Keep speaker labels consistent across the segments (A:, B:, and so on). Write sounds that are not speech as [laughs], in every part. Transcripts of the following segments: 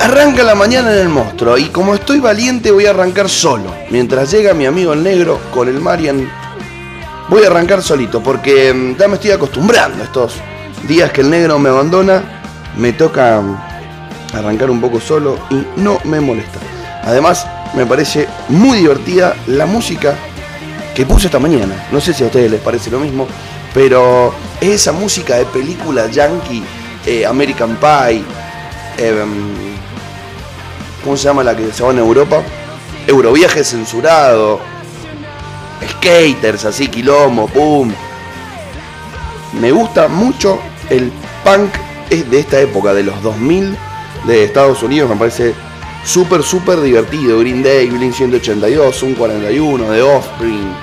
A: Arranca la mañana en el monstruo y como estoy valiente voy a arrancar solo. Mientras llega mi amigo el negro con el Marian, voy a arrancar solito porque mm, ya me estoy acostumbrando a estos días que el negro me abandona. Me toca mm, arrancar un poco solo y no me molesta. Además, me parece muy divertida la música que puse esta mañana. No sé si a ustedes les parece lo mismo, pero es esa música de película yankee, eh, American Pie, eh, ¿cómo se llama la que se va en Europa? Euroviaje censurado, skaters así, quilombo, pum. Me gusta mucho el punk de esta época, de los 2000 de Estados Unidos, me parece súper, súper divertido. Green Day, Blink 182, un 41, de Offspring,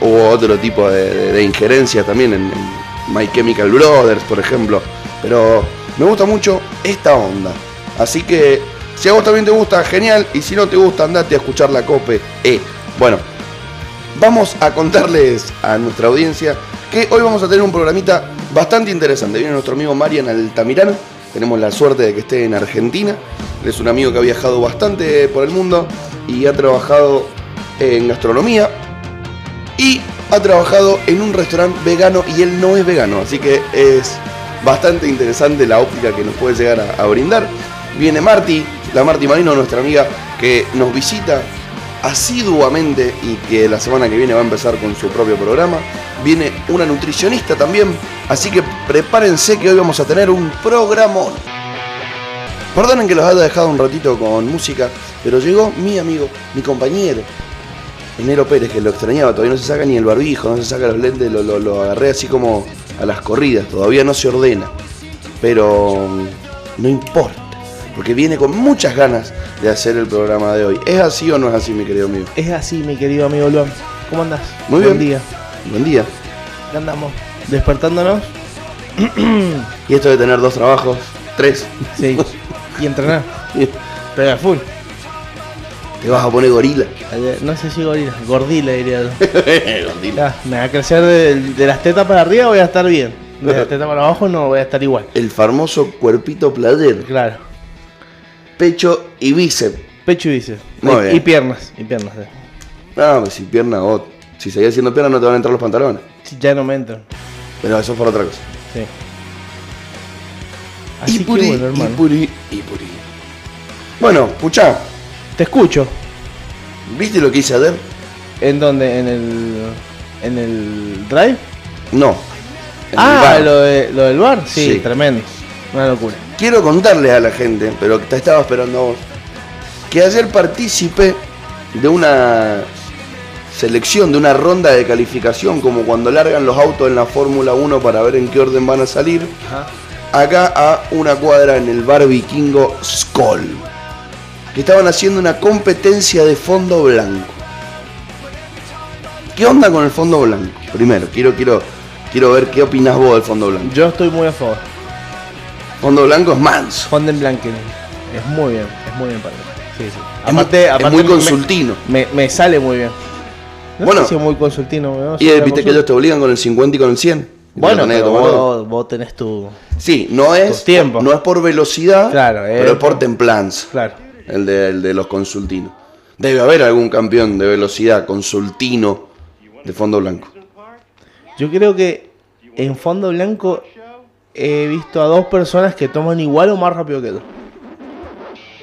A: o otro tipo de, de, injerencias también en, en My Chemical Brothers, por ejemplo. Pero me gusta mucho esta onda. Así que si a vos también te gusta, genial. Y si no te gusta, andate a escuchar la cope. Eh. Bueno, vamos a contarles a nuestra audiencia que hoy vamos a tener un programita bastante interesante. Viene nuestro amigo Marian Altamirano. Tenemos la suerte de que esté en Argentina. Él es un amigo que ha viajado bastante por el mundo y ha trabajado en gastronomía. Y ha trabajado en un restaurante vegano y él no es vegano. Así que es bastante interesante la óptica que nos puede llegar a, brindar. Viene Marty, la Marti Marino, nuestra amiga que nos visita asiduamente y que la semana que viene va a empezar con su propio programa. Viene una nutricionista también, así que prepárense que hoy vamos a tener un programón. Perdonen que los haya dejado un ratito con música, pero llegó mi amigo, mi compañero, Enero Pérez, que lo extrañaba, todavía no se saca ni el barbijo, no se saca los lentes, lo, lo, lo agarré así como a las corridas, todavía no se ordena, pero no importa porque viene con muchas ganas de hacer el programa de hoy. ¿Es así o no es así, mi querido amigo?
B: Es así, mi querido amigo Luan. ¿Cómo andás?
A: Muy
B: Buen
A: bien.
B: día.
A: Buen día.
B: ¿Qué andamos? ¿Despertándonos? [clears throat]
A: Y esto de tener dos trabajos, tres,
B: Sí. y entrenar. [laughs] Pero full.
A: Te vas a poner gorila.
B: Ayer- No sé si gorila, gordila diría yo. [laughs]
A: Gorila.
B: Ya, me va a crecer de, de las tetas para arriba, voy a estar bien. De las [laughs] tetas para abajo no voy a estar igual.
A: El famoso cuerpito player,
B: Claro.
A: pecho y bíceps.
B: Pecho y bíceps.
A: Muy
B: y,
A: bien.
B: y piernas. Y piernas. sí.
A: No, pues si pierna o si seguís haciendo pierna no te van a entrar los pantalones.
B: Sí, ya no me entran.
A: Pero eso es por otra cosa.
B: Sí. Así
A: y
B: que
A: puri,
B: bueno, hermano.
A: y puri, y puri. Bueno, puchá,
B: Te escucho.
A: ¿viste lo que hice ayer?
B: ¿En dónde? ¿En el. en el drive?
A: No. En el
B: Ah,
A: bar.
B: lo, de, lo del bar. Sí,
A: Sí.
B: tremendo. Una locura.
A: Quiero contarle a la gente, pero te estaba esperando a vos, que ayer participé de una selección, de una ronda de calificación, como cuando largan los autos en la Fórmula 1 para ver en qué orden van a salir, acá a una cuadra en el bar vikingo Skoll, estaban haciendo una competencia de fondo blanco. ¿Qué onda con el fondo blanco? Primero, quiero, quiero, quiero ver qué opinas vos del fondo blanco.
B: Yo estoy muy a favor.
A: Fondo blanco es manso.
B: Fonden Blanken. Es muy bien, es muy bien para mí. Sí, sí.
A: Es muy- es muy consultino.
B: Me, me sale muy bien. No
A: Bueno.
B: sé si es muy consultino. ¿no?
A: Y viste que ellos te obligan con el 50 y con el 100. Y te
B: Bueno,
A: tenés
B: pero vos, vos tenés tu.
A: Sí, no es,
B: tus tiempos.
A: no es por velocidad,
B: Claro,
A: pero es por templanza.
B: Claro.
A: El de, el de los consultinos. Debe haber algún campeón de velocidad consultino de fondo blanco.
B: Yo creo que en fondo blanco he visto a dos personas que toman igual o más rápido que tú.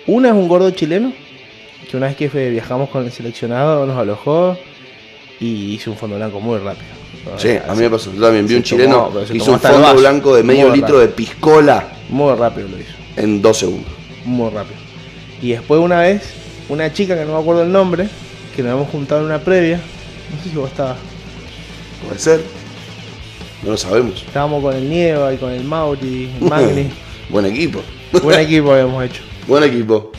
B: Una es un gordo chileno, que una vez que viajamos con el seleccionado nos alojó y hizo un fondo blanco muy rápido.
A: Sí, a mí me pasó. Yo también vi un chileno
B: tomó,
A: hizo un fondo blanco de medio litro de piscola
B: Muy rápido lo hizo,
A: en dos segundos.
B: muy rápido. Y después una vez, una chica que no me acuerdo el nombre, que nos habíamos juntado en una previa, no sé si vos estabas,
A: Puede ser. No lo sabemos.
B: estábamos con el Nieva y con el Mauri, el Magni, [laughs]
A: Buen equipo.
B: buen [laughs] equipo habíamos hecho.
A: Buen equipo.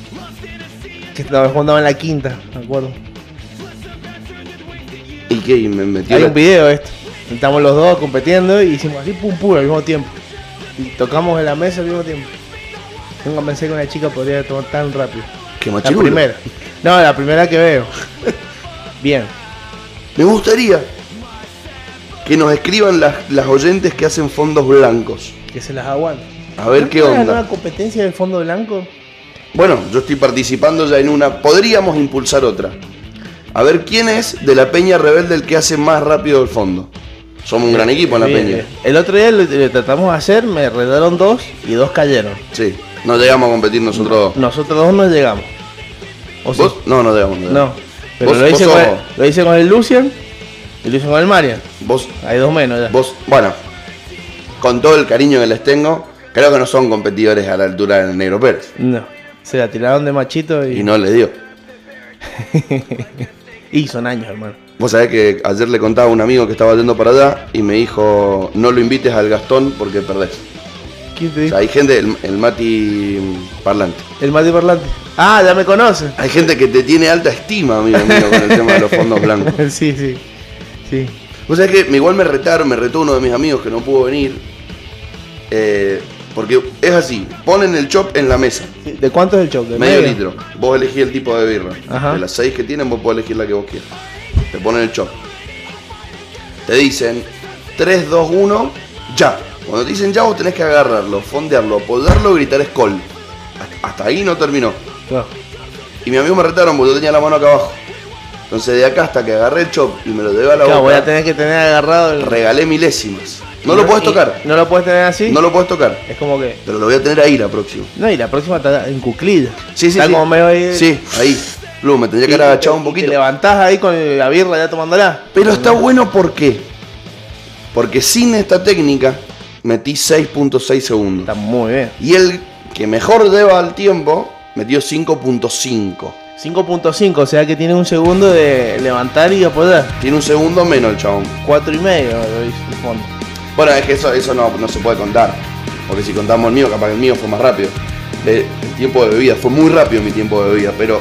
B: Que estábamos jugando en la quinta, me acuerdo.
A: ¿Y qué? Y me metió
B: Hay
A: la-
B: un video de esto. Estamos los dos compitiendo y hicimos así pum pum al mismo tiempo. Y tocamos en la mesa al mismo tiempo. Nunca pensé que una chica podría tomar tan rápido.
A: Qué
B: La
A: machirulo.
B: primera. No, la primera que veo. [laughs] Bien.
A: Me gustaría que nos escriban las, las oyentes que hacen fondos blancos.
B: que se las aguante.
A: A ver
B: ¿No
A: qué
B: la
A: onda.
B: nueva competencia del fondo blanco?
A: Bueno, yo estoy participando ya en una. Podríamos impulsar otra. A ver quién es de la Peña Rebelde el que hace más rápido el fondo. Somos un gran equipo en la
B: Bien,
A: Peña.
B: El otro día lo, lo tratamos de hacer, me redaron dos y dos cayeron.
A: Sí. No llegamos a competir nosotros.
B: Nosotros dos no llegamos. ¿O sí?
A: ¿Vos? No, no llegamos. No.
B: No. Pero lo, hice con el, lo hice con el Lucian y lo hice con el Marian.
A: Vos,
B: Hay dos menos ya.
A: vos, bueno, con todo el cariño que les tengo, creo que no son competidores a la altura del Negro Pérez.
B: No. Se la tiraron de machito y,
A: Y no les dio. [laughs]
B: y son años, hermano.
A: Vos sabés que ayer le contaba a un amigo que estaba yendo para allá y me dijo, no lo invites al Gastón porque perdés.
B: ¿Quién te
A: O
B: dijo?
A: sea, hay gente, el, el Mati parlante.
B: El Mati Parlante. Ah, ya me conoce.
A: Hay gente que te tiene alta estima, amigo mío, con el tema de los fondos blancos. [laughs]
B: sí, sí. Sí.
A: Vos sabés que igual me retaron, me retó uno de mis amigos que no pudo venir. eh, porque es así, ponen el chop en la mesa,
B: ¿De cuánto es el? ¿De
A: medio litro. Vos elegís el tipo de birra.
B: Ajá.
A: De las seis que tienen, vos podés elegir la que vos quieras. Te ponen el chop. Te dicen 3, 2, 1, ya. Cuando te dicen ya, vos tenés que agarrarlo, fondearlo, apoyarlo, gritar escol. Hasta, hasta ahí no terminó.
B: Claro.
A: Y mi amigo me retaron porque yo tenía la mano acá abajo. Entonces de acá hasta que agarré el chop y me lo llevé a la
B: Claro, voy
A: boca,
B: a tener que tener agarrado el.
A: regalé milésimas. No
B: y
A: lo puedes tocar.
B: ¿No lo puedes tener así?
A: No lo puedes tocar.
B: Es como que.
A: Pero lo voy a tener ahí la próxima.
B: No, y la próxima está en cuclilla.
A: Sí, sí,
B: Está
A: sí.
B: como medio ahí.
A: Sí, ahí. Lu, me tendría que haber agachado un
B: y Te
A: poquito.
B: levantás ahí con la birra ya tomándola.
A: Pero está bueno ¿por qué? Porque sin esta técnica metí 6.6 segundos.
B: Está muy bien.
A: Y el que mejor lleva al tiempo metió 5.5.
B: 5.5, o sea que tiene un segundo de levantar y apoyar.
A: Tiene un segundo menos el chabón.
B: 4 y medio lo el fondo.
A: Bueno, es que eso, eso no, no se puede contar. Porque si contamos el mío, capaz que el mío fue más rápido. Eh, El tiempo de bebida, fue muy rápido mi tiempo de bebida, pero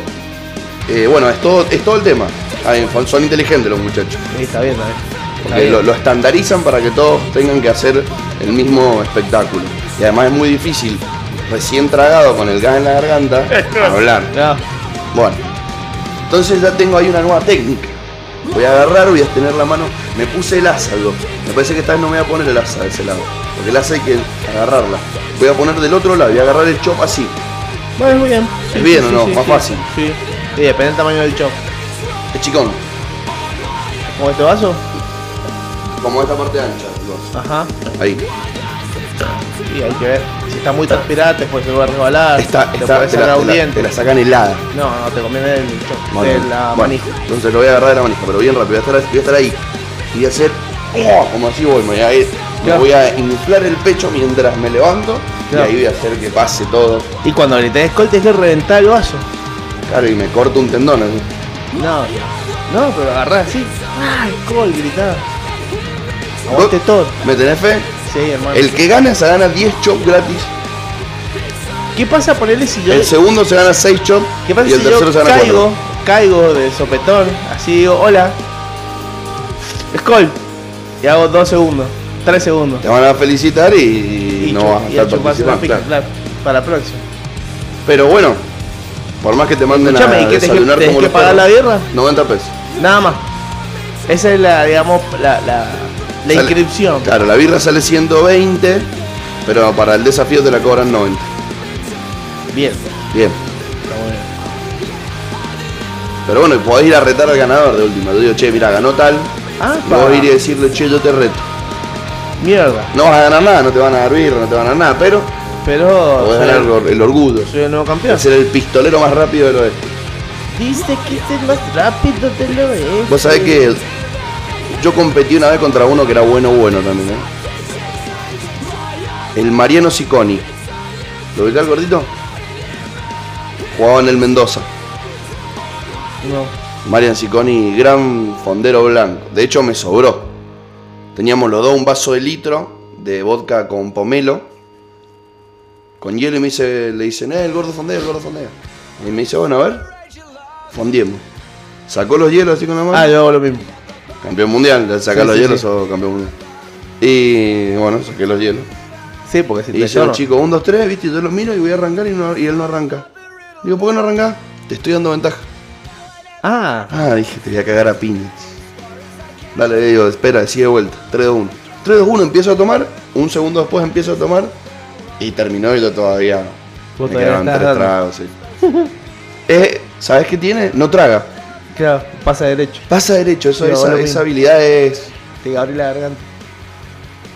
A: eh, bueno, es todo, es todo el tema. Ay, son- son inteligentes los muchachos.
B: Sí, está bien, está bien.
A: Porque lo, lo estandarizan para que todos tengan que hacer el mismo espectáculo. Y además es muy difícil, recién tragado con el gas en la garganta, [laughs] hablar. Bueno, entonces ya tengo ahí una nueva técnica. Voy a agarrar, voy a tener la mano. Me puse el asa, yo. Me parece que esta vez no me voy a poner el asa de ese lado. Porque el asa hay que agarrarla. Voy a poner del otro lado y agarrar el chop así.
B: Bueno, muy bien.
A: ¿Es bien o no? Más fácil.
B: Sí. Sí, depende del tamaño del chop.
A: Es chicón,
B: ¿Como este vaso?
A: Como esta parte ancha. digo.
B: Ajá.
A: Ahí.
B: Sí, hay que ver. Si está muy transpirada, te puede a resbalar.
A: Esta,
B: te
A: esta
B: puede
A: te, la,
B: sacar
A: te
B: un
A: la-
B: diente.
A: te la sacan helada.
B: No, no, te conviene el.
A: Bueno,
B: de la
A: bueno,
B: manija.
A: Entonces lo voy a agarrar de la manija, pero bien rápido. Voy a estar, voy a estar ahí. Y voy a hacer. ¡oh! Como así voy. Me voy, a ir- me voy a inflar el pecho mientras me levanto.
B: Claro.
A: Y ahí voy a hacer que pase todo.
B: Y cuando grites gol, tienes que reventar el vaso.
A: Claro, y me corto un tendón así.
B: No, no, pero agarrás así. ¡Ay, gol! Gritá.
A: ¿Vos
B: todo.
A: ¿Me tenés fe?
B: Sí, hermano.
A: El que gana se gana 10 chops gratis.
B: ¿Qué pasa ponerle si yo.
A: El segundo se gana 6 chops.
B: ¿Qué pasa
A: y el
B: si yo
A: tercero se gana
B: caigo,
A: 4.
B: caigo de sopetón, así digo, hola, Skull, y hago dos segundos, tres segundos.
A: Te van a felicitar y, no
B: chu-
A: vas a
B: y
A: estar participando.
B: pica,
A: claro.
B: para la próxima.
A: Pero bueno, por más que te manden
B: Escuchame,
A: a
B: ¿y qué te
A: desayunar
B: tenés
A: como
B: que
A: los
B: pagar la birra?
A: 90 pesos.
B: Nada más. Esa es la, digamos, la, la, la
A: Sale-
B: inscripción.
A: Claro, la birra sale 120, pero para el desafío te la cobran 90.
B: Bien.
A: Bien.
B: Está bueno.
A: Pero bueno, y podés ir a retar al ganador de última. Yo digo, che, mira, ganó tal.
B: Ah,
A: vos ir y decirle, che, yo te reto.
B: mierda.
A: No vas a ganar nada, no te van a dar birra, no te van a dar nada, pero
B: Pero
A: podés ganar el, or- el orgullo.
B: soy el nuevo campeón.
A: Ser el pistolero más rápido del oeste.
B: Dice que es el más rápido de lo es.
A: Vos sabés que yo competí una vez contra uno que era bueno, bueno también, ¿eh? El Mariano Siconi. ¿Lo ubicás el gordito? Jugaba en el Mendoza.
B: No.
A: Marian Siconi, gran fondero blanco. De hecho, me sobró. Teníamos los dos un vaso de litro de vodka con pomelo, con hielo, y me dice, le dicen, eh, el gordo fondea, el gordo fondea. Y me dice, bueno, a ver, fondiemos. Sacó los hielos así con la mano.
B: Ah, yo hago lo mismo.
A: Campeón mundial, al sacar
B: Sí,
A: los
B: sí,
A: hielos
B: sí.
A: o campeón mundial. Y bueno, saqué los hielos.
B: Sí, porque si
A: Y
B: te
A: dice el
B: lloro.
A: chico, un, dos, tres, viste, yo los miro y voy a arrancar y, no- y él no arranca. Digo, ¿por qué no arrancás? Te estoy dando ventaja.
B: Ah,
A: Ah, dije, te voy a cagar a piñas. Dale, le digo, espera, sigue vuelta. 3, 2, 1. 3, 2, 1, empiezo a tomar. Un segundo después empiezo a tomar. Y terminó y yo todavía.
B: Vos
A: me
B: todavía
A: quedaban tres
B: dando.
A: tragos, sí. [laughs] Eh, ¿Sabes qué tiene? No traga.
B: Claro, pasa derecho.
A: Pasa derecho, eso, esa, esa habilidad es.
B: Te abre la garganta.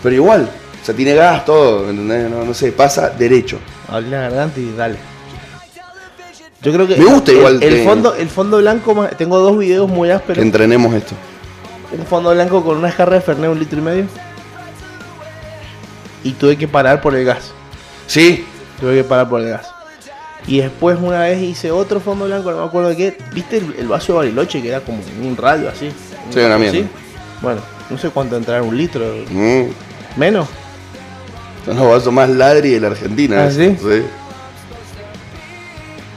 A: Pero igual, o sea, tiene gas, todo, ¿entendés? No, no sé, pasa derecho.
B: Abrí la garganta y dale. Yo creo que.
A: Me gusta
B: el-
A: igual
B: El,
A: que-
B: fondo, el fondo blanco. más- Tengo dos videos muy
A: Que
B: ásperos.
A: entrenemos esto.
B: Un fondo blanco con una jarra de Fernet, un litro y medio. Y tuve que parar por el gas.
A: Sí,
B: Tuve que parar por el gas. Y después una vez hice otro fondo blanco, no me acuerdo de qué. ¿Viste el, el vaso de Bariloche que era como un radio así?
A: Sí, una mierda.
B: ¿Sí? Bueno, no sé cuánto entrará un litro.
A: mm,
B: ¿Menos?
A: son los vasos más ladri de la Argentina.
B: ¿Ah, sí.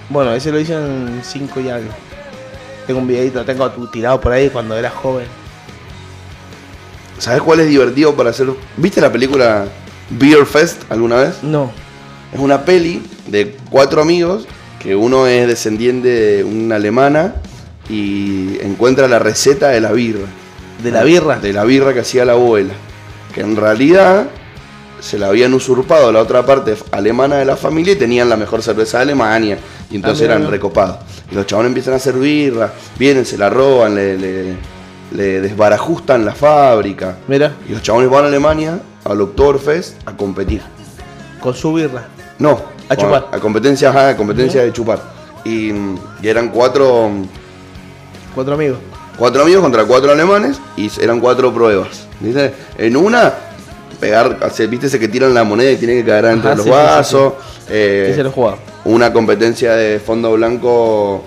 B: Bueno, ese lo hice en 5 y algo. Tengo un videito, lo tengo tirado por ahí cuando era joven.
A: ¿Sabes cuál es divertido para hacer? ¿Viste la película Beer Fest alguna vez?
B: No.
A: Es una peli de cuatro amigos que uno es descendiente de una alemana y encuentra la receta de la birra.
B: ¿De la birra?
A: De la birra que hacía la abuela. Que en realidad se la habían usurpado la otra parte alemana de la familia y tenían la mejor cerveza de Alemania. Y entonces
B: Ah,
A: eran recopados. Y los chabones empiezan a hacer birra, vienen, se la roban, le, le- le desbarajustan la fábrica.
B: Mira,
A: Y los chabones van a Alemania, al Oktoberfest, a competir.
B: con su birra.
A: No,
B: A chupar.
A: A competencia, ajá, a competencia de chupar. Y, y eran cuatro,
B: Cuatro amigos.
A: cuatro amigos contra cuatro alemanes y eran cuatro pruebas. ¿Viste? En una, pegar, viste ese que tiran la moneda y tiene que caer
B: Ajá,
A: de los
B: sí, sí, sí,
A: vasos. Eh,
B: lo jugaba.
A: una competencia de fondo blanco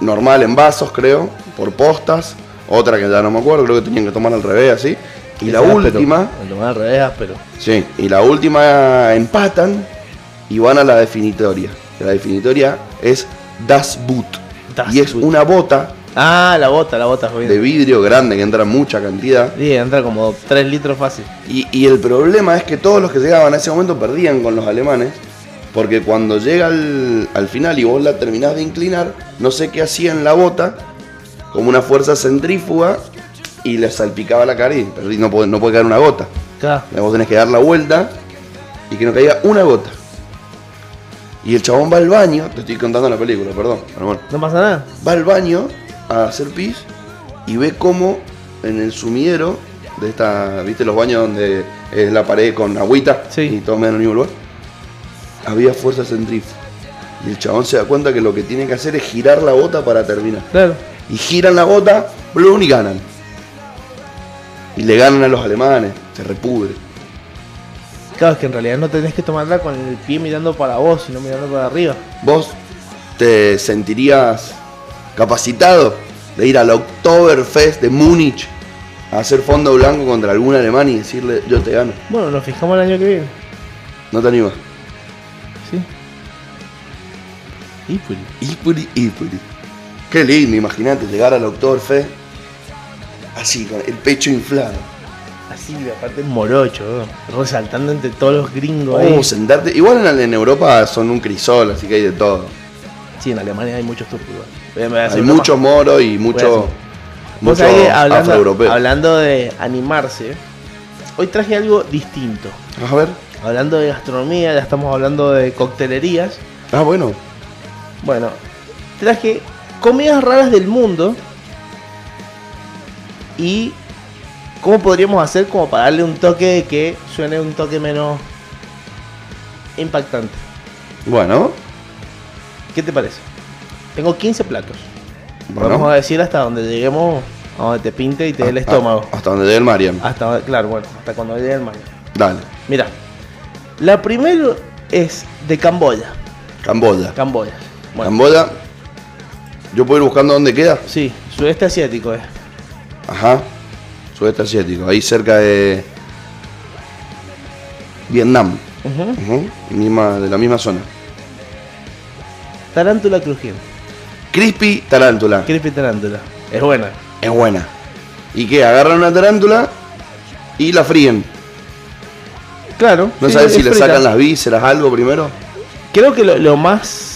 A: normal en vasos, creo, por postas. Otra que ya no me acuerdo, creo que tenían que tomar al revés, así. Y la última,
B: pero.
A: sí, y la última empatan y van a la definitoria. La definitoria es Das Boot.
B: Das
A: y es
B: Boot.
A: una bota
B: Ah, la bota, la bota, joder.
A: de vidrio grande que entra mucha cantidad.
B: Sí, entra como 3 litros fácil.
A: Y, y el problema es que todos los que llegaban a ese momento perdían con los alemanes, porque cuando llega al, al final y vos la terminás de inclinar, no sé qué hacía en la bota, como una fuerza centrífuga, y le salpicaba la cara y no, puede, no puede caer una gota.
B: Claro.
A: Vos tenés que dar la vuelta y que no caiga una gota. Y el chabón va al baño, te estoy contando la película, perdón.
B: No pasa nada.
A: Va al baño a hacer pis y ve cómo en el sumidero de esta, ¿viste los baños donde es la pared con agüita
B: Sí.
A: y todos medio en el mismo lugar? Había fuerza centrífuga. Y el chabón se da cuenta que lo que tiene que hacer es girar la bota para terminar.
B: Claro.
A: Y giran la bota, blum, y ganan. Y le ganan a los alemanes, se repudre.
B: Claro, es que en realidad no tenés que tomarla con el pie mirando para vos, sino mirando para arriba.
A: ¿Vos te sentirías capacitado de ir al Oktoberfest de Múnich a hacer fondo blanco contra algún alemán y decirle yo te gano?
B: Bueno, nos fijamos el año que viene.
A: ¿No te animas?
B: Sí. Y pues.
A: Ipuri, Ipuri. Qué lindo, imagínate llegar al Oktoberfest así, con el pecho inflado.
B: Así, aparte morocho, resaltando entre todos los gringos ahí.
A: Oh, sentarte. Igual en, en Europa son un crisol, así que hay de todo.
B: Sí, en Alemania hay muchos turcos
A: Hay muchos moros y
B: a
A: mucho,
B: hablando, hablando de animarse, hoy traje algo distinto.
A: A ver.
B: Hablando de gastronomía, ya estamos hablando de coctelerías.
A: Ah, bueno.
B: Bueno, traje comidas raras del mundo y cómo podríamos hacer como para darle un toque de que suene un toque menos impactante.
A: Bueno.
B: ¿Qué te parece? Tengo 15 platos.
A: bueno.
B: Vamos a decir hasta donde lleguemos, a donde te pinte y te dé el
A: Ah,
B: estómago.
A: ah, Hasta donde llegue el Mariam.
B: Hasta claro, bueno, hasta cuando llegue el mar.
A: Dale.
B: Mira, la primera es de Camboya.
A: Camboya.
B: Camboya. Bueno,
A: Camboya. Yo puedo ir buscando dónde queda.
B: sí, sudeste asiático es.
A: Ajá. Sudeste asiático. Ahí cerca de. Vietnam. Misma, de la misma zona.
B: Tarántula crujiente.
A: Crispy tarántula.
B: Crispy tarántula. Es buena.
A: Es buena. ¿Y qué? Agarran una tarántula y la fríen.
B: Claro.
A: ¿No
B: sí,
A: sabes si le
B: frita.
A: sacan las vísceras, algo primero?
B: Creo que lo, lo más.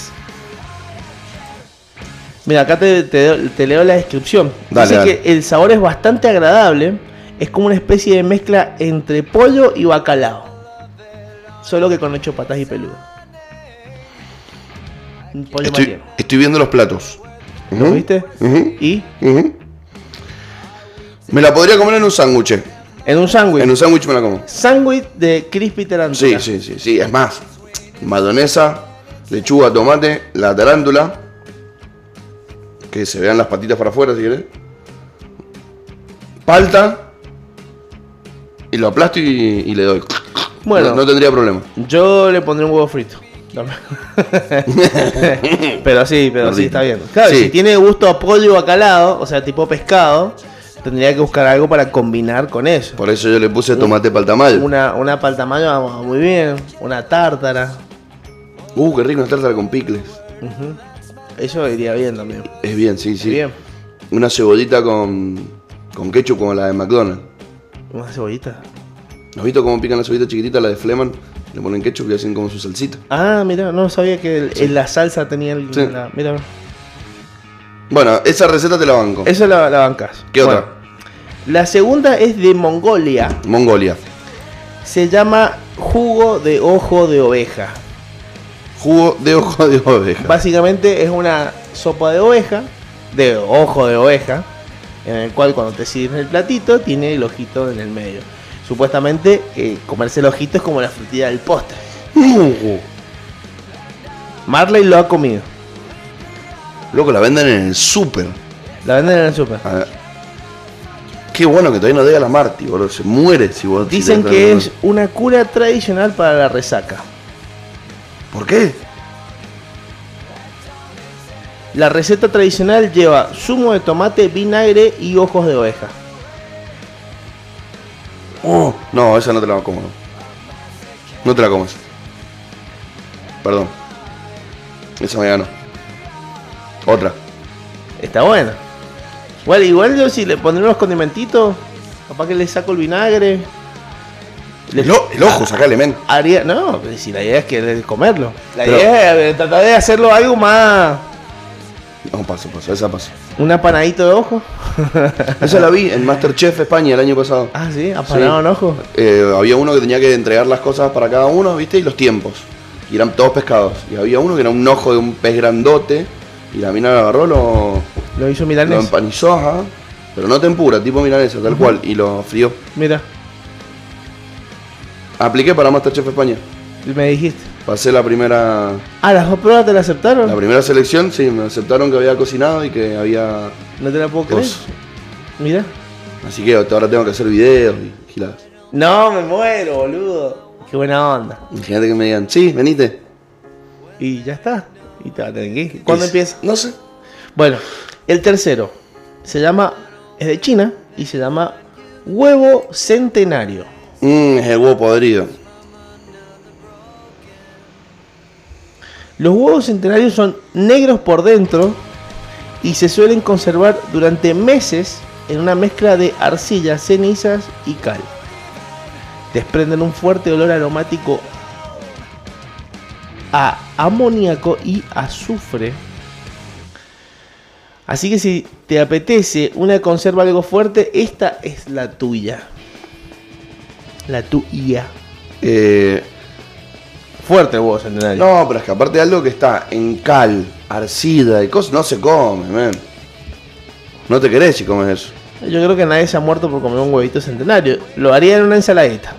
B: Mira, acá te, te- te leo la descripción.
A: Dale,
B: Dice
A: dale.
B: que el sabor es bastante agradable, Es como una especie de mezcla entre pollo y bacalao. Solo que con ocho patas y peludo. Pollo
A: Estoy, estoy viendo los platos.
B: ¿Lo viste? Y.
A: Me la podría comer en un sándwich.
B: en un sándwich.
A: En un sándwich me la como.
B: Sándwich de crispy
A: Sí,
B: tarántula.
A: sí, sí, sí. Es más, mayonesa, lechuga, tomate, la tarántula. Que se vean las patitas para afuera si querés. Palta. Y lo aplasto y, y le doy.
B: Bueno.
A: No, no tendría problema.
B: Yo le pondré un huevo frito. [laughs] Pero sí, pero sí está bien. Claro,
A: Sí.
B: si tiene gusto a pollo bacalao, o sea, tipo pescado, tendría que buscar algo para combinar con eso.
A: Por eso yo le puse tomate paltamal.
B: Una, una paltamayo va muy bien, una tártara.
A: Uh, qué rico una tártara con picles.
B: Ujú. Eso iría bien también.
A: Es bien, sí, sí.
B: Bien.
A: Una cebollita con, con ketchup como la de McDonald's.
B: Una cebollita.
A: ¿Has visto cómo pican la cebollita chiquitita, la de Fleman? Le ponen ketchup y hacen como su salsita.
B: Ah, mira, no sabía que el- en la salsa tenía el.
A: Sí.
B: la- mira,
A: Bueno, esa receta te la banco.
B: eso la, la bancas.
A: ¿Qué otra?
B: La segunda es de Mongolia.
A: Mongolia.
B: Se llama jugo de ojo de oveja.
A: Jugo de ojo de oveja.
B: Básicamente es una sopa de oveja, de ojo de oveja, en el cual cuando te sirven el platito tiene el ojito en el medio. Supuestamente eh, comerse el ojito es como la frutilla del postre.
A: Uh,
B: Marley lo ha comido.
A: Loco, la venden en el súper.
B: La venden en el
A: ver. Qué bueno que todavía no diga la Marty, boludo. Se muere si vos...
B: Dicen que es una cura tradicional para la resaca.
A: ¿Por qué?
B: La receta tradicional lleva zumo de tomate, vinagre y ojos de oveja.
A: Oh, no, esa no te la como. No, No te la comes. Perdón. Esa me ganó. Otra.
B: Está buena. Igual, igual yo si le pondré unos condimentitos, capaz que le saco el vinagre.
A: El, o- el ojo, sacale, men.
B: Haría, no, si la idea es que comerlo. La
A: Pero-
B: idea es eh, tratar de hacerlo algo más.
A: No, paso, paso, esa paso.
B: Un apanadito de ojo. [laughs]
A: Esa la vi en Masterchef España el año pasado.
B: Ah, sí, apanado en ojo.
A: Eh, había uno que tenía que entregar las cosas para cada uno, ¿viste? Y los tiempos. Y eran todos pescados. Y había uno que era un ojo de un pez grandote. Y la mina lo agarró, lo,
B: Lo hizo
A: lo
B: milanés.
A: empanizó, ajá. Pero no tempura, tipo milanesa, tal cual. Y lo frió.
B: Mira,
A: Apliqué para Masterchef España.
B: me dijiste.
A: Pasé la primera
B: Ah, las dos pruebas te la aceptaron.
A: la primera selección, sí, me aceptaron que había cocinado y que había
B: No te la puedo creer. Mira.
A: Así que ahora tengo que hacer videos y giladas.
B: No, me muero, boludo. Qué buena onda.
A: Imagínate que me digan, sí, venite.
B: Y ya está. Y te va a tener que ir. ¿Cuándo
A: Y-
B: empieza?
A: No sé.
B: Bueno, el tercero se llama, es de China y se llama huevo centenario.
A: Mmm, es el huevo podrido.
B: Los huevos centenarios son negros por dentro y se suelen conservar durante meses en una mezcla de arcilla, cenizas y cal. Desprenden un fuerte olor aromático a amoníaco y azufre. Así que si te apetece una conserva algo fuerte, esta es la tuya. La tuya.
A: Eh,
B: Fuerte el huevo centenario.
A: no, pero es que aparte de algo que está en cal, arcida y cosas, no se come, man. No te querés si comes eso.
B: Yo creo que nadie se ha muerto por comer un huevito centenario. Lo haría en una ensaladita.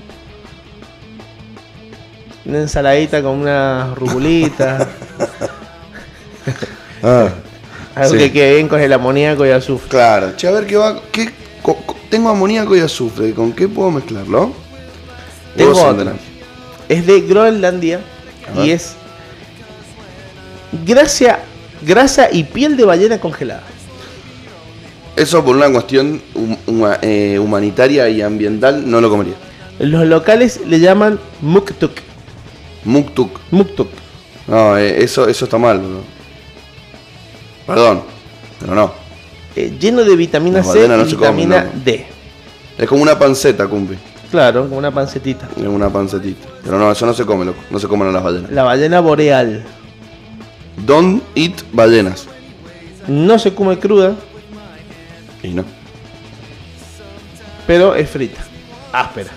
B: Una ensaladita con una rubulita. [laughs]
A: Ah,
B: algo
A: Sí.
B: que quede bien con el amoníaco y azufre.
A: claro. Che, a ver qué va. ¿qué, co- co- tengo amoníaco y azufre. ¿Con qué puedo mezclarlo?
B: Tengo
A: centenario.
B: Es de Groenlandia y es grasa, grasa y piel de ballena congelada.
A: Eso por una cuestión hum- huma- eh, humanitaria y ambiental no lo comería.
B: Los locales le llaman muktuk.
A: Muktuk.
B: Muktuk.
A: No, eh, eso, eso está mal, bro. Perdón, pero no.
B: eh, lleno de vitamina C
A: no
B: y
A: comen,
B: vitamina
A: no.
B: D.
A: Es como una panceta, cumpi.
B: Claro, como una pancetita.
A: Es una pancetita. Pero no, eso no se come, loco. No se comen las ballenas.
B: La ballena boreal.
A: Don't eat ballenas.
B: No se come cruda,
A: Y no.
B: pero es frita. Áspera.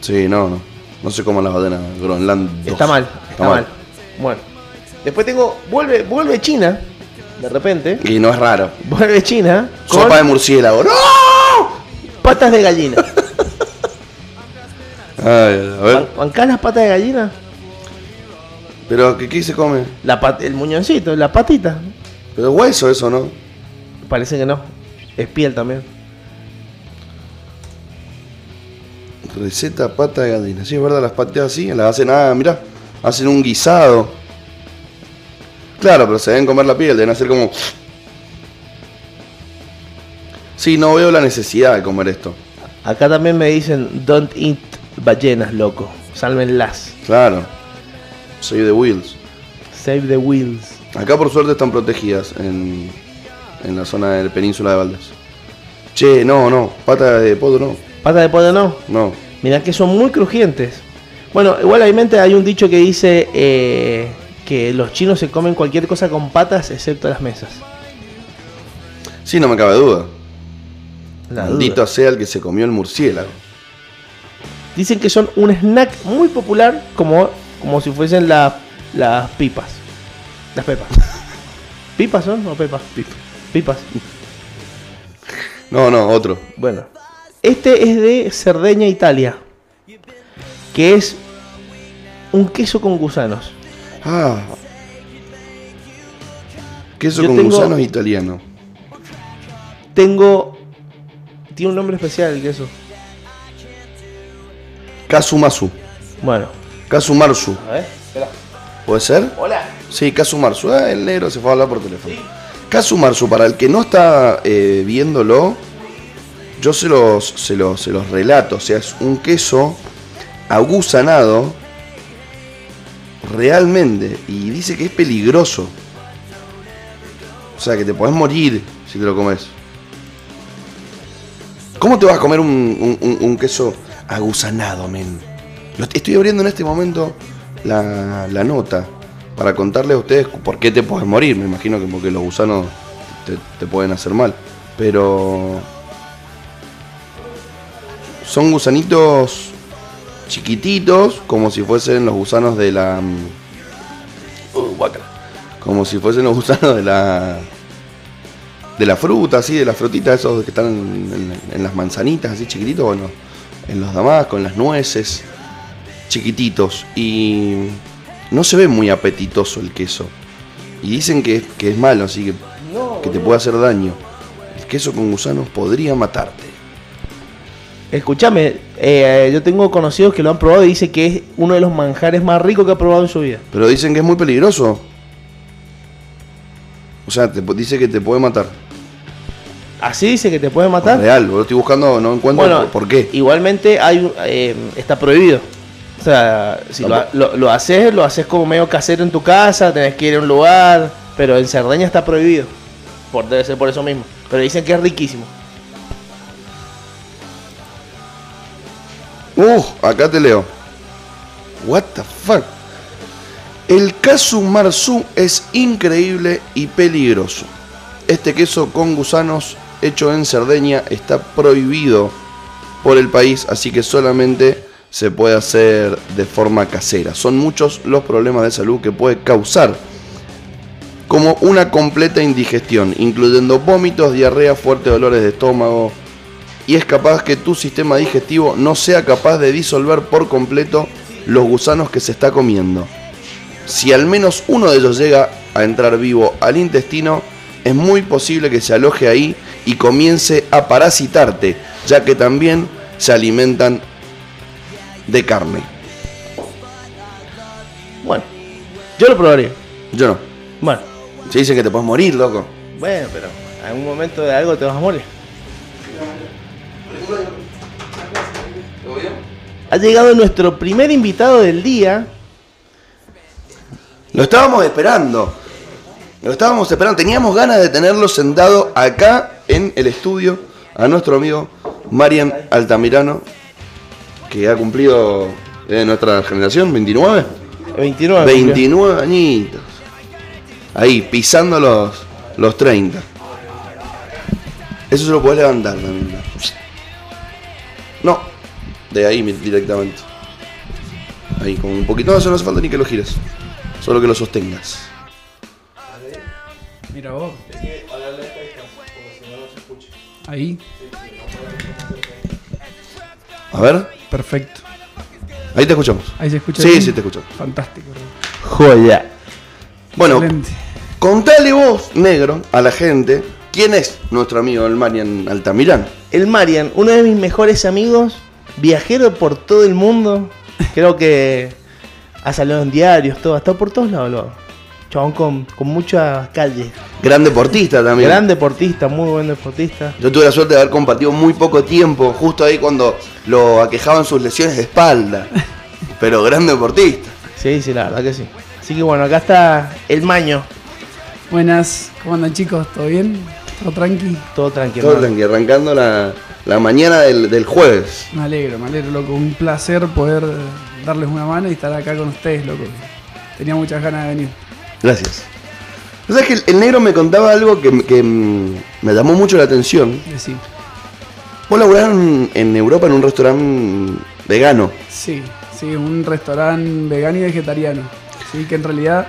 A: Sí, no, no. No sé cómo la badena Groenland 2.
B: Está mal, está, mal. Bueno. Después tengo. Vuelve, vuelve China. De repente.
A: Y no es raro.
B: Vuelve China. Con
A: Sopa de murciélago. ¡No!
B: patas de gallina. [laughs]
A: Ay, a ver.
B: ¿Ban- ¿Bancás las patas de gallina?
A: Pero, ¿qué, qué se come?
B: La pat- el muñoncito, la patita.
A: Pero es hueso eso, ¿no?
B: Parece que no. Es piel también.
A: Receta pata de gallina. Sí, es verdad, las pateas así, las hacen, ah, mirá, hacen un guisado. Claro, pero se deben comer la piel, deben hacer como... Sí, no veo la necesidad de comer esto.
B: Acá también me dicen don't eat ballenas, loco. Sálvenlas.
A: Claro. Soy de Wheels.
B: Save the wheels.
A: Acá por suerte están protegidas en, en la zona de la península de Valdés. Che, no, no, pata de pollo no.
B: Pata de pollo no.
A: No.
B: Mirá que son muy crujientes. Bueno, igualmente hay un dicho que dice eh, que los chinos se comen cualquier cosa con patas excepto las mesas.
A: Sí, no me cabe duda.
B: La
A: Maldito sea el que se comió el murciélago.
B: Dicen que son un snack muy popular como, como si fuesen la- las pipas. Las pepas. [laughs] ¿Pipas son o pepas? Pipas.
A: No, no, otro.
B: Bueno. Este es de Cerdeña, Italia. Que es un queso con gusanos.
A: Ah. Queso
B: Yo
A: con
B: tengo-
A: gusanos italiano.
B: Tengo... Tiene un nombre especial el queso.
A: Kasumasu.
B: Bueno.
A: Kasumarsu.
B: A ver. Espera.
A: ¿Puede ser?
B: Hola.
A: Sí, Kasumarsu. Ah, el negro se fue a hablar por teléfono. Kasumarsu, para el que no está eh, viéndolo, yo se los, se, los, se los relato. O sea, es un queso agusanado realmente. Y dice que es peligroso. O sea, que te podés morir si te lo comes. ¿Cómo te vas a comer un, un- un- un queso agusanado, men? Estoy abriendo en este momento la, nota para contarle a ustedes por qué te puedes morir. Me imagino que porque los gusanos te, pueden hacer mal. Pero son gusanitos chiquititos, como si fuesen los gusanos de la... mm, uh, como si fuesen los gusanos de la... De la fruta, así, de las frutitas, esos que están en, en- en las manzanitas, así chiquititos, bueno, en los damascos, en las nueces, chiquititos. Y no se ve muy apetitoso el queso. Y dicen que, que es malo, así que, que te puede hacer daño. El queso con gusanos podría matarte.
B: Escúchame, eh, yo tengo conocidos que lo han probado y dice que es uno de los manjares más ricos que ha probado en su vida.
A: Pero dicen que es muy peligroso. O sea, te, dice que te puede matar.
B: Así dice que te puede matar.
A: Real, lo estoy buscando, no encuentro
B: Bueno,
A: por, por qué.
B: Igualmente hay eh, está prohibido. O sea, si lo,
A: Tampoco-
B: lo- lo haces, lo haces como medio casero en tu casa, tenés que ir a un lugar, pero en Cerdeña está prohibido. Por, debe ser por eso mismo. Pero dicen que es riquísimo.
A: Uh, acá te leo. What the fuck. El casu marzu es increíble y peligroso. Este queso con gusanos hecho en Cerdeña está prohibido por el país, así que solamente se puede hacer de forma casera. Son muchos los problemas de salud que puede causar, como una completa indigestión, incluyendo vómitos, diarrea, fuertes dolores de estómago, y es capaz que tu sistema digestivo no sea capaz de disolver por completo los gusanos que se está comiendo. Si al menos uno de ellos llega a entrar vivo al intestino, es muy posible que se aloje ahí y comience a parasitarte, ya que también se alimentan de carne.
B: Bueno, yo lo probaría.
A: Yo no.
B: Bueno,
A: Se dice que te puedes morir, loco.
B: bueno, pero en algún momento de algo te vas a morir. Ha llegado nuestro primer invitado del día.
A: Lo estábamos esperando. Lo estábamos esperando. Teníamos ganas de tenerlo sentado acá en el estudio a nuestro amigo Marian Altamirano, que ha cumplido de nuestra generación, 29.
B: 29.
A: 29 añitos. Ahí, pisando los, los 30. Eso se lo puede levantar también. de ahí directamente. Ahí, con un poquito. No, eso no hace falta ni que lo gires. Solo que lo sostengas.
C: Mira vos. Ahí,
A: A ver,
C: perfecto.
A: ahí te escuchamos.
C: Ahí se escucha.
A: Sí,
C: bien?
A: sí, te escuchamos.
C: Fantástico. bro.
B: Joya.
A: Bueno,
C: Excelente.
A: contale vos, negro, a la gente, quién es nuestro amigo el Marian Altamirán.
B: El Marian, uno de mis mejores amigos, viajero por todo el mundo. Creo que ha salido en diarios, todo, ha estado por todos lados. lo- Chabón con, con muchas calles.
A: Gran deportista también.
B: Gran deportista, muy buen deportista.
A: Yo tuve la suerte de haber compartido muy poco tiempo, justo ahí cuando lo aquejaban sus lesiones de espalda. [laughs] Pero gran deportista.
B: Sí, sí, la verdad que sí. Así que bueno, acá está el Maño.
C: Buenas, ¿cómo andan chicos? ¿Todo bien? ¿Todo tranqui?
B: Todo tranquilo.
A: Todo tranqui, arrancando la, la mañana del, del jueves.
C: Me alegro, me alegro, loco. Un placer poder darles una mano y estar acá con ustedes, loco. Tenía muchas ganas de venir.
A: Gracias. O sea, que el, el negro me contaba algo que, que, mm, me llamó mucho la atención.
C: Decir.
A: Vos laburás en, en Europa en un restaurante vegano.
C: Sí, sí, un restaurante vegano y vegetariano. Sí, que en realidad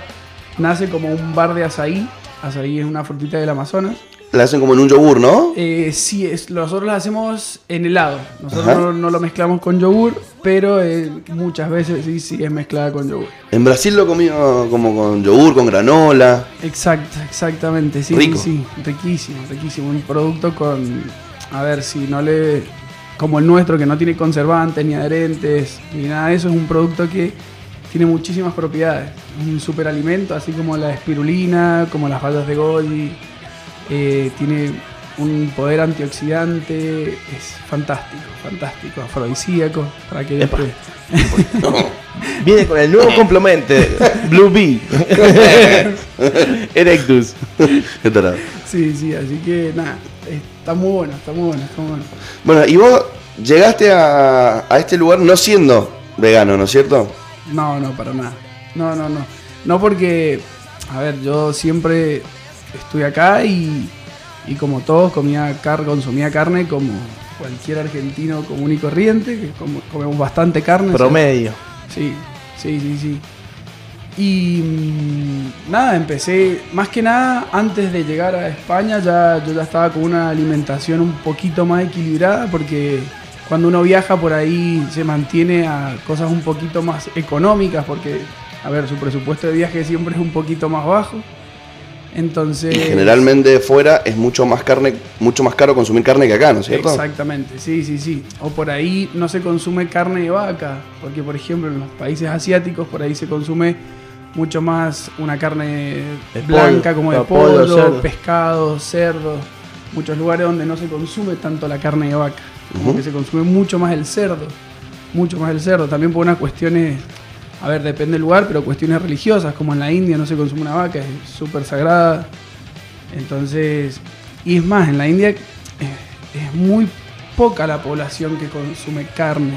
C: nace como un bar de azaí. Azaí es una frutita del Amazonas.
A: La hacen como en un yogur, ¿no?
C: Eh, sí, es, nosotros lo hacemos en helado. Nosotros no, no lo mezclamos con yogur, pero eh, muchas veces sí, sí es mezclada con yogur.
A: En Brasil lo comí como con yogur, con granola.
C: Exacto, exactamente, sí,
A: Rico.
C: sí, sí, riquísimo, riquísimo. Un producto con, a ver, si no le, como el nuestro, que no tiene conservantes, ni adherentes, ni nada de eso, es un producto que tiene muchísimas propiedades. Un superalimento, así como la espirulina, como las bayas de goji, eh, tiene un poder antioxidante, es fantástico, fantástico, afrodisíaco, para que
B: Epa.
C: después... [laughs]
B: Viene con el nuevo complemento, Blue Bee. [laughs] Erectus.
C: Sí, sí, así que nada, está muy bueno, está muy bueno, está muy bueno.
A: Bueno, y vos llegaste a, a este lugar no siendo vegano, ¿no es cierto?
C: No, no, para nada. No, no, no. No porque, a ver, yo siempre estuve acá y, y como todos comía car consumía carne como cualquier argentino común y corriente, que comemos bastante carne. o sea,
B: Promedio.
C: Sí, sí, sí, sí. Y mm, nada, empecé, más que nada, antes de llegar a España, ya, yo ya estaba con una alimentación un poquito más equilibrada, porque cuando uno viaja por ahí se mantiene a cosas un poquito más económicas, porque, a ver, su presupuesto de viaje siempre es un poquito más bajo. Entonces...
A: Y generalmente fuera es mucho más carne, mucho más caro consumir carne que acá, ¿no es cierto?
C: Exactamente, sí, sí, sí. O por ahí no se consume carne de vaca, porque por ejemplo en los países asiáticos por ahí se consume mucho más una carne
B: De
C: blanca
B: pollo,
C: como de
B: pollo,
C: pollo,
B: cerdo.
C: pescado, cerdo. Muchos lugares donde no se consume tanto la carne de vaca, como que se consume mucho más el cerdo, mucho más el cerdo. También por unas cuestiones, a ver, depende del lugar, pero cuestiones religiosas, como en la India no se consume una vaca, es súper sagrada. Entonces, y es más, en la India eh, es muy poca la población que consume carne.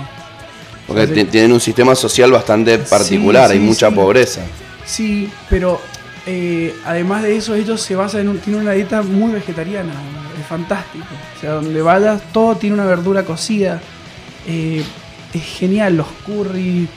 A: Porque
C: Entonces,
A: tienen un sistema social bastante particular,
C: Sí,
A: hay mucha
C: sí.
A: pobreza.
C: Sí, pero eh, además de eso, ellos se basan en un, tienen una dieta muy vegetariana, es fantástico. O sea, donde vayas, todo tiene una verdura cocida. eh, es genial, los curry.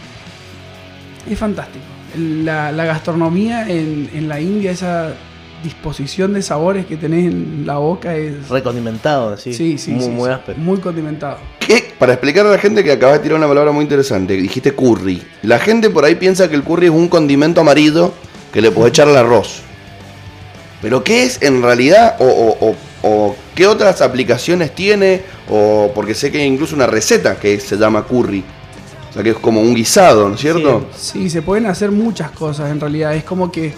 C: Es fantástico. La, la gastronomía en, en la India, esa disposición de sabores que tenés en la boca es.
B: Recondimentado, así.
C: Sí, sí,
B: Muy,
C: sí,
B: muy
C: sí,
B: áspero.
C: muy condimentado.
A: ¿Qué? Para explicar a la gente que acabas de tirar una palabra muy interesante, dijiste curry. La gente por ahí piensa que el curry es un condimento amarillo que le puedes echar al arroz. Pero ¿qué es en realidad? O, o- o- o qué otras aplicaciones tiene? O porque sé que hay incluso una receta que se llama curry. O sea que es como un guisado, ¿no es cierto?
C: Sí, se pueden hacer muchas cosas en realidad. Es como que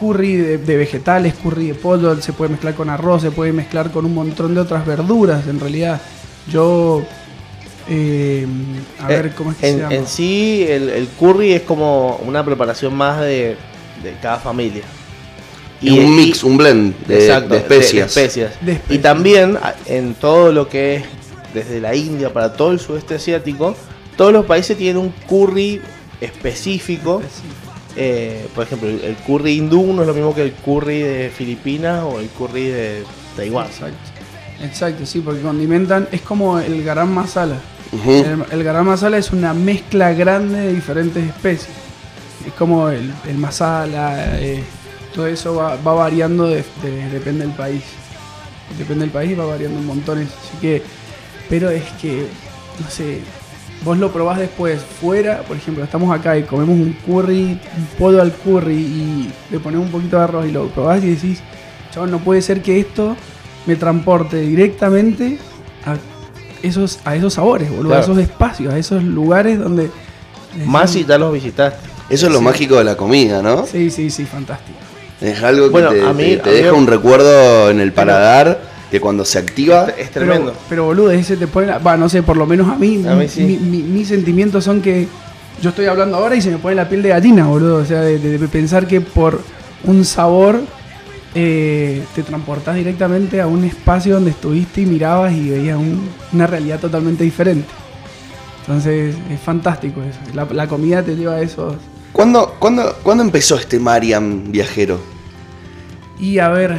C: curry de, de vegetales, curry de pollo, se puede mezclar con arroz, se puede mezclar con un montón de otras verduras en realidad. Yo... eh, a
B: Eh,
C: ver, ¿cómo es que
B: en,
C: se llama?
B: en sí, el, el curry es como una preparación más de, de cada familia.
A: Y un mix, un blend de,
B: Exacto,
A: de especias.
B: especias.
C: De
B: Y
C: especias.
B: también a- en todo lo que es desde la India para todo el sudeste asiático, todos los países tienen un curry específico. Eh, por ejemplo, el, curry hindú no es lo mismo que el curry de Filipinas o el curry de Taiwán.
C: Exacto. Exacto, sí, porque condimentan, es como el garam masala. El, el garam masala es una mezcla grande de diferentes especies. Es como el, el masala, eh, todo eso va, va variando, de- de- depende del país. Depende del país, va variando un montón. Así que, pero es que, no sé, vos lo probás después fuera, por ejemplo, estamos acá y comemos un curry, un pollo al curry y le ponemos un poquito de arroz y lo probás y decís, chabón, no puede ser que esto me transporte directamente a esos, a esos sabores, boludo, a esos espacios, a esos lugares donde...
B: Más si ya los visitaste.
A: Eso es lo
C: Sí.
A: mágico de la comida, ¿no?
C: Sí, sí, sí, fantástico.
A: Es algo que
B: Bueno,
A: te,
B: a mí-
A: te- te
B: a mí-
A: deja un recuerdo en el paladar que cuando se activa.
B: Es tremendo.
C: Pero, pero boludo, ese te pone. la- Va, no sé, por lo menos a mí.
B: A mí sí.
C: mi- mi- mis sentimientos son que yo estoy hablando ahora y se me pone la piel de gallina, boludo. O sea, de, de- de pensar que por un sabor eh, te transportás directamente a un espacio donde estuviste y mirabas y veías un- una realidad totalmente diferente. Entonces, es fantástico eso. La, la comida te lleva a esos.
A: ¿Cuándo, cuándo, cuándo empezó este Mariam viajero?
C: Y a ver,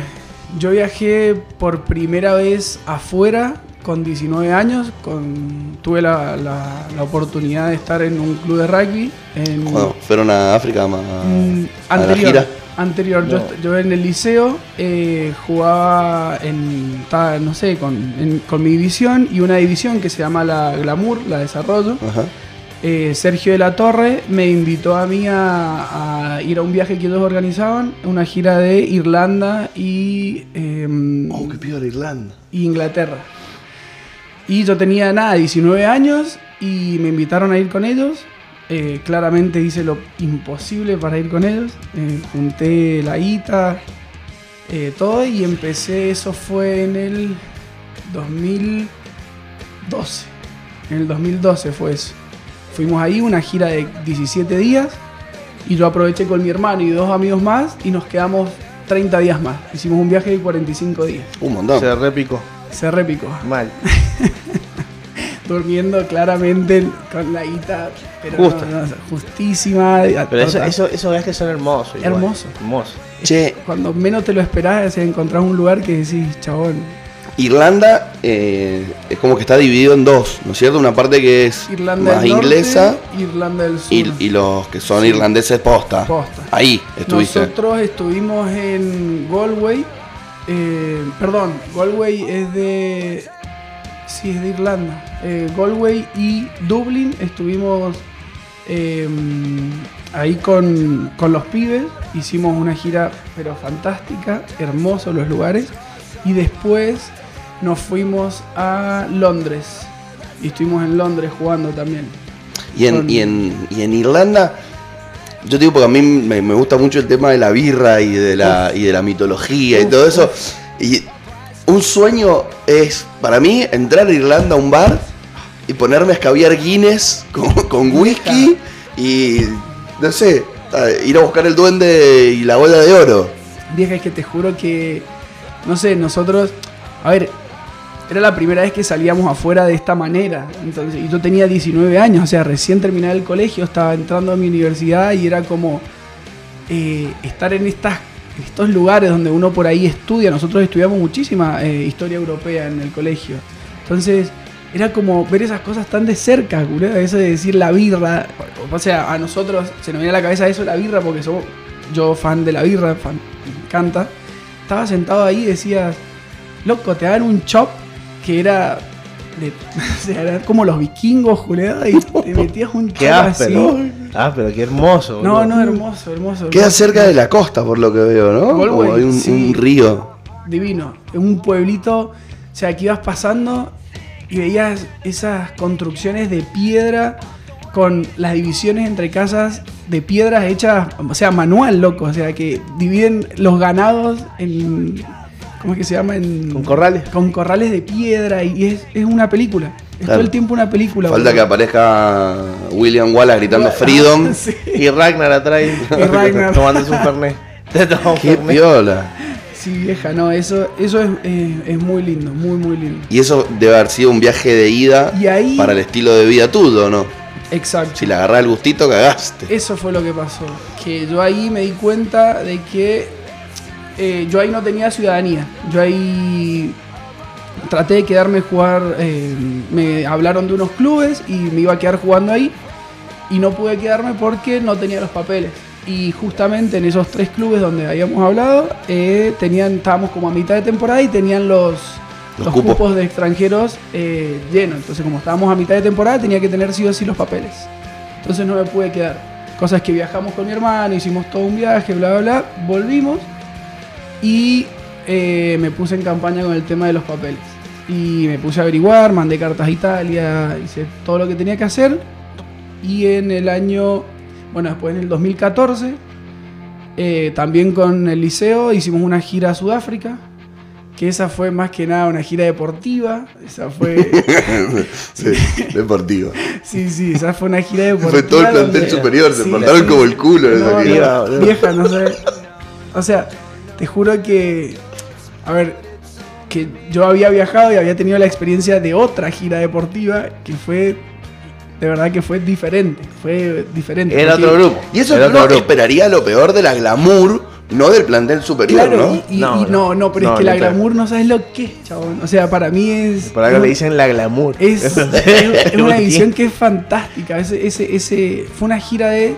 C: yo viajé por primera vez afuera con 19 años. Con, tuve la, la- la oportunidad de estar en un club de rugby. En,
A: Cuando fueron a África ma-
C: mm,
A: a la
C: anterior.
A: gira.
C: Anterior, yo,
B: No.
C: yo en el liceo eh, jugaba en, estaba, no sé, con, en- con mi división y una división que se llama la Glamour, la Desarrollo.
A: Ajá.
C: Eh, Sergio de la Torre me invitó a mí a, a ir a un viaje que ellos organizaban, una gira de Irlanda y em,
A: Oh, qué peor Irlanda.
C: y Inglaterra. Y yo tenía nada, 19 años y me invitaron a ir con ellos. Eh, claramente hice lo imposible para ir con ellos. Eh, junté la guita, eh, todo y empecé, eso fue en el 2012. En el 2012 fue eso. Fuimos ahí, una gira de 17 días y yo aproveché con mi hermano y dos amigos más y nos quedamos 30 días más. Hicimos un viaje de 45 días.
A: Un montón.
B: Se repicó.
C: Se repicó.
B: Mal. [laughs]
C: Durmiendo claramente con la guita, pero
B: Justa.
C: no, no, justísima.
B: Pero eso, eso, esos viajes son hermosos. igual.
C: Hermoso.
B: Hermoso.
A: Che,
C: Cuando menos te lo esperás, encontrás un lugar que decís, chabón,
A: Irlanda eh, es como que está dividido en dos, ¿no es cierto? Una parte que es
C: Irlanda
A: más
C: Norte,
A: inglesa
C: Irlanda del Sur.
A: y, y los que son
C: Sí.
A: irlandeses posta.
C: Posta.
A: Ahí estuviste.
C: Nosotros estuvimos en Galway. eh, perdón, Galway es de. Sí, es de Irlanda. Eh, Galway y Dublin estuvimos eh, ahí con, con los pibes. Hicimos una gira, pero fantástica, hermosos los lugares. Y después nos fuimos a Londres. Y estuvimos en Londres jugando también.
A: Y en,
C: Con-
A: y, en, y en Irlanda, yo digo porque a mí me, me gusta mucho el tema de la birra y de la, y de la mitología y todo eso. Y un sueño es, para mí, entrar a Irlanda a un bar y ponerme a escabiar Guinness con, [laughs] con whisky y, no sé, ir a buscar el duende y la bola de oro.
C: Vieja, es que te juro que, no sé, nosotros, a ver, era la primera vez que salíamos afuera de esta manera. Entonces, y yo tenía 19 años, o sea, recién terminé el colegio, estaba entrando a mi universidad y era como eh, estar en estas, estos lugares donde uno por ahí estudia. Nosotros estudiamos muchísima eh, historia europea en el colegio. Entonces, era como ver esas cosas tan de cerca, culo, eso de decir la birra. O sea, a nosotros se nos viene a la cabeza eso, la birra, porque somos yo fan de la birra, fan, me encanta. Estaba sentado ahí y decías, loco, te dan un chop que era, de, [laughs] o sea, era como los vikingos, Julián, y te [laughs] metías un
B: Qué
C: chop así.
B: áspero. Ah, pero qué hermoso.
C: No, no, hermoso, hermoso.
A: Queda
C: hermoso.
A: cerca de la costa, por lo que veo, ¿no? Como hay un,
C: sí.
A: un río.
C: divino. En un pueblito, o sea, que ibas pasando y veías esas construcciones de piedra con las divisiones entre casas de piedras hechas, o sea, manual, loco. O sea, que dividen los ganados en. ¿Cómo es que se llama? En,
B: Con corrales.
C: Con corrales de piedra y es, es una película. Es
A: Claro.
C: todo el tiempo una película.
A: Falta que aparezca William Wallace gritando Freedom. [laughs]
C: Sí.
B: Y Ragnar atrás [laughs] tomándose [laughs] un fernet.
A: Qué piola.
C: Sí, vieja, no, eso, eso es, eh, es muy lindo, muy, muy lindo.
A: Y eso debe haber sido un viaje de ida
C: Y ahí-
A: para el estilo de vida tuyo, ¿no?
C: Exacto.
A: Si le agarrás el gustito, cagaste.
C: Eso fue lo que pasó. Que yo ahí me di cuenta de que eh, yo ahí no tenía ciudadanía. Yo ahí traté de quedarme a jugar, eh, me hablaron de unos clubes y me iba a quedar jugando ahí y no pude quedarme porque no tenía los papeles. Y justamente en esos tres clubes donde habíamos hablado, eh, tenían, estábamos como a mitad de temporada y tenían los,
A: Los
C: los,
A: cupos.
C: cupos. de extranjeros eh, llenos. Entonces como estábamos a mitad de temporada tenía que tener sí o sí los papeles. Entonces no me pude quedar. Cosas que viajamos con mi hermano, hicimos todo un viaje, bla, bla, bla. Volvimos y eh, me puse en campaña con el tema de los papeles. Y me puse a averiguar, mandé cartas a Italia, hice todo lo que tenía que hacer. Y en el año, bueno, después en el 2014, eh, también con el liceo hicimos una gira a Sudáfrica. Que esa fue más que nada una gira deportiva. Esa fue. [laughs]
A: Sí, deportivo.
C: Sí, sí, esa fue una gira deportiva.
A: Fue todo el plantel
C: donde-
A: superior, se
C: Sí,
A: portaron
C: sí.
A: como el culo en esa
C: No,
A: gira.
C: Vieja, no sé. O sea, te juro que. A ver, que yo había viajado y había tenido la experiencia de otra gira deportiva que fue. De verdad que fue diferente. Fue diferente.
B: Era otro grupo.
A: Y eso
B: Era
A: que uno esperaría lo peor de la glamour, no del plantel superior,
C: Claro,
A: ¿no?
C: y, y-
B: No,
C: y no, no, pero
B: no,
C: es que la glamour no sabes lo que es, chabón. O sea, para mí es.
B: Por algo le dicen la glamour.
C: Es, [laughs] es- es una edición que es fantástica. Ese, ese, ese, fue una gira de.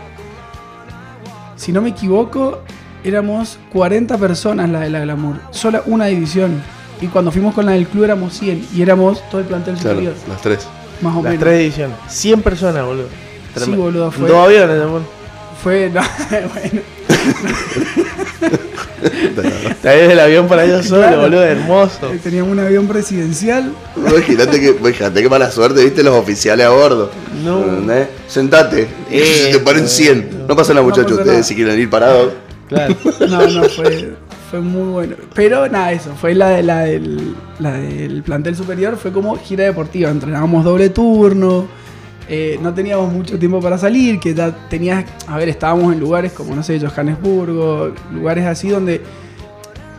C: Si no me equivoco, éramos 40 personas la de la Glamour. Solo una división. Y cuando fuimos con la del club éramos 100. Y éramos todo el plantel
A: Claro,
C: superior.
A: las tres.
C: Más o
B: Las
C: menos.
B: tres ediciones. 100 personas, boludo.
C: Sí, boludo, fue-
B: Dos aviones, amor.
C: Fue. no, [laughs] bueno.
B: Está desde el avión para ellos solo,
C: Claro.
B: boludo. Hermoso.
C: Teníamos un avión presidencial.
A: Imagínate que, imagínate que mala suerte, viste los oficiales a bordo.
B: No.
A: Sentate.
B: Eh,
A: se te ponen 100. No pasa nada,
C: No
A: muchachos. Ustedes si quieren ir parados.
B: Claro. [laughs]
C: No, no, fue, fue muy bueno. Pero nada, eso, fue la, de, la, del, la del plantel superior, fue como gira deportiva. Entrenábamos doble turno, eh, no teníamos mucho tiempo para salir, que ya tenías, a ver, estábamos en lugares como, no sé, Johannesburgo, lugares así donde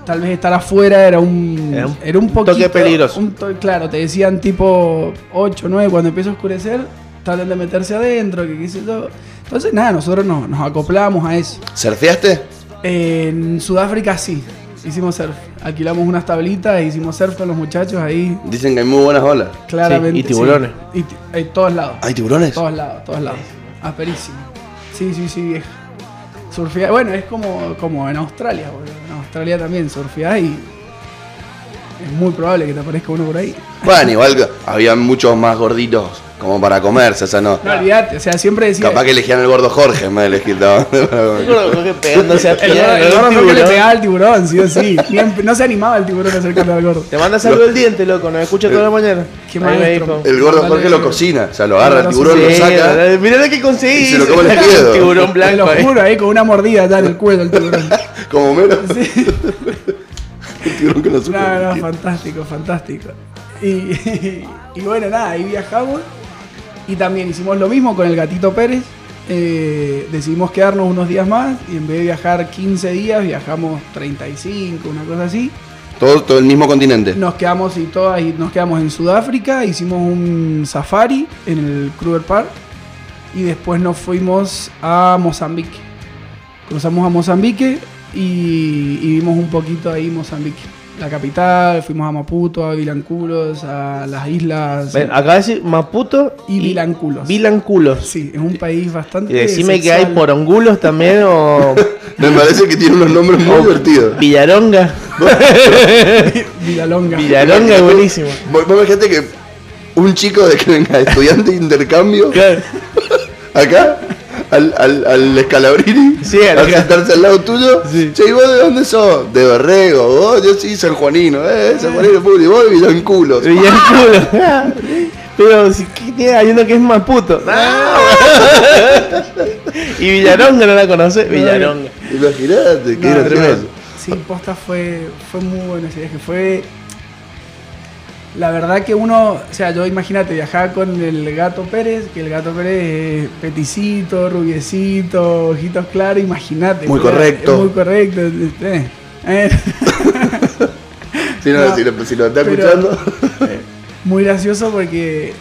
C: tal vez estar afuera era un,
B: Era un
C: era un
B: toque
C: poquito,
B: peligroso.
C: un to- claro, te decían tipo 8, 9, cuando empieza a oscurecer, traten de meterse adentro, que qué sé yo. Entonces, nada, nosotros nos, nos acoplamos a eso.
A: ¿Surfeaste?
C: En Sudáfrica sí, hicimos surf. Alquilamos unas tablitas e hicimos surf con los muchachos ahí,
A: Dicen que hay muy buenas olas.
C: claramente.
B: y tiburones.
C: Sí. Y en todos lados.
A: ¿Hay tiburones?
C: Todos lados, todos lados. Asperísimo. Sí, sí, sí, vieja. Surfear, bueno, es como, como en Australia, boludo. En Australia también surfeás y es muy probable que te aparezca uno por ahí.
A: Bueno, igual que había muchos más gorditos como para comerse, o sea, no.
C: No olvidate, o sea, siempre decía.
A: Capaz que elegían el gordo Jorge en vez de elegir [laughs]
B: Jorge pegándose a
C: el el gordo que le pegaba al tiburón, sí o sí. No se animaba el tiburón a acercarle al gordo.
B: Te manda salud el diente, loco. Nos escucha toda la mañana.
C: Qué maestro.
A: El gordo Jorge lo cocina, o sea, lo agarra el
C: No, no
A: tiburón, lo saca.
B: Mirá lo que conseguí.
A: Y se lo come el [laughs] dedo.
B: Tiburón
C: Te
B: blanco.
C: lo juro, ahí con una mordida ya en el cuello el tiburón. [laughs]
A: Como mero. [laughs] Con la.
C: No, no, fantástico, fantástico. Y, [laughs] y bueno, nada, ahí viajamos. Y también hicimos lo mismo con el gatito Pérez. Eh, decidimos quedarnos unos días más y en vez de viajar 15 días, viajamos 35, una cosa así.
A: Todo, todo el mismo continente.
C: Nos quedamos y todas y nos quedamos en Sudáfrica, hicimos un safari en el Kruger Park y después nos fuimos a Mozambique. Cruzamos a Mozambique y, y vimos un poquito ahí Mozambique. La capital, fuimos a Maputo, a Vilanculos, a las islas.
B: Ven, de decir Maputo
C: Y Vilanculos.
B: Vilanculos.
C: Sí, es un país bastante.
B: Y decime que
C: sexual.
B: hay porongulos también o, [laughs]
A: Me parece que tiene unos nombres muy divertidos.
B: Villaronga.
C: Villalonga. [laughs]
B: Villaronga es buenísimo.
A: Vos vos imagínate que un chico de que venga estudiante de intercambio
B: Claro.
A: acá al, al, al Escalabrini
B: Sí, al
A: sentarse al lado tuyo.
B: Sí.
A: Che, ¿y vos de dónde sos? De Berrego. Vos, yo sí, San Juanino. Eh, San Juanino Puri. Y vos de Villanculos.
B: Villanculos. [laughs] Pero si hay uno que es Maputo. y Villaronga no la conoce. Villaronga.
A: Imagínate, qué
C: No,
A: gracioso.
B: tremendo.
C: Sí, posta fue, fue muy bueno ese viaje. Fue. La verdad que uno, o sea, yo imagínate, viajaba con el gato Pérez, que el gato Pérez es peticito, rubiecito, ojitos claros, imagínate.
A: Muy correcto.
C: es Muy correcto. eh, [laughs] eh.
A: Si no,
C: No,
A: si, lo, si lo está
C: pero-
A: escuchando. [laughs]
C: muy gracioso porque,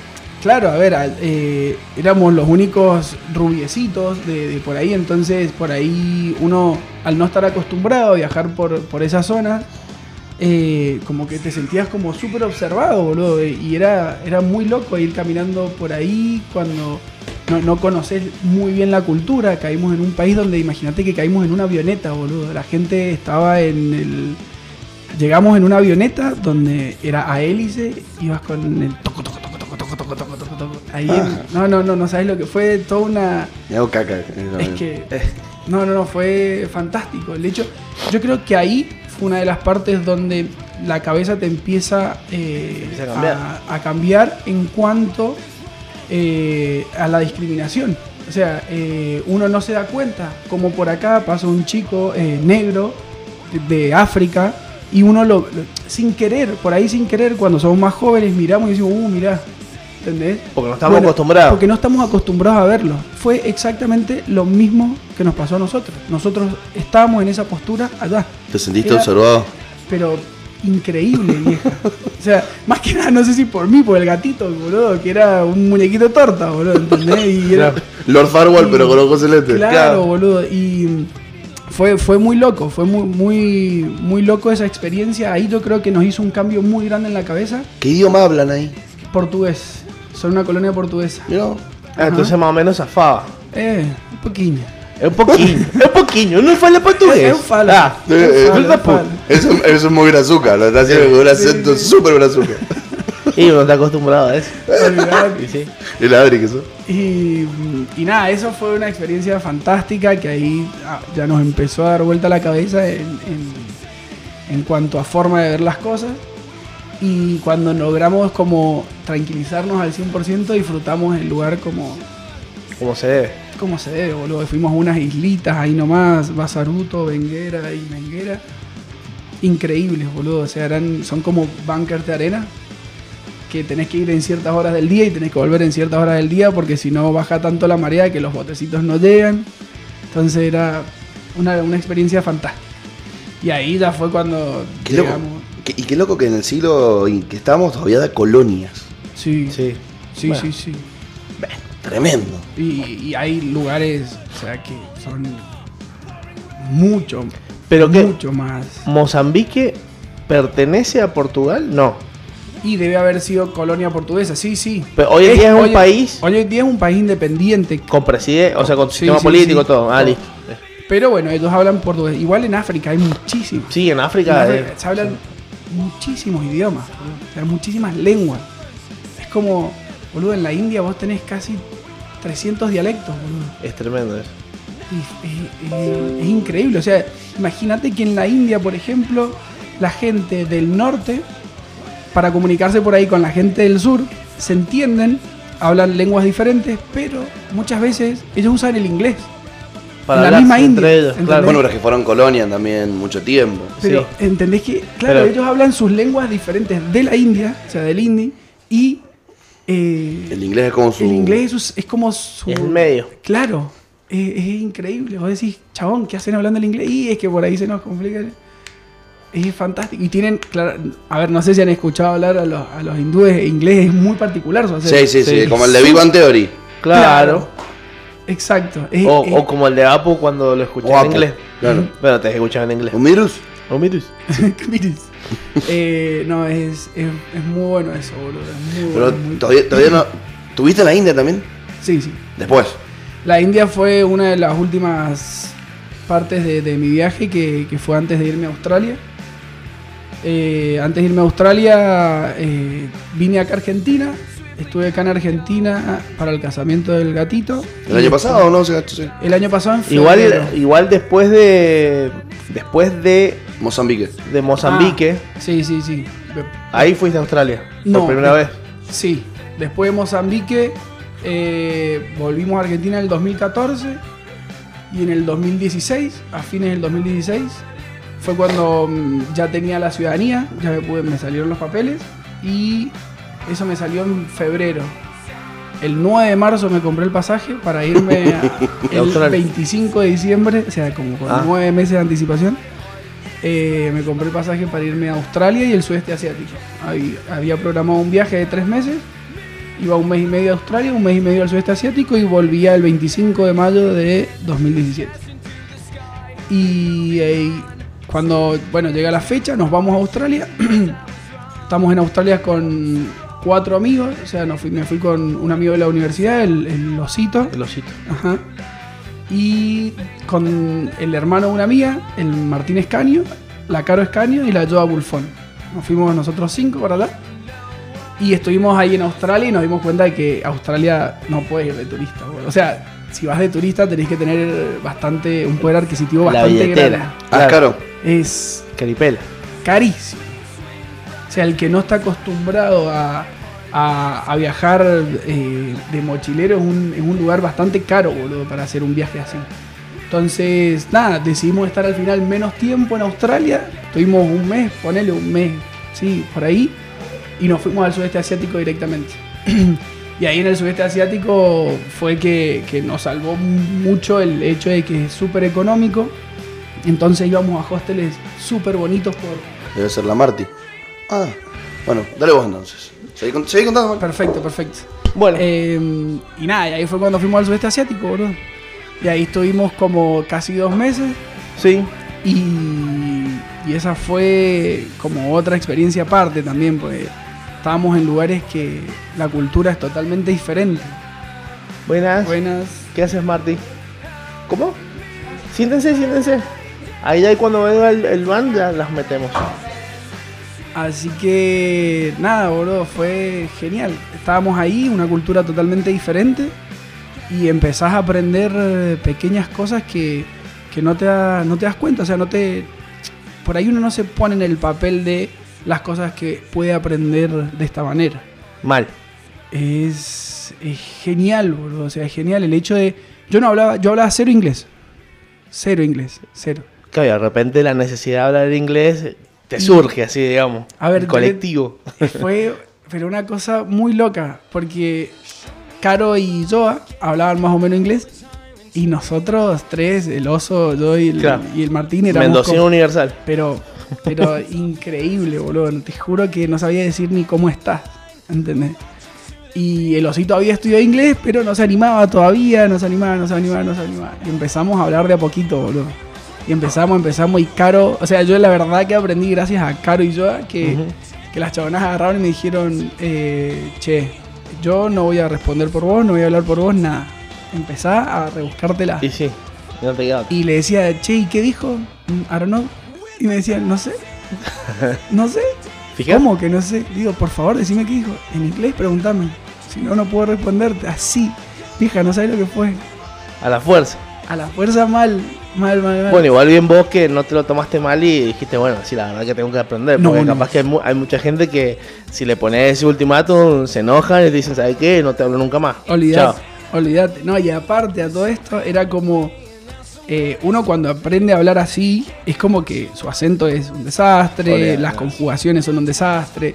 C: claro, a ver, eh, éramos los únicos rubiecitos de, de por ahí, entonces por ahí uno, al no estar acostumbrado a viajar por, por esa zona, eh, como que te sentías como súper observado, boludo. Y era, era muy loco ir caminando por ahí cuando no, no conoces muy bien la cultura. Caímos en un país donde imagínate que caímos en una avioneta, boludo. La gente estaba en el... Llegamos en una avioneta donde era a hélice, ibas con el toco, toco, toco, toco, toco, toco, toco, toco, toco. Ahí en- no, no, no, no sabes lo que fue toda una...
A: Me hago caca.
C: Es que. [laughs] No, no, no, fue fantástico. El hecho, yo creo que ahí una de las partes donde la cabeza te empieza, eh,
B: Empieza a cambiar.
C: a, a cambiar en cuanto eh, a la discriminación. O sea, eh, uno no se da cuenta, como por acá pasa un chico negro de, de África y uno lo, lo- sin querer, por ahí sin querer, cuando somos más jóvenes miramos y decimos, uh, mirá, ¿entendés?
B: Porque no estamos acostumbrados.
C: Porque no estamos acostumbrados a verlo. Fue exactamente lo mismo que nos pasó a nosotros. Nosotros estábamos en esa postura allá.
A: ¿Te sentiste
C: Era-
A: observado?
C: Pero increíble, vieja. O sea, [laughs] más que nada, no sé si por mí, por el gatito, boludo, que era un muñequito de torta, boludo, ¿entendés? Y era, [laughs]
A: Lord Farwell,
C: Y-
A: pero con ojos celestes.
C: Claro, boludo. Y fue, fue muy loco, fue muy, muy, muy loco esa experiencia. Ahí yo creo que nos hizo un cambio muy grande en la cabeza.
A: ¿Qué idioma hablan ahí?
C: Portugués. Son una colonia portuguesa.
A: Mirá.
B: Ah, entonces más o menos zafaba.
C: Eh, un poquillo.
B: Es un poquillo, [laughs] es un poquillo, no fala portugués.
C: Es un falo.
B: Ah,
C: Es un
A: Eh,
C: falo.
A: Eso, eso es muy brazuca, lo está haciendo con un acento súper brazuca. [laughs]
B: y uno está acostumbrado a eso. Y sí.
A: El Adri que eso.
C: Y, y nada, eso fue una experiencia fantástica que ahí ah, ya nos empezó a dar vuelta la cabeza en, en- en cuanto a forma de ver las cosas. Y cuando logramos como tranquilizarnos al 100%, disfrutamos el lugar como,
B: Como se debe.
C: como se debe, boludo. Fuimos a unas islitas ahí nomás, Basaruto, Benguera y Menguera. Increíbles, boludo. O sea, eran, son como bunkers de arena que tenés que ir en ciertas horas del día y tenés que volver en ciertas horas del día porque si no baja tanto la marea que los botecitos no llegan. Entonces era una, una experiencia fantástica. Y ahí ya fue cuando
A: Qué loco. Y qué loco que en el siglo en que estamos todavía da colonias.
C: Sí, sí,
B: Sí.
C: sí,
B: Bueno.
C: sí, sí.
A: Tremendo.
C: Y, y hay lugares, o sea, que son mucho,
B: Pero que
C: mucho más.
B: Mozambique pertenece a Portugal, no.
C: Y debe haber sido colonia portuguesa, sí, sí.
B: Pero hoy en día es un país
C: Hoy en día es un país independiente.
B: con presidente, o sea, con
C: Sí,
B: sistema
C: sí,
B: político,
C: sí.
B: todo. Ah, listo.
C: Pero bueno, ellos hablan portugués. Igual en África hay muchísimos.
B: Sí, en
C: En
B: África.
C: África
B: eh,
C: se hablan muchísimos idiomas, boludo. O sea, muchísimas lenguas. Es como, boludo, en la India vos tenés casi 300 dialectos, boludo.
B: es tremendo eso.
C: Y Es, es- es increíble. O sea, imagínate que en la India, por ejemplo, la gente del norte, para comunicarse por ahí con la gente del sur, se entienden, hablan lenguas diferentes, pero muchas veces ellos usan el inglés.
B: Para
C: la misma
B: entre
C: India,
B: claro.
A: Bueno, pero es que fueron colonia también mucho tiempo.
C: Pero
B: Sí.
C: entendés que, claro,
B: Pero-
C: ellos hablan sus lenguas diferentes de la India, o sea, del hindi, y eh,
A: El inglés es como su.
C: el inglés es, es como su...
B: Es el medio.
C: Claro, es, es increíble. Vos decís, chabón, ¿qué hacen hablando el inglés? Y es que por ahí se nos complica. Es fantástico. Y tienen, claro, a ver, no sé si han escuchado hablar a los, a los hindúes, inglés es muy particular.
A: Sí, sí, sí,
B: Sí.
A: como el de Bang Theory.
B: Claro.
C: Exacto. Es-
B: O,
C: es-
B: o como el de Apu cuando lo escuché
A: O [laughs]
B: en inglés.
A: claro.
B: Pero te escuchaba en inglés.
A: ¿Un virus?
B: O Mirus. [laughs]
C: Miris. Eh, no, es, es, es muy bueno eso, boludo. Es muy
A: Pero
C: bueno, muy-
A: todavía, todavía no. [laughs] ¿Tuviste en la India también?
C: Sí, sí.
A: Después.
C: La India fue una de las últimas partes de, de mi viaje que, que fue antes de irme a Australia. Eh, antes de irme a Australia eh, vine acá a Argentina. Estuve acá en Argentina para el casamiento del gatito.
A: ¿El año pasado o no?
C: El año pasado en febrero.
B: Igual, igual después de. Después de,
A: Mozambique.
B: de Mozambique,
C: Ah, sí, sí, sí.
B: ahí fuiste a Australia.
C: No,
B: por primera vez.
C: Sí. Después de Mozambique eh, volvimos a Argentina en el 2014 y en el 2016, a fines del 2016, fue cuando mm, ya tenía la ciudadanía, ya me, pude- me salieron los papeles y eso me salió en febrero. El 9 de marzo me compré el pasaje para irme [laughs] a- el
B: Australia.
C: 25 de diciembre, o sea, como con
B: Ah.
C: nueve meses de anticipación. eh, me compré el pasaje para irme a Australia y el sudeste asiático. Había, había programado un viaje de tres meses, iba un mes y medio a Australia, un mes y medio al sudeste asiático y volvía el 25 de mayo de 2017. Y, eh, cuando, bueno, llega la fecha, nos vamos a Australia. [clears throat] Estamos en Australia con cuatro amigos, o sea, nos fui- me fui con un amigo de la universidad, el, el Osito.
B: El osito.
C: Ajá. Y con el hermano de una amiga, el Martín Escaño, la Caro Escaño y la Joa Bulfón. Nos fuimos nosotros cinco para allá. Y estuvimos ahí en Australia y nos dimos cuenta de que Australia no puedes ir de turista. O sea, si vas de turista tenés que tener bastante, un poder adquisitivo
B: La
C: bastante grande.
B: billetera.
A: Ah, claro.
C: Es
B: Caripela.
C: carísimo. O sea, el que no está acostumbrado a, a- viajar eh, de mochilero es un, es un lugar bastante caro, boludo, para hacer un viaje así. Entonces, nada, decidimos estar al final menos tiempo en Australia. Estuvimos un mes, ponele un mes, sí, por ahí. Y nos fuimos al sudeste asiático directamente. [clears throat] y ahí en el sudeste asiático fue que, que nos salvó mucho el hecho de que es súper económico. Entonces íbamos a hosteles súper bonitos por,
A: Debe ser la Marty. Ah, bueno, dale vos entonces. Seguí, con- seguí contando.
C: Perfecto, perfecto.
B: Bueno,
C: Eh, y nada, y ahí fue cuando fuimos al sudeste asiático, boludo. Y ahí estuvimos como casi dos meses.
B: sí.
C: Y, y esa fue como otra experiencia aparte también, porque estábamos en lugares que la cultura es totalmente diferente.
B: Buenas.
C: Buenas.
B: ¿Qué haces, Marty? ¿Cómo? Siéntense, siéntense. Ahí ya cuando venga el, el van ya las metemos.
C: Así que nada, boludo, fue genial. Estábamos ahí, una cultura totalmente diferente. Y empezás a aprender eh, pequeñas cosas que, que no, te da- no te das cuenta. O sea, no te. Por ahí uno no se pone en el papel de las cosas que puede aprender de esta manera.
B: Mal.
C: Es, es genial, boludo. O sea, es genial el hecho de. Yo no hablaba, yo hablaba cero inglés. Cero inglés, cero.
B: Claro, de repente la necesidad de hablar inglés te surge así, digamos.
C: A ver,
B: colectivo.
C: Fue, pero una cosa muy loca, porque Caro y Joa hablaban más o menos inglés, y nosotros tres, el oso, yo y el,
B: Claro.
C: y el Martín, éramos
B: Mendocino
C: como-
B: Universal.
C: pero, pero [laughs] increíble, boludo. Te juro que no sabía decir ni cómo estás, ¿entendés? Y el osito había estudiado inglés, pero no se animaba todavía, no se animaba, no se animaba, no se animaba. Y empezamos a hablar de a poquito, boludo. Y empezamos, empezamos, y Caro, o sea, yo la verdad que aprendí gracias a Caro y yo, que, que las chabonas agarraron y me dijeron, eh, che, yo no voy a responder por vos, no voy a hablar por vos, nada. Empezá a rebuscártela.
B: Y sí, no te queda.
C: Y le decía, che, ¿y qué dijo? Mm, I don't know. Y me decía, no sé. [laughs] No sé.
B: Fíjate.
C: ¿Cómo que no sé? Digo, por favor, decime qué dijo. En inglés, pregúntame. Si no, no puedo responderte. Así. Vieja, no sabes lo que fue.
B: A la fuerza.
C: A la fuerza mal. Mal, mal, mal.
B: Bueno, igual bien vos que no te lo tomaste mal y dijiste, bueno, sí, la verdad que tengo que aprender.
C: No,
B: Porque
C: no.
B: capaz que hay, mu- hay mucha gente que si le pones ese ultimátum se enojan y te dicen, ¿sabes qué? No te hablo nunca más.
C: Olvidate,
B: Chao.
C: olvidate. No, y aparte a todo esto, era como. eh, uno cuando aprende a hablar así, es como que su acento es un desastre,
B: Olvidate.
C: las conjugaciones son un desastre.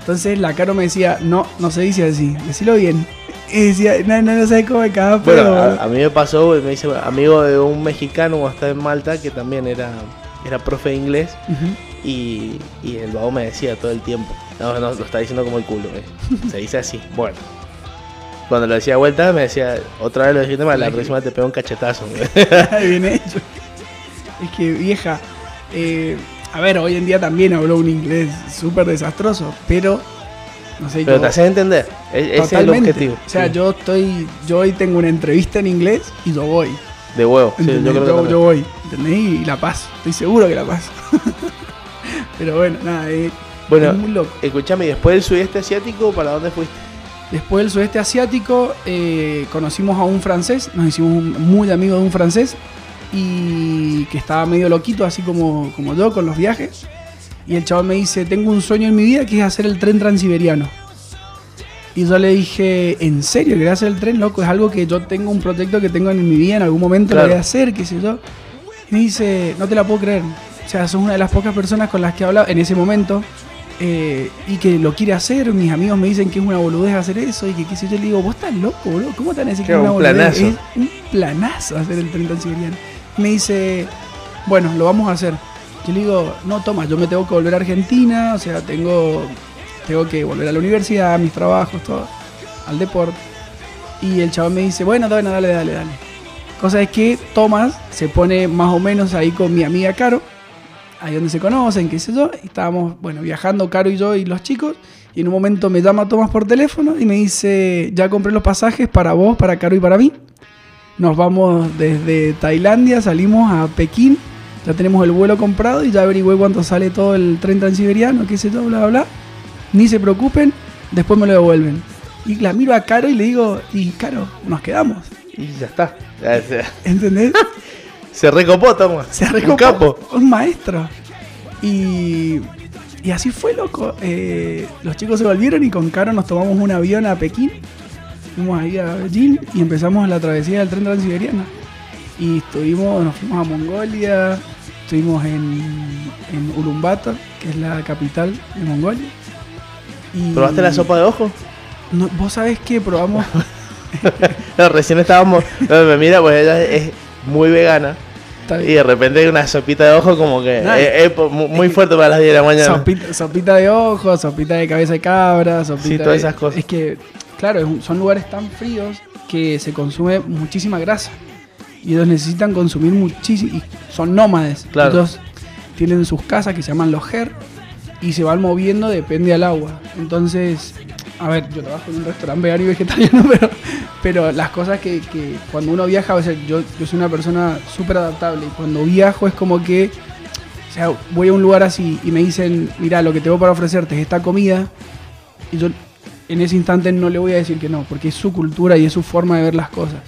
C: Entonces la Caro me decía, no, no se dice así, decilo bien. Y decía, no, no, no cómo me cagaba,
B: Bueno,
C: pero.
B: a, a mí me pasó, me dice amigo de un mexicano estaba en Malta que también era, era profe de inglés y, y el vago me decía todo el tiempo, no, no, lo está diciendo como el culo, eh. [laughs] se dice así, bueno. Cuando lo decía de vuelta me decía, otra vez lo dijiste mal, la próxima te pego un cachetazo.
C: Bien [laughs] hecho. Es que vieja, eh, a ver, hoy en día también habló un inglés súper desastroso, pero no sé,
B: Pero
C: yo-
B: te haces entender, e- ese es el objetivo.
C: O sea,
B: Sí.
C: yo estoy, yo hoy tengo una entrevista en inglés y yo voy.
B: De huevo, sí, yo creo que
C: yo,
B: también.
C: yo voy, ¿entendés? Y la paso, estoy seguro que la paso. [laughs] pero bueno, nada, eh,
B: Bueno,
C: es muy loco.
B: escúchame, ¿y después del sudeste asiático, ¿para dónde fuiste?
C: Después del sudeste asiático eh, conocimos a un francés, nos hicimos un- muy amigos de un francés y que estaba medio loquito, así como, como yo con los viajes. Y el chaval me dice, tengo un sueño en mi vida que es hacer el tren transiberiano. Y yo le dije, ¿en serio querés hacer el tren, loco? Es algo que yo tengo, un proyecto que tengo en mi vida, en algún momento
B: Claro.
C: lo voy a hacer, qué sé yo. Y me dice, no te la puedo creer. O sea, sos una de las pocas personas con las que he hablado en ese momento eh, y que lo quiere hacer. Mis amigos me dicen que es una boludez hacer eso y que qué sé yo. Le digo, vos estás loco, boludo. ¿Cómo a decir que es una
B: un
C: boludez?
B: planazo.
C: Es un planazo hacer el tren transiberiano. Me dice, bueno, lo vamos a hacer. Yo le digo, no, toma, yo me tengo que volver a Argentina, o sea, tengo, tengo que volver a la universidad, a mis trabajos, todo, al deporte. Y el chaval me dice, bueno, bueno, dale, dale, dale. Cosa es que Tomás se pone más o menos ahí con mi amiga Caro ahí donde se conocen, qué sé yo. Estábamos, bueno, viajando Caro y yo y los chicos. Y en un momento me llama Tomás por teléfono y me dice, ya compré los pasajes para vos, para Caro y para mí. Nos vamos desde Tailandia, salimos a Pekín, ya tenemos el vuelo comprado y ya averigüé cuánto sale todo el tren transiberiano, qué sé yo, bla, bla, bla. Ni se preocupen, después me lo devuelven. Y la miro a Caro y le digo, y Caro, nos quedamos.
B: Y ya está. Ya se,
C: ¿Entendés? [laughs]
B: se recopó, Tomás.
C: Se
B: Un
C: recopó.
B: capo.
C: Un maestro. Y, y así fue, loco. Eh, los chicos se volvieron y con Caro nos tomamos un avión a Pekín. Fuimos ahí a Beijing y empezamos la travesía del tren transiberiano. Y estuvimos, nos fuimos a Mongolia, estuvimos en, en Ulaanbaatar, que es la capital de Mongolia. Y
B: ¿Probaste la sopa de ojo?
C: No, Vos sabés que probamos. [laughs]
B: No, recién estábamos. no, me mira, pues ella es muy vegana. Y de repente una sopita de ojo, como que
C: No,
B: es, muy fuerte para las 10 de la mañana.
C: Sopita, sopita de ojo, sopita de cabeza de cabra, sopita
B: Sí, todas
C: de-
B: esas cosas.
C: Es que, claro, son lugares tan fríos que se consume muchísima grasa. Y ellos necesitan consumir muchísimo. Y son nómades.
B: Claro.
C: Ellos tienen sus casas que se llaman los her y se van moviendo depende al agua. Entonces, a ver, yo trabajo en un restaurante vegano y vegetariano, [laughs] pero, pero las cosas que, que cuando uno viaja, o sea, yo, yo soy una persona súper adaptable y cuando viajo es como que, o sea, voy a un lugar así y me dicen, mira, lo que tengo para ofrecerte es esta comida y yo en ese instante no le voy a decir que no, porque es su cultura y es su forma de ver las cosas.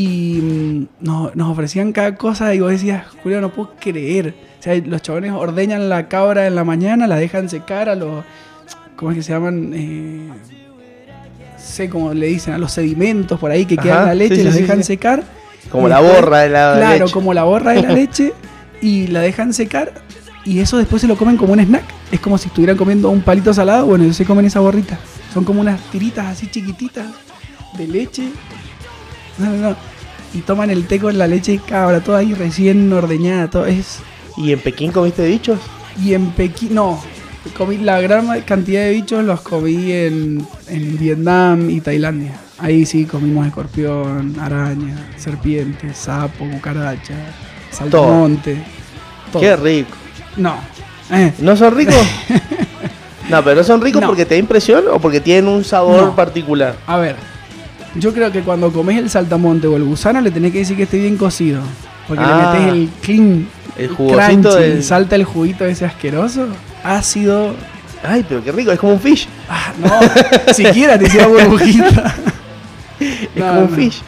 C: Y mm, no- nos ofrecían cada cosa y vos decías, Julio, no puedo creer. O sea, los chabones ordeñan la cabra en la mañana, la dejan secar a los. ¿Cómo es que se llaman? Eh, sé cómo le dicen, a los sedimentos por ahí que quedan la leche,
B: sí,
C: los
B: sí,
C: dejan
B: sí.
C: secar.
B: Como la borra de la
C: Claro,
B: leche.
C: como la borra de la [laughs] leche y la dejan secar y eso después se lo comen como un snack. Es como si estuvieran comiendo un palito salado, bueno, ellos se comen esa borrita. Son como unas tiritas así chiquititas de leche. No, no, no. Y toman el té con la leche de cabra, toda ahí recién ordeñada, todo es...
B: ¿Y en Pekín comiste bichos?
C: Y en Pekín, no, comí la gran cantidad de bichos los comí en, en Vietnam y Tailandia. Ahí sí comimos escorpión, araña, serpiente, sapo, cucaracha, saltamonte. todo.
B: Qué rico.
C: No. Eh,
B: ¿No son ricos? [laughs] no, pero no son ricos
C: No.
B: porque te da impresión o porque tienen un sabor
C: No.
B: particular.
C: a ver, yo creo que cuando comes el saltamonte o el gusano le tenés que decir que esté bien cocido. Porque
B: Ah.
C: le metes el clean,
B: El jugosito
C: crunchy,
B: del-
C: y salta el juguito ese asqueroso, ácido.
B: Ay, pero qué rico, es como un fish.
C: Ah, no, siquiera te hiciera burbujita. [laughs]
B: Es
C: No,
B: como un
C: no.
B: fish.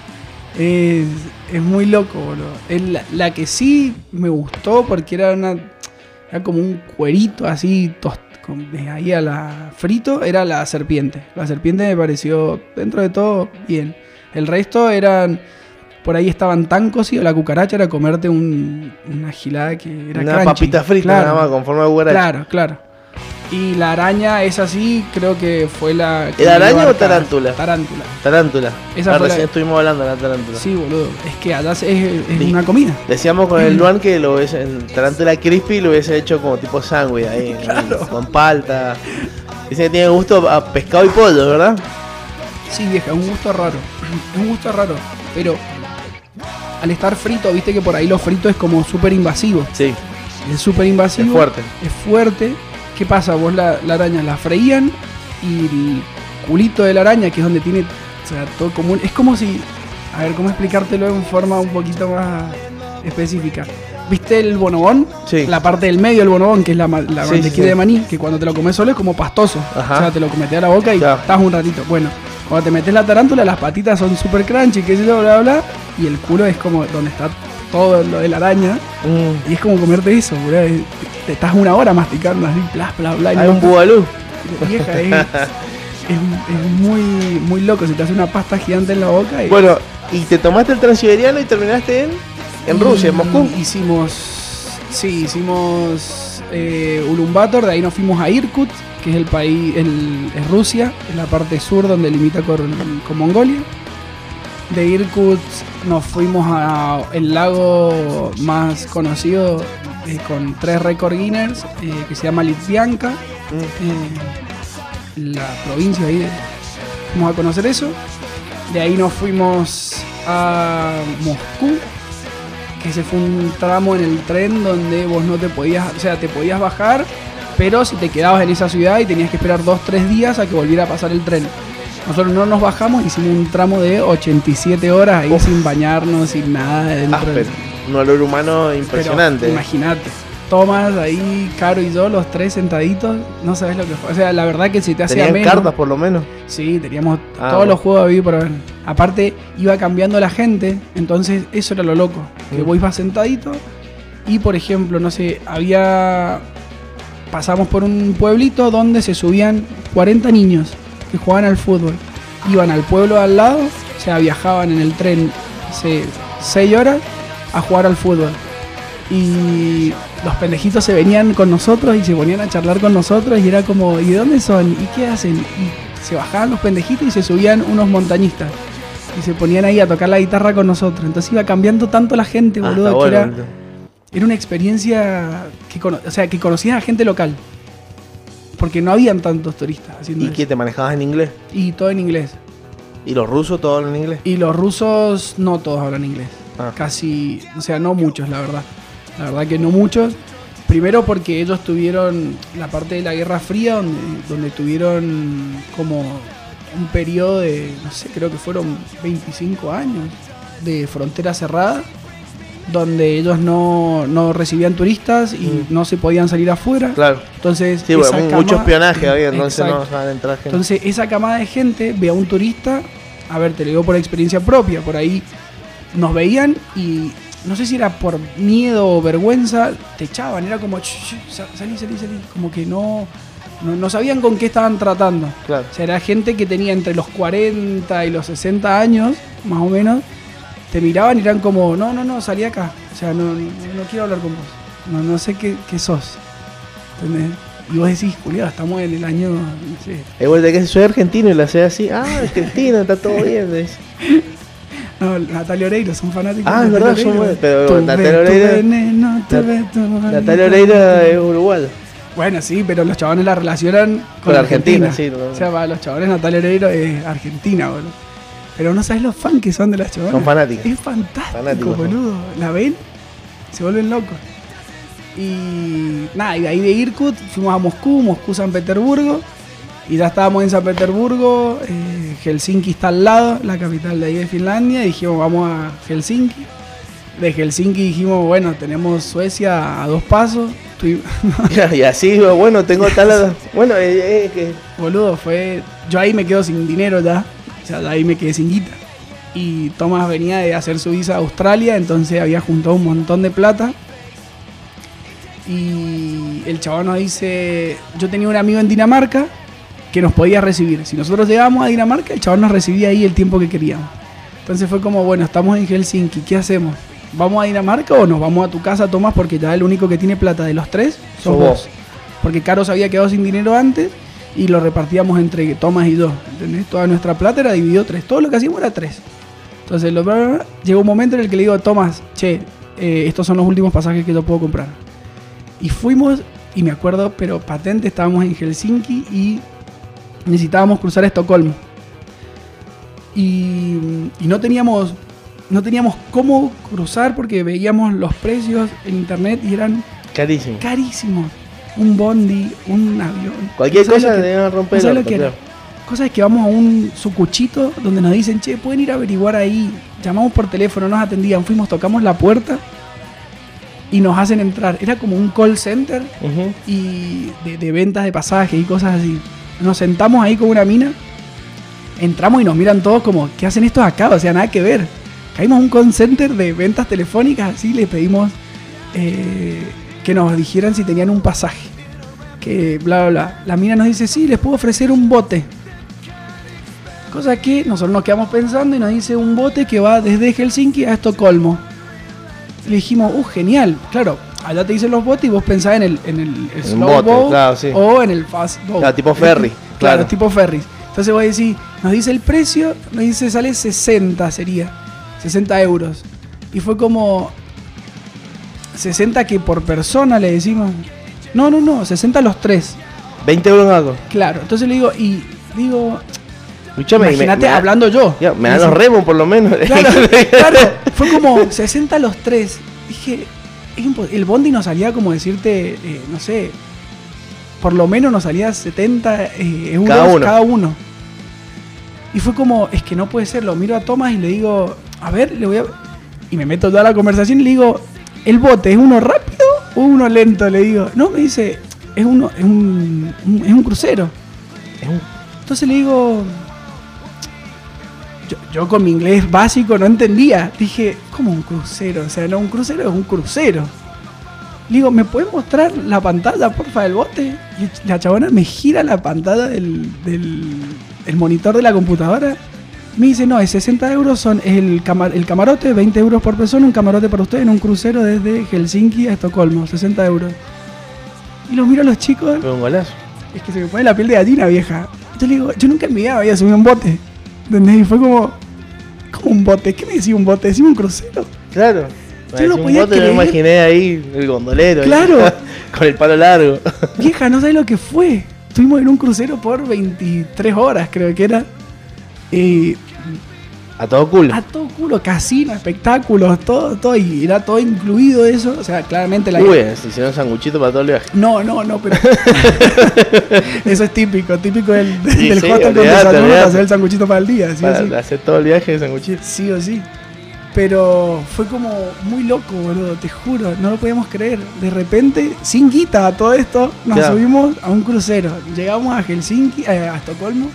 C: Es, es muy loco, boludo. Es la, la que sí me gustó porque era una. Era como un cuerito así, tos- con- de ahí a la frito, era la serpiente. La serpiente me pareció, dentro de todo, bien. El resto eran. Por ahí estaban tan cocidos. La cucaracha era comerte un- una gilada que era
B: Una
C: crunchy.
B: papita frita
C: Claro,
B: nada más con forma de cucaracha.
C: Claro, claro. Y la araña, esa sí, creo que fue la. que
B: ¿Era
C: me dio
B: araña o tarántula?
C: Tarántula.
B: Tarántula.
C: Esa
B: Ah,
C: fue la-
B: recién estuvimos hablando de la tarántula.
C: Sí, boludo. Es que allá es, es
B: Sí.
C: una comida.
B: Decíamos con el Luan que lo hubiese, el tarántula crispy lo hubiese hecho como tipo sándwich ahí, [laughs] con palta. Dice que tiene gusto a pescado y pollo, ¿verdad?
C: Sí, vieja, es un gusto raro. Es [clears throat] un gusto raro. Pero al estar frito, viste que por ahí lo frito es como súper invasivo.
B: Sí,
C: Es súper invasivo.
B: es fuerte.
C: Es fuerte. ¿Qué pasa? Vos la, la araña la freían y el culito de la araña, que es donde tiene. O sea, todo común. Es como si. A ver, ¿cómo explicártelo en forma un poquito más específica? ¿Viste el bonobón?
B: Sí.
C: La parte del medio del bonobón, que es la, ma- la
B: Sí,
C: mantequilla
B: sí, sí.
C: de maní, que cuando te lo comes solo es como pastoso.
B: Ajá.
C: O sea, te lo metes a la boca y
B: Claro.
C: estás un ratito. Bueno, cuando te metes la tarántula, las patitas son súper crunchy, qué sé yo, bla, bla, bla. Y el culo es como donde está todo lo de la araña.
B: Mm.
C: Y es como comerte eso. Es- Te estás una hora masticando así, bla, bla, bla.
B: Hay
C: no-
B: un bubalú.
C: Vieja, es, es- es muy, muy loco. Se te hace una pasta gigante en la boca. Y,
B: Bueno, y te tomaste el transiberiano y terminaste en, en
C: y
B: Rusia, en Moscú.
C: Hicimos, sí, hicimos eh, Ulaanbaatar, de ahí nos fuimos a Irkut, que es el país, el, es Rusia, es la parte sur donde limita con, con Mongolia. De Irkut nos fuimos a el lago más conocido eh, con tres récord Guinness, eh, que se llama Litvianka.
B: Mm.
C: eh, la provincia ahí. de- Fuimos a conocer eso. De ahí nos fuimos a Moscú. que ese fue un tramo en el tren donde vos no te podías, o sea, te podías bajar, pero si te quedabas en esa ciudad y tenías que esperar dos, tres días a que volviera a pasar el tren. Nosotros no nos bajamos, hicimos un tramo de 87 horas ahí sin bañarnos, sin nada dentro. Del-
B: un olor humano impresionante.
C: Imagínate. Tomás ahí, Caro y yo, los tres sentaditos, no sabes lo que fue. O sea, la verdad que si te hacía menos.
B: cartas por lo menos.
C: Sí, teníamos
B: Ah,
C: todos
B: bueno.
C: los juegos de vivir por ver. Aparte, iba cambiando la gente, entonces eso era lo loco. Que
B: Mm.
C: vos ibas sentadito y, por ejemplo, no sé, había. Pasamos por un pueblito donde se subían 40 niños que jugaban al fútbol. Iban al pueblo de al lado, o sea, viajaban en el tren 6 horas a jugar al fútbol. Y los pendejitos se venían con nosotros y se ponían a charlar con nosotros y era como, ¿y de dónde son? ¿Y qué hacen? Y se bajaban los pendejitos y se subían unos montañistas. Y se ponían ahí a tocar la guitarra con nosotros. Entonces iba cambiando tanto la gente,
B: Ah,
C: boludo, que
B: bueno,
C: era,
B: boludo.
C: era una experiencia que, o sea, que conocías a gente local. Porque no habían tantos turistas haciendo
B: ¿Y
C: eso.
B: qué te manejabas en inglés?
C: Y todo en inglés.
B: ¿Y los rusos todos en inglés?
C: Y los rusos no todos hablan inglés.
B: Ah.
C: Casi, o sea, no muchos, la verdad. La verdad que no muchos. Primero porque ellos tuvieron la parte de la Guerra Fría donde, donde tuvieron como un periodo de, no sé, creo que fueron 25 años de frontera cerrada, donde ellos no, no recibían turistas y
B: Mm.
C: no se podían salir afuera.
B: Claro.
C: Entonces,
B: Sí, bueno, mucho espionaje había, entonces no entrar gente.
C: Entonces, esa camada de gente ve a un turista, a ver, te lo digo por experiencia propia, por ahí nos veían y no sé si era por miedo o vergüenza, te echaban, era como, "Ch, ch, sa- salí, salí, salí, como que no, no, no sabían con qué estaban tratando.
B: claro.
C: O sea, era gente que tenía entre los 40 y los 60 años, más o menos, te miraban y eran como, no, no, no, salí acá. O sea, no, no, no quiero hablar con vos. No, no sé qué, qué sos. ¿Entendés? Y vos decís, Julián, estamos en el año, no sé,
B: Es bueno de que soy argentino y la hace así. Ah, argentino, está todo bien. [laughs]
C: No, Natalia Oreiro, son fanáticos.
B: Ah, es verdad,
C: Oreiro.
B: buenos, pero Natalia Oreiro- Natalia. Oreira es uruguaya.
C: Bueno, sí, pero los chabones la relacionan con,
B: Con Argentina,
C: Argentina.
B: sí, no.
C: O sea, para los chabones Natalia Oreiro es argentina, boludo. Pero no sabes los fans que son de las chabonas.
B: Son fanáticas.
C: Es fantástico,
B: Fanáticos, son.
C: boludo. La ven, se vuelven locos. Y nada, y de ahí de Irkut fuimos a Moscú, Moscú, San Petersburgo. Y ya estábamos en San Petersburgo, eh, Helsinki está al lado, la capital de ahí de Finlandia. Y dijimos, vamos a Helsinki. De Helsinki dijimos, bueno, tenemos Suecia a dos pasos. [laughs]
B: Y así, bueno, tengo [laughs] tal. Bueno, eh, eh, que.
C: Boludo, fue. Yo ahí me quedo sin dinero ya. Sea, ahí me quedé sin guita. Y Thomas venía de hacer su visa a Australia, entonces había juntado un montón de plata. Y el chabón nos dice: Yo tenía un amigo en Dinamarca que nos podía recibir. Si nosotros llegamos a Dinamarca, el chabón nos recibía ahí el tiempo que queríamos. Entonces fue como: Bueno, estamos en Helsinki, ¿qué hacemos? ¿Vamos a Dinamarca o nos vamos a tu casa, Tomás? Porque ya el único que tiene plata de los tres vos. Porque Caro se había quedado sin dinero antes y lo repartíamos entre Tomás y yo. ¿entendés? Toda nuestra plata era dividido tres. Todo lo que hacíamos era tres. Entonces lo, llegó un momento en el que le digo, Tomás, che, eh, estos son los últimos pasajes que yo puedo comprar. Y fuimos, y me acuerdo, pero patente, estábamos en Helsinki y necesitábamos cruzar a Estocolmo. Y, y no teníamos no teníamos cómo cruzar porque veíamos los precios en internet y eran
B: Carísimo.
C: carísimos. Un bondi, un avión.
B: Cualquier
C: ¿No sabes
B: cosa
C: que-
B: a romper el
C: era? Cosa es que vamos a un sucuchito donde nos dicen, che, pueden ir a averiguar ahí. Llamamos por teléfono, nos atendían, fuimos, tocamos la puerta y nos hacen entrar. Era como un call center y de, de ventas de pasajes y cosas así. Nos sentamos ahí con una mina, entramos y nos miran todos como, ¿qué hacen estos acá? O sea, nada que ver. Caímos a un call center de ventas telefónicas, así les pedimos eh, que nos dijeran si tenían un pasaje. Que bla, bla, bla. La mina nos dice, sí, les puedo ofrecer un bote. Cosa que nosotros nos quedamos pensando y nos dice un bote que va desde Helsinki a Estocolmo. Le dijimos, uh, genial. Claro, allá te dicen los botes y vos pensás en el, en el, el slow
B: bote,
C: boat
B: claro, sí.
C: o en el fast boat.
B: Claro, tipo ferry, [laughs]
C: Claro,
B: claro.
C: tipo ferries. Entonces vos decís, nos dice el precio, nos dice sale 60 sería, 60 euros. Y fue como 60 que por persona le decimos. No, no, no, 60 los tres.
B: 20 euros algo.
C: Claro, entonces le digo, y digo,
B: Escuchame, me-
C: Imagínate
B: da-
C: hablando yo.
B: Ya, me dan los remos por lo menos. [laughs]
C: Claro, [laughs] claro. Fue como 60 los tres. Dije, el bondi nos salía como decirte, eh, no sé, por lo menos nos salía 70 eh, euros
B: Cada uno.
C: cada uno. Y fue como, es que no puede ser. Lo miro a Tomás y le digo, a ver, le voy a. Y me meto toda la conversación y le digo, ¿el bote es uno rápido o uno lento? Le digo, no, me dice, es uno, es un, un- es un crucero.
B: Es un-
C: Entonces le digo. Yo, yo con mi inglés básico no entendía. Dije, ¿cómo un crucero? O sea, no, un crucero es un crucero. Le digo, ¿me puedes mostrar la pantalla, porfa, del bote? Y la chabona me gira la pantalla del, del el monitor de la computadora. Me dice, no, es 60 euros, son el, cama- el camarote, 20 euros por persona, un camarote para usted en un crucero desde Helsinki a Estocolmo, 60 euros. Y los miro a los chicos,
B: Fue un golazo.
C: es que se me pone la piel de gallina, vieja. Yo le digo, yo nunca en mi vida había subido un bote. ¿Entendés? Y fue como, ¿cómo un bote? ¿Qué me decía un bote? Decía un crucero.
B: Claro.
C: Yo no
B: Un
C: podía
B: bote, me
C: creer.
B: imaginé ahí, el gondolero. ahí,
C: Claro. [laughs]
B: con el palo largo.
C: Vieja, no sabes lo que fue. Estuvimos en un crucero por 23 horas, creo que era. Y
B: A todo culo.
C: a todo culo, casino, espectáculos, todo, todo. Y era todo incluido eso. O sea, claramente la.
B: Uy, se hicieron sanguchito para todo el viaje.
C: No, no, no, pero. [laughs] eso es típico, típico del,
B: Sí,
C: del
B: sí,
C: hostel para hacer el sanguchito para el día. ¿sí o
B: Para
C: sí?
B: hacer todo el viaje de sanguchito.
C: Sí o sí. Pero fue como muy loco, boludo, te juro, no lo podíamos creer. De repente, sin guita a todo esto, nos
B: Claro.
C: subimos a un crucero. Llegamos a Helsinki, eh, a Estocolmo.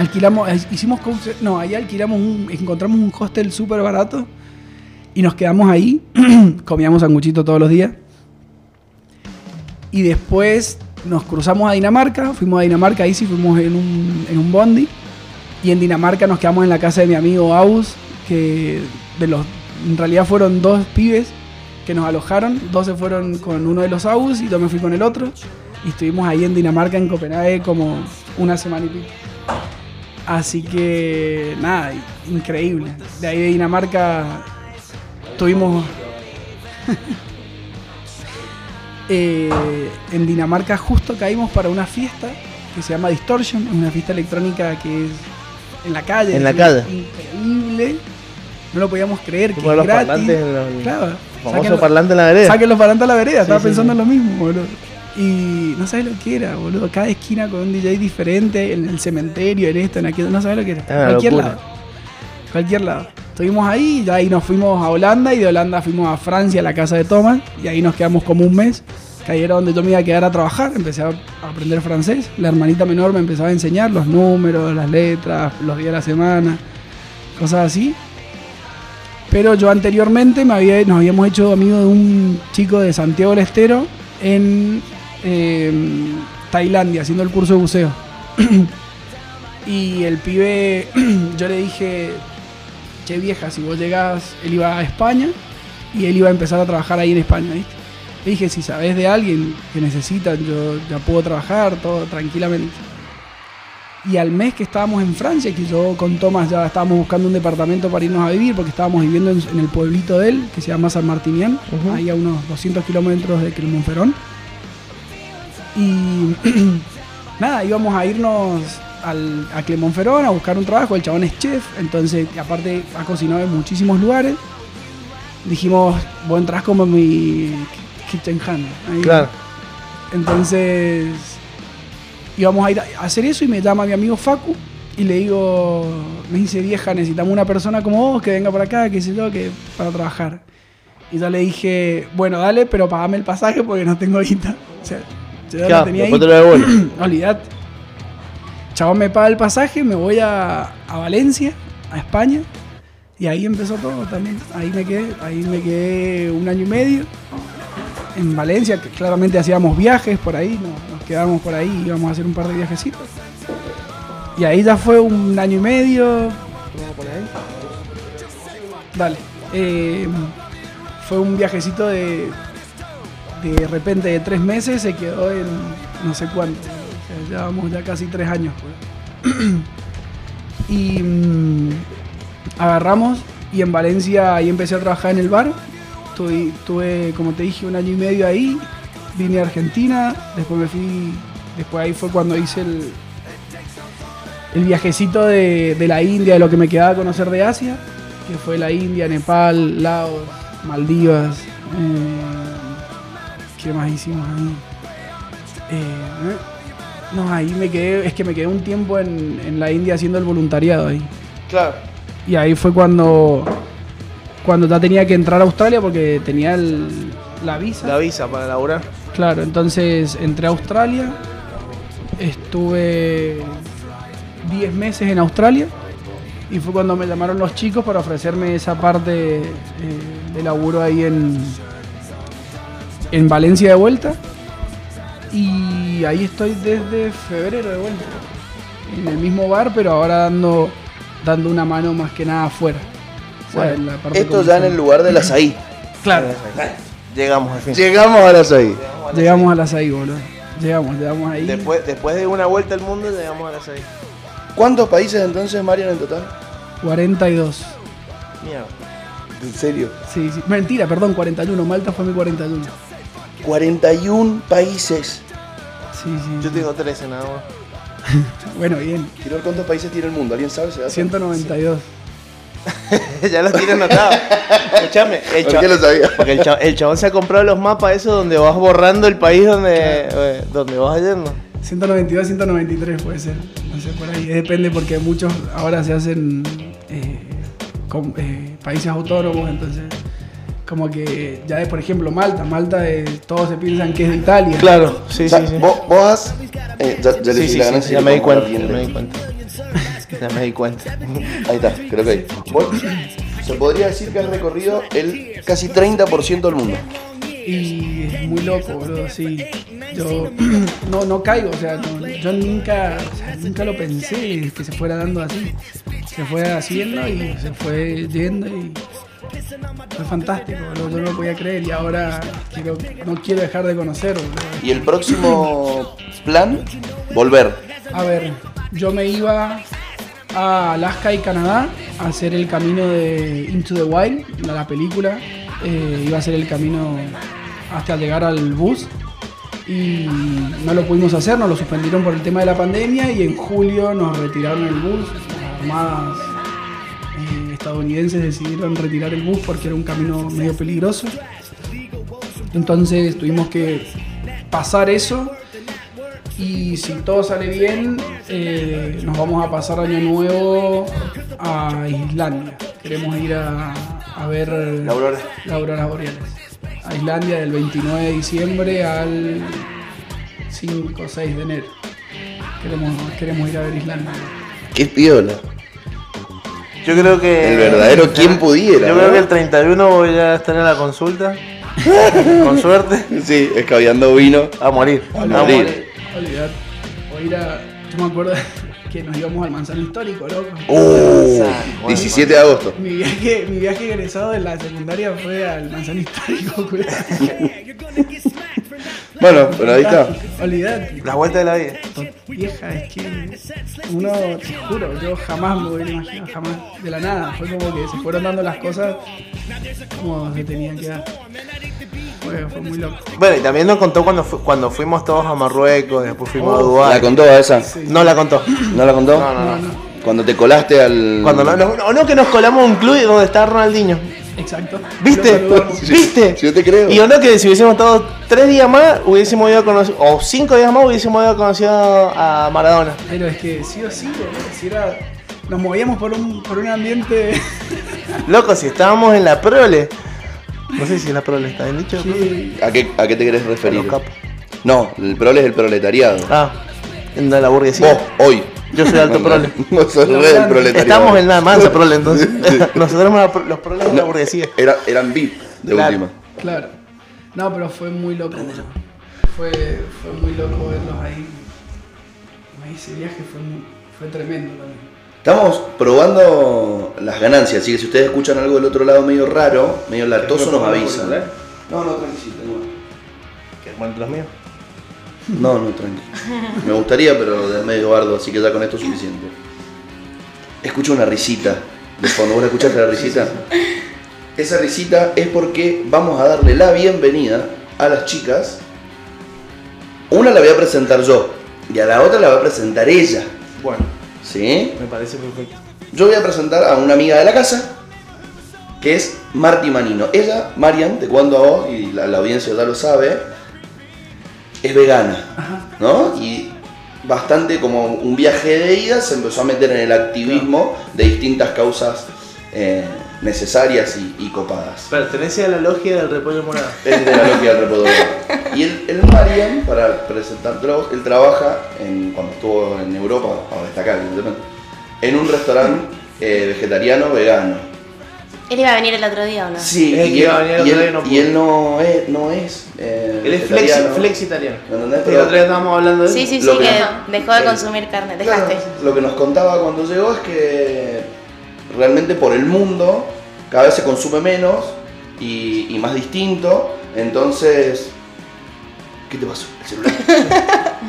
C: Alquilamos, eh, hicimos, no, ahí alquilamos un, encontramos un hostel súper barato y nos quedamos ahí. [clears throat] Comíamos sanguchito todos los días. Y después nos cruzamos a Dinamarca, fuimos a Dinamarca, ahí sí fuimos en un, en un bondi. Y en Dinamarca nos quedamos en la casa de mi amigo Aus, que de los, en realidad fueron dos pibes que nos alojaron. Dos se fueron con uno de los Aus y yo me fui con el otro. Y estuvimos ahí en Dinamarca, en Copenhague, como una semana y pico. Así que, nada, increíble. De ahí de Dinamarca tuvimos... [laughs] Eh, en Dinamarca justo caímos para una fiesta que se llama Distortion, es una fiesta electrónica que es en la calle.
B: En la calle.
C: Increíble. No lo podíamos creer. Que
B: Como
C: es
B: los
C: gratis.
B: parlantes en los-
C: Claro.
B: Famoso parlante en la vereda.
C: Saquen los parlantes a la vereda, estaba
B: sí,
C: pensando
B: sí.
C: en lo mismo, boludo. Y no sabes lo que era, boludo. Cada esquina con un DJ diferente, en el cementerio, en esto, en aquello. No sabes lo que era.
B: Ah,
C: Cualquier
B: locura.
C: lado. Cualquier lado. Estuvimos ahí, ya ahí nos fuimos a Holanda y de Holanda fuimos a Francia, a la casa de Thomas. Y ahí nos quedamos como un mes. Que ahí era donde yo me iba a quedar a trabajar. Empecé a aprender francés. La hermanita menor me empezaba a enseñar los números, las letras, los días de la semana, cosas así. Pero yo anteriormente me había, nos habíamos hecho amigos de un chico de Santiago del Estero en eh, Tailandia haciendo el curso de buceo. [clears throat] y el pibe, [clears throat] yo le dije, che vieja, si vos llegás, él iba a España y él iba a empezar a trabajar ahí en España, ¿viste? Le dije, si sabés de alguien que necesitan, yo ya puedo trabajar, todo tranquilamente. Y al mes que estábamos en Francia, que yo con Tomás ya estábamos buscando un departamento para irnos a vivir, porque estábamos viviendo en, en el pueblito de él, que se llama San Martinián, ahí a unos 200 kilómetros de Clermont-Ferrand. Y [clears throat] nada, íbamos a irnos al, a Clermont-Ferrand a buscar un trabajo. El chabón es chef, entonces, aparte ha cocinado en muchísimos lugares. Dijimos, vos entras como mi kitchen hand. ahí.
B: Claro.
C: Entonces íbamos a ir a hacer eso y me llama mi amigo Facu y le digo, me dice vieja, necesitamos una persona como vos que venga por acá, qué sé yo, que para trabajar. Y yo le dije, bueno, dale, pero pagame el pasaje porque no tengo guita. [laughs] O sea, yo ya tenía ahí.
B: te lo. [clears throat]
C: Olvidate. Chabón me paga el pasaje, me voy a, a Valencia, a España, y ahí empezó todo también. Ahí me quedé, ahí me quedé un año y medio en Valencia, que claramente hacíamos viajes por ahí, nos, nos quedábamos por ahí, íbamos a hacer un par de viajecitos. Y ahí ya fue un año y medio. Dale. Eh, fue un viajecito de. De repente de tres meses se quedó en no sé cuánto. Llevamos ya casi tres años. pues. [clears throat] y mm, agarramos y en Valencia ahí empecé a trabajar en el bar. Tuve, tuve, como te dije, un año y medio ahí. Vine a Argentina, después me fui. Después ahí fue cuando hice el, el viajecito de, de la India, de lo que me quedaba a conocer de Asia, que fue la India, Nepal, Laos, Maldivas. eh, ¿Qué más hicimos ahí? Eh, no, ahí me quedé, es que me quedé un tiempo en, en la India haciendo el voluntariado ahí.
B: Claro.
C: Y ahí fue cuando, cuando ya tenía que entrar a Australia porque tenía el- la visa.
B: La visa para laburar.
C: Claro, entonces entré a Australia, estuve 10 meses en Australia y fue cuando me llamaron los chicos para ofrecerme esa parte eh, de laburo ahí en, en Valencia de vuelta. Y ahí estoy desde febrero de vuelta. En el mismo bar, pero ahora dando, dando una mano más que nada afuera. O sea, en la parte
A: Esto ya en el lugar del azaí. [laughs]
C: Claro.
B: Llegamos al fin.
A: Llegamos al azaí.
C: Llegamos a las ahí, boludo. Llegamos, llegamos ahí.
B: Después, después de una vuelta al mundo, llegamos a las 6.
A: ¿Cuántos países entonces, Marian, en total?
C: 42.
B: Mierda.
A: ¿En serio?
C: Sí, sí. Mentira, perdón, 41. Malta fue mi 41.
A: 41 países.
C: Sí, sí.
B: Yo tengo 13 nada más. [laughs]
C: Bueno, bien.
A: Quiero ver cuántos países tiene el mundo. ¿Alguien sabe? dato?
C: 192. [laughs]
B: ya los tiene anotado. [laughs] Escúchame. El
A: ¿Por qué lo sabía?
B: Porque el, cha- el chabón se ha comprado los mapas esos donde vas borrando el país donde, eh, donde vas yendo.
C: 192, 193 puede ser. No sé, por ahí. Depende porque muchos ahora se hacen eh, con- eh, países autónomos, entonces. Como que ya es, por ejemplo, Malta. Malta, eh, todos se piensan que es de Italia.
B: Claro, sí,
A: O sea,
B: sí, sí.
A: Vos, vos has... eh, ya, ya le
B: Sí, sí,
A: la
B: sí,
A: ganancia
B: ya me di cuenta, ya me di cuenta. [laughs] Ya me di cuenta.
A: Ahí está, creo que ahí. Vos- Se podría decir que has recorrido el casi 30% del mundo.
C: Y es muy loco, boludo, sí. Yo [clears throat] no, no caigo, o sea, no- yo nunca, o sea, nunca lo pensé que se fuera dando así. Se fue haciendo y se fue yendo y fue fantástico. Yo no lo podía creer y ahora quiero, no quiero dejar de conocer, boludo.
A: Y el próximo plan, volver.
C: A ver, yo me iba a Alaska y Canadá a hacer el camino de Into the Wild, la, la película. Eh, iba a hacer el camino hasta llegar al bus y no lo pudimos hacer, nos lo suspendieron por el tema de la pandemia y en julio nos retiraron el bus. Las armadas estadounidenses decidieron retirar el bus porque era un camino medio peligroso. Entonces tuvimos que pasar eso y si todo sale bien, eh, nos vamos a pasar año nuevo a Islandia. Queremos ir a, a ver
A: La aurora.
C: las auroras boreales. A Islandia del 29 de diciembre al 5 o 6 de enero. Queremos, queremos ir a ver Islandia.
A: Qué piola.
B: Yo creo que.
A: El verdadero quien pudiera,
B: Yo
A: ¿no?
B: creo que el 31 voy a estar en la consulta. [laughs] Con suerte.
A: Sí, escabeando vino.
B: A morir.
A: A
B: A
A: morir.
B: morir.
C: Olvidar. O ir a. Yo me acuerdo [laughs] que nos íbamos al manzano histórico, loco.
A: Uh, 17 de agosto.
C: Mi viaje, mi viaje egresado de la secundaria fue al manzano histórico. [laughs]
A: Bueno, pero ahí está.
C: Olvidate.
B: La vuelta de la vida.
C: Vieja, es que uno, te juro, yo jamás me hubiera imaginado, jamás, de la nada. Fue como que se fueron dando las cosas como se tenían que dar. Fue, fue muy loco.
B: Bueno, y también nos contó cuando, fu- cuando fuimos todos a Marruecos, después fuimos a Dubái.
A: ¿La contó a esa?
B: No la contó.
A: ¿No la contó?
B: No, no,
C: No,
B: no.
C: no.
A: Cuando te colaste al.
B: Cuando no, no, no, no, que nos colamos a un club donde está Ronaldinho.
C: Exacto.
B: ¿Viste? ¿Viste?
A: Si yo te creo.
B: Y o no que si hubiésemos estado tres días más, hubiésemos ido a conocer, o cinco días más, hubiésemos ido a conocer a Maradona.
C: Pero es que sí o sí, si era, nos movíamos por un, por un ambiente [laughs]
B: Loco, si estábamos en la prole. No sé si en la prole está bien dicho.
A: ¿A qué, ¿A qué te querés
B: A
A: referir?
B: los capos.
A: No, el prole es el proletariado.
B: Ah, en la burguesía.
A: Vos, hoy.
B: Yo soy alto prole.
A: Proletariado.
B: Estamos en la mansa prole entonces. [laughs] [laughs] Nosotros pro- los proles de la burguesía.
A: Era, eran VIP de
B: Claro.
A: última.
C: Claro. No, pero fue muy loco. Fue, fue muy loco verlos ahí. Ese viaje fue, muy- fue tremendo también.
A: Estamos probando las ganancias, así que si ustedes escuchan algo del otro lado medio raro, medio latoso, nos avisan. No, no, tranquilo.
B: Que bueno, los míos.
A: No, no, tranquilo. Me gustaría, pero es medio bardo, así que ya con esto es suficiente. Escucho una risita de fondo. ¿Vos la escuchaste la risita? Esa risita es porque vamos a darle la bienvenida a las chicas. Una la voy a presentar yo y a la otra la va a presentar ella.
B: Bueno.
A: ¿Sí?
B: Me parece perfecto.
A: Yo voy a presentar a una amiga de la casa, que es Marti Manino. Ella, Marian, te cuento a vos, y la, la audiencia ya lo sabe, es vegana, ¿no? Y bastante como un viaje de ida se empezó a meter en el activismo de distintas causas eh, necesarias y, y copadas.
B: Pertenece a la logia del repollo morado.
A: Es de la logia del Repodoro. Y el, el Marian, para presentártelo, él trabaja en, cuando estuvo en Europa, ahora está acá, evidentemente, en un restaurante eh, vegetariano vegano.
D: Él iba a venir el otro día, ¿o no?
A: Sí,
B: Es
A: y, él,
B: iba a venir el
A: y
B: otro
A: él-
B: día y no
A: y él no es, no es eh,
B: Él es flexi, flexitariano.
A: ¿Me entendés?
B: El otro día estábamos hablando de eso.
D: Sí, sí,
A: Lo
D: sí,
A: que-
D: dejó de consumir carne,
A: Claro,
D: dejaste.
A: lo que nos contaba cuando llegó es que realmente por el mundo cada vez se consume menos y, y más distinto. Entonces. ¿Qué te pasó? El celular. [laughs]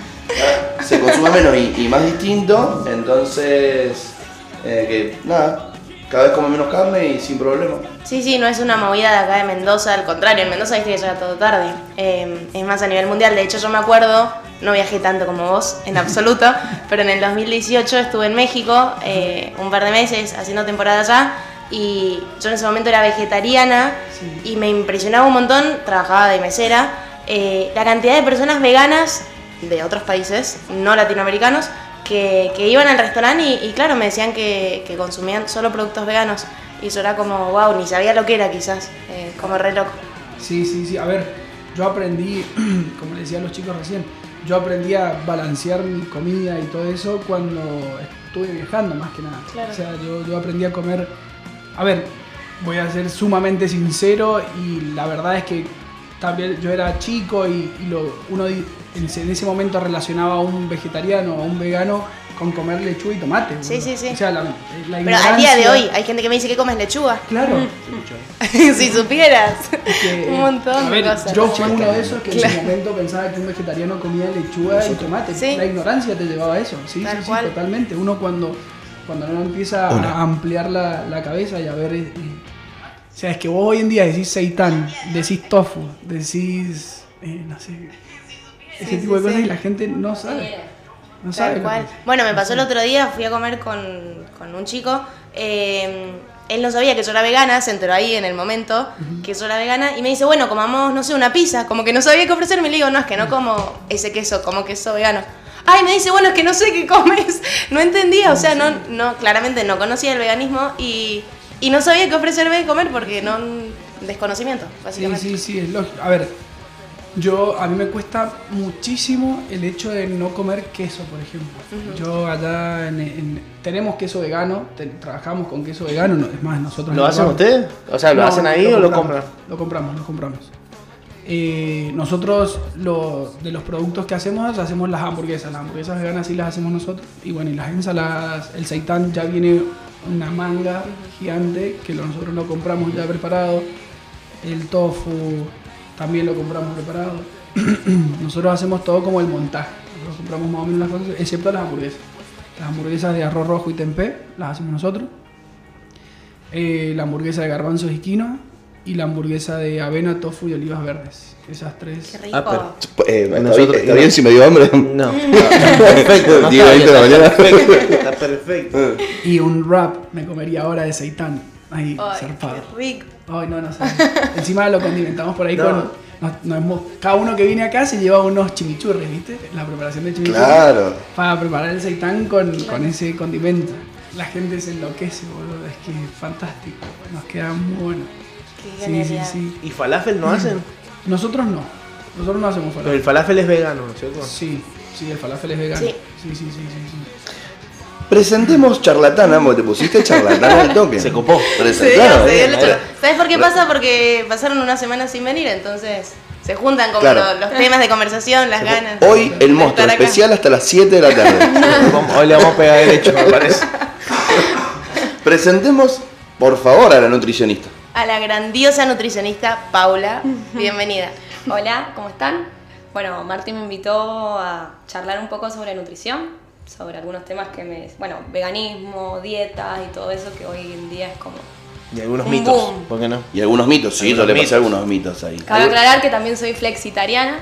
A: Se consume menos y, y más distinto. Entonces. eh, que nada, cada vez come menos carne y sin problema.
D: Sí, sí, no es una movida de acá de Mendoza, al contrario, en Mendoza viste que llega todo tarde. Eh, es más a nivel mundial, de hecho yo me acuerdo, no viajé tanto como vos, en absoluto, [laughs] pero en el 2018 estuve en México eh, un par de meses haciendo temporada allá y yo en ese momento era vegetariana y me impresionaba un montón, trabajaba de mesera, eh, la cantidad de personas veganas de otros países, no latinoamericanos, que, que iban al restaurante y, y claro, me decían que, que consumían solo productos veganos. Y yo era como, wow, ni sabía lo que era quizás, eh, como re loco.
C: Sí, sí, sí. A ver, yo aprendí, [clears throat] como le decía a los chicos recién, yo aprendí a balancear mi comida y todo eso cuando estuve viajando, más que nada.
D: Claro.
C: O sea, yo, yo aprendí a comer. A ver, voy a ser sumamente sincero y la verdad es que también yo era chico y, y lo, uno en ese, en ese momento relacionaba a un vegetariano o a un vegano con comer lechuga y tomate.
D: Sí, sí, sí.
C: O sea, la, la
D: Pero a día de hoy hay gente que me dice que comes lechuga.
C: Claro. [laughs]
D: si supieras.
C: que, [laughs]
D: un montón
C: a ver,
D: de cosas.
C: Yo fui uno de esos que en su momento pensaba que un vegetariano comía lechuga y tomate.
D: Sí.
C: La ignorancia te llevaba a eso. Sí,
D: Tal
C: sí, sí, totalmente. Uno cuando, cuando no empieza a ampliar la, la cabeza y a ver. eh, o sea, es que vos hoy en día decís seitán, decís tofu, decís. eh, no sé. Ese tipo de cosas y la gente no sabe. No sabe.
D: Tal cual. Bueno, me pasó el otro día, fui a comer con, con un chico. eh, él no sabía que yo era vegana, se enteró ahí en el momento que yo era vegana y me dice, bueno, comamos, no sé, una pizza. Como que no sabía qué ofrecerme. Le digo, no, es que no como ese queso, como queso vegano. Ay, me dice, bueno, es que no sé qué comes. [laughs] No entendía, o sea, no, no, claramente no conocía el veganismo y, y no sabía qué ofrecerme de comer porque no, desconocimiento,
C: Sí,
D: básicamente.
C: sí, sí, es lógico. A ver, yo a mí me cuesta muchísimo el hecho de no comer queso, por ejemplo. Yo allá en, en- tenemos queso vegano, te- trabajamos con queso vegano, no- es más, nosotros
B: ¿Lo hacen
C: compramos.
B: ustedes? O sea, ¿lo
C: No,
B: hacen ahí o lo compran?
C: Lo compramos, lo compramos. Eh, nosotros lo- de los productos que hacemos, hacemos las hamburguesas. Las hamburguesas veganas sí las hacemos nosotros. Y bueno, y las ensaladas, el seitán ya viene una manga gigante que nosotros lo compramos ya preparado. El tofu también lo compramos preparado. [clears throat] nosotros hacemos todo como el montaje. Nosotros compramos más o menos las cosas, excepto las hamburguesas. Las hamburguesas de arroz rojo y tempeh las hacemos nosotros. Eh, la hamburguesa de garbanzos y quinoa y la hamburguesa de avena, tofu y olivas verdes. Esas tres.
D: Qué rico.
B: Ah, pero-
A: Eh, ¿está,
B: Nosotros-
A: bien, está bien si me dio hambre?
B: No. [laughs] perfecto. No
A: Digo,
B: está
A: 20 de la
B: bien,
A: mañana.
B: está perfecto. Está perfecto.
C: Y un wrap me comería ahora de seitán. Ahí,
D: Ay,
C: zarpado.
D: qué rico.
C: Ay, no, no sé. Encima lo condimentamos por ahí
B: No.
C: con. nos- cada uno que viene acá se lleva unos chimichurris, ¿viste? La preparación de chimichurris.
A: Claro.
C: Para preparar el seitán con, con ese condimento. La gente se enloquece, boludo. Es que es fantástico. Nos queda muy bueno.
D: Qué
C: Sí, sí,
D: genialidad.
C: sí.
B: ¿Y falafel no hacen?
C: Nosotros no. Nosotros no hacemos
B: Pero
C: falafel.
B: el falafel es vegano, ¿no es cierto?
C: Sí, sí, el falafel es vegano.
D: Sí.
C: Sí, sí, sí, sí, sí.
A: Presentemos charlatana, porque te pusiste charlatana al toque.
B: Se copó.
A: Presen-
D: Se dio,
A: claro,
D: se dio ¿Sabes por qué pasa? Porque pasaron unas semanas sin venir, entonces se juntan como
A: Claro.
D: lo- los, temas de conversación, las ganas.
A: Hoy el monstruo especial hasta las 7 de la tarde. [laughs]
B: Hoy le vamos a pegar derecho, me parece. [laughs]
A: Presentemos, por favor, a la nutricionista.
D: A la grandiosa nutricionista Paula, bienvenida.
E: Hola, ¿cómo están? Bueno, Martín me invitó a charlar un poco sobre nutrición, sobre algunos temas que me... Bueno, veganismo, dietas y todo eso que hoy en día es como...
B: Y algunos
D: Un
B: mitos,
D: boom.
B: ¿por qué no?
A: Y algunos mitos, sí, yo le pasé
B: mitos.
A: algunos mitos ahí.
E: Cabe aclarar que también soy flexitariana,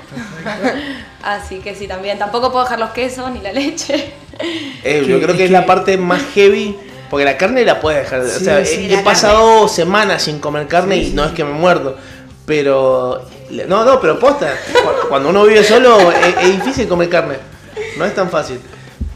E: [laughs] así que sí, también. Tampoco puedo dejar los quesos ni la leche.
B: Eh, yo creo que es la parte más heavy. Porque la carne la puedes dejar.
C: Sí,
B: o sea,
C: sí,
B: he, pasado semanas sin comer carne y no es que me muerdo. Pero. No, no, pero posta. cu- Cuando uno vive solo es, es difícil comer carne. No es tan fácil.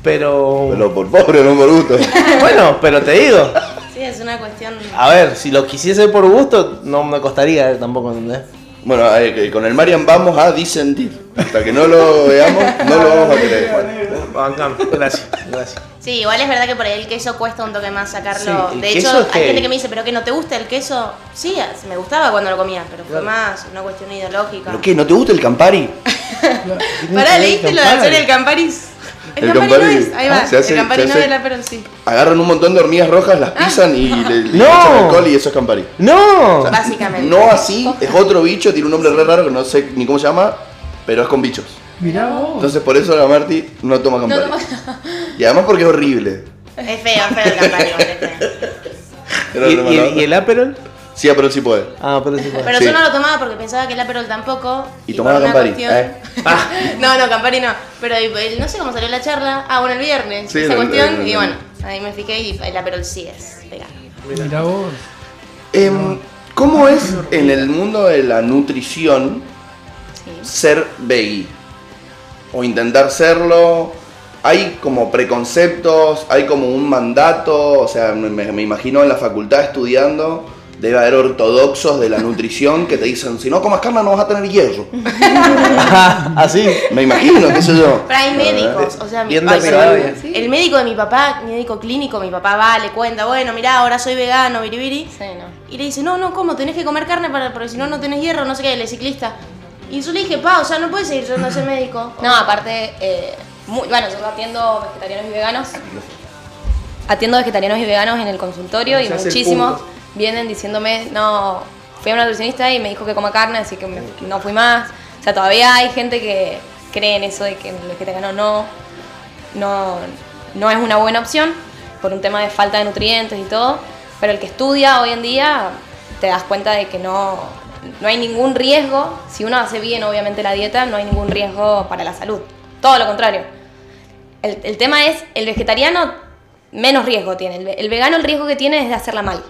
B: Pero.
A: Pero por pobre, no por gusto. [laughs]
B: Bueno, pero te digo.
D: Sí, es una cuestión.
B: A ver, si lo quisiese por gusto, no me costaría tampoco, ¿entendés?
A: Bueno, eh, con el Marian vamos a disentir. Hasta que no lo veamos, no lo vamos a. Juan.
B: Bancame. Gracias, gracias.
D: Sí, igual es verdad que por ahí el queso cuesta un toque más sacarlo.
B: Sí,
D: de hecho, hay gente que me dice, ¿pero que no te gusta el queso? Sí, me gustaba cuando lo comía, pero fue
B: Claro.
D: más una cuestión ideológica.
A: ¿Pero qué? ¿No te gusta el Campari? [laughs]
D: Pará, ¿leíste lo de hacer el Camparis? El,
A: El
D: Campari,
A: Campari,
D: no es, ahí va,
A: se hace-
D: el Campari
A: se
D: no
A: hace-
D: es la pero sí.
A: Agarran un montón de hormigas rojas, las pisan y le, le
B: ¡No!
A: echan alcohol y eso es Campari.
B: ¡No!
D: Básicamente.
A: No así, es otro bicho, tiene un nombre re raro que no sé ni cómo se llama, pero es con bichos.
C: Mirá vos.
A: Entonces por eso la Marty no toma Campari.
E: toma-
A: Y además porque es horrible.
D: Es feo, es feo el. [laughs]
A: Era
B: ¿Y, y- y el Aperol?
A: Sí, pero sí puede.
B: Ah, pero sí puede.
D: Pero
A: Sí.
D: yo no lo tomaba porque pensaba que el Aperol tampoco.
A: Y tomaba
D: por una
A: Campari,
D: cuestión-
A: ¿eh?
B: Ah. [laughs]
D: no, no, Campari no. Pero el- no sé cómo salió la charla. Ah, bueno, el viernes.
A: Sí,
D: esa
A: el-
D: cuestión.
A: el-
D: y bueno, ahí me fijé y el Aperol sí es vegano.
C: Mirá vos.
A: Em, ¿Cómo es en el mundo de la nutrición
D: Sí.
A: ser veggie? O intentar serlo. Hay como preconceptos, hay como un mandato, o sea, me, me imagino en la facultad estudiando, debe haber ortodoxos de la nutrición que te dicen, si no comas carne no vas a tener hierro. [laughs]
B: Así.
A: Me imagino, qué sé yo.
D: Pero hay médicos, o sea, mi
B: bien.
D: el médico de mi papá, médico clínico, mi papá va, le cuenta, bueno, mirá, ahora soy vegano, biribiri.
E: Sí, no.
D: Y le dice, no, no, ¿cómo? Tenés que comer carne para, porque si no, no tenés hierro, no sé qué, es ciclista. Y yo le dije, pa, o sea, no puedes seguir yendo a ser médico.
E: No, aparte, eh, muy- bueno, yo atiendo vegetarianos y veganos. Atiendo vegetarianos y veganos en el consultorio y
B: el
E: muchísimos. Vienen diciéndome, no, fui a una nutricionista y me dijo que coma carne, así que me- no fui más. O sea, todavía hay gente que cree en eso de que el vegetariano no, no, no es una buena opción por un tema de falta de nutrientes y todo. Pero el que estudia hoy en día te das cuenta de que no, no hay ningún riesgo. Si uno hace bien, obviamente, la dieta, no hay ningún riesgo para la salud. Todo lo contrario. El, el tema es, el vegetariano menos riesgo tiene. El, el vegano el riesgo que tiene es de hacerla mal.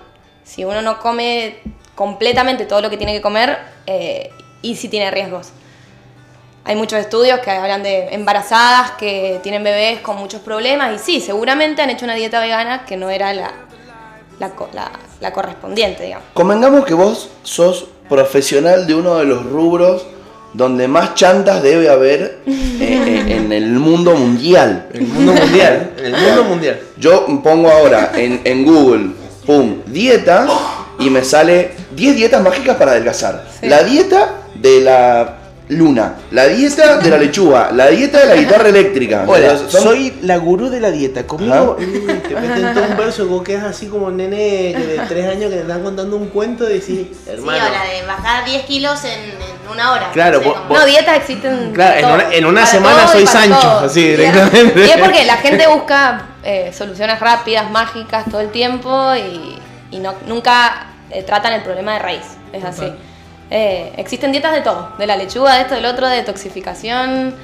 E: Si uno no come completamente todo lo que tiene que comer, eh, y si tiene riesgos. Hay muchos estudios que hablan de embarazadas que tienen bebés con muchos problemas y sí, seguramente han hecho una dieta vegana que no era la, la, co- la- la correspondiente, digamos.
A: Convengamos que vos sos profesional de uno de los rubros donde más chantas debe haber eh, eh, en el mundo mundial.
B: El mundo mundial. El mundo mundial.
A: Yo pongo ahora en, en Google, pum, dieta, y me sale 10 dietas mágicas para adelgazar.
E: Sí.
A: La dieta de la luna, la dieta de la lechuga, la dieta de la guitarra eléctrica.
B: Hola,
A: Son-
B: soy la gurú de la dieta. Conmigo mm, te meten todo un verso como que es así como un nene de tres años que te están contando un cuento y decís,
D: Sí,
B: hermano.
D: o la de bajar 10 kilos en, en una hora.
B: Claro,
D: no sé,
B: vos- vos-
E: No, dietas existen.
B: Claro, en una- en una
E: para
B: semana soy Sancho,
E: todo.
B: así directamente.
E: Y es porque la gente busca eh, soluciones rápidas, mágicas todo el tiempo y, y no, nunca eh, tratan el problema de raíz. Es así. Eh, existen dietas de todo, de la lechuga, de esto, del otro, de detoxificación.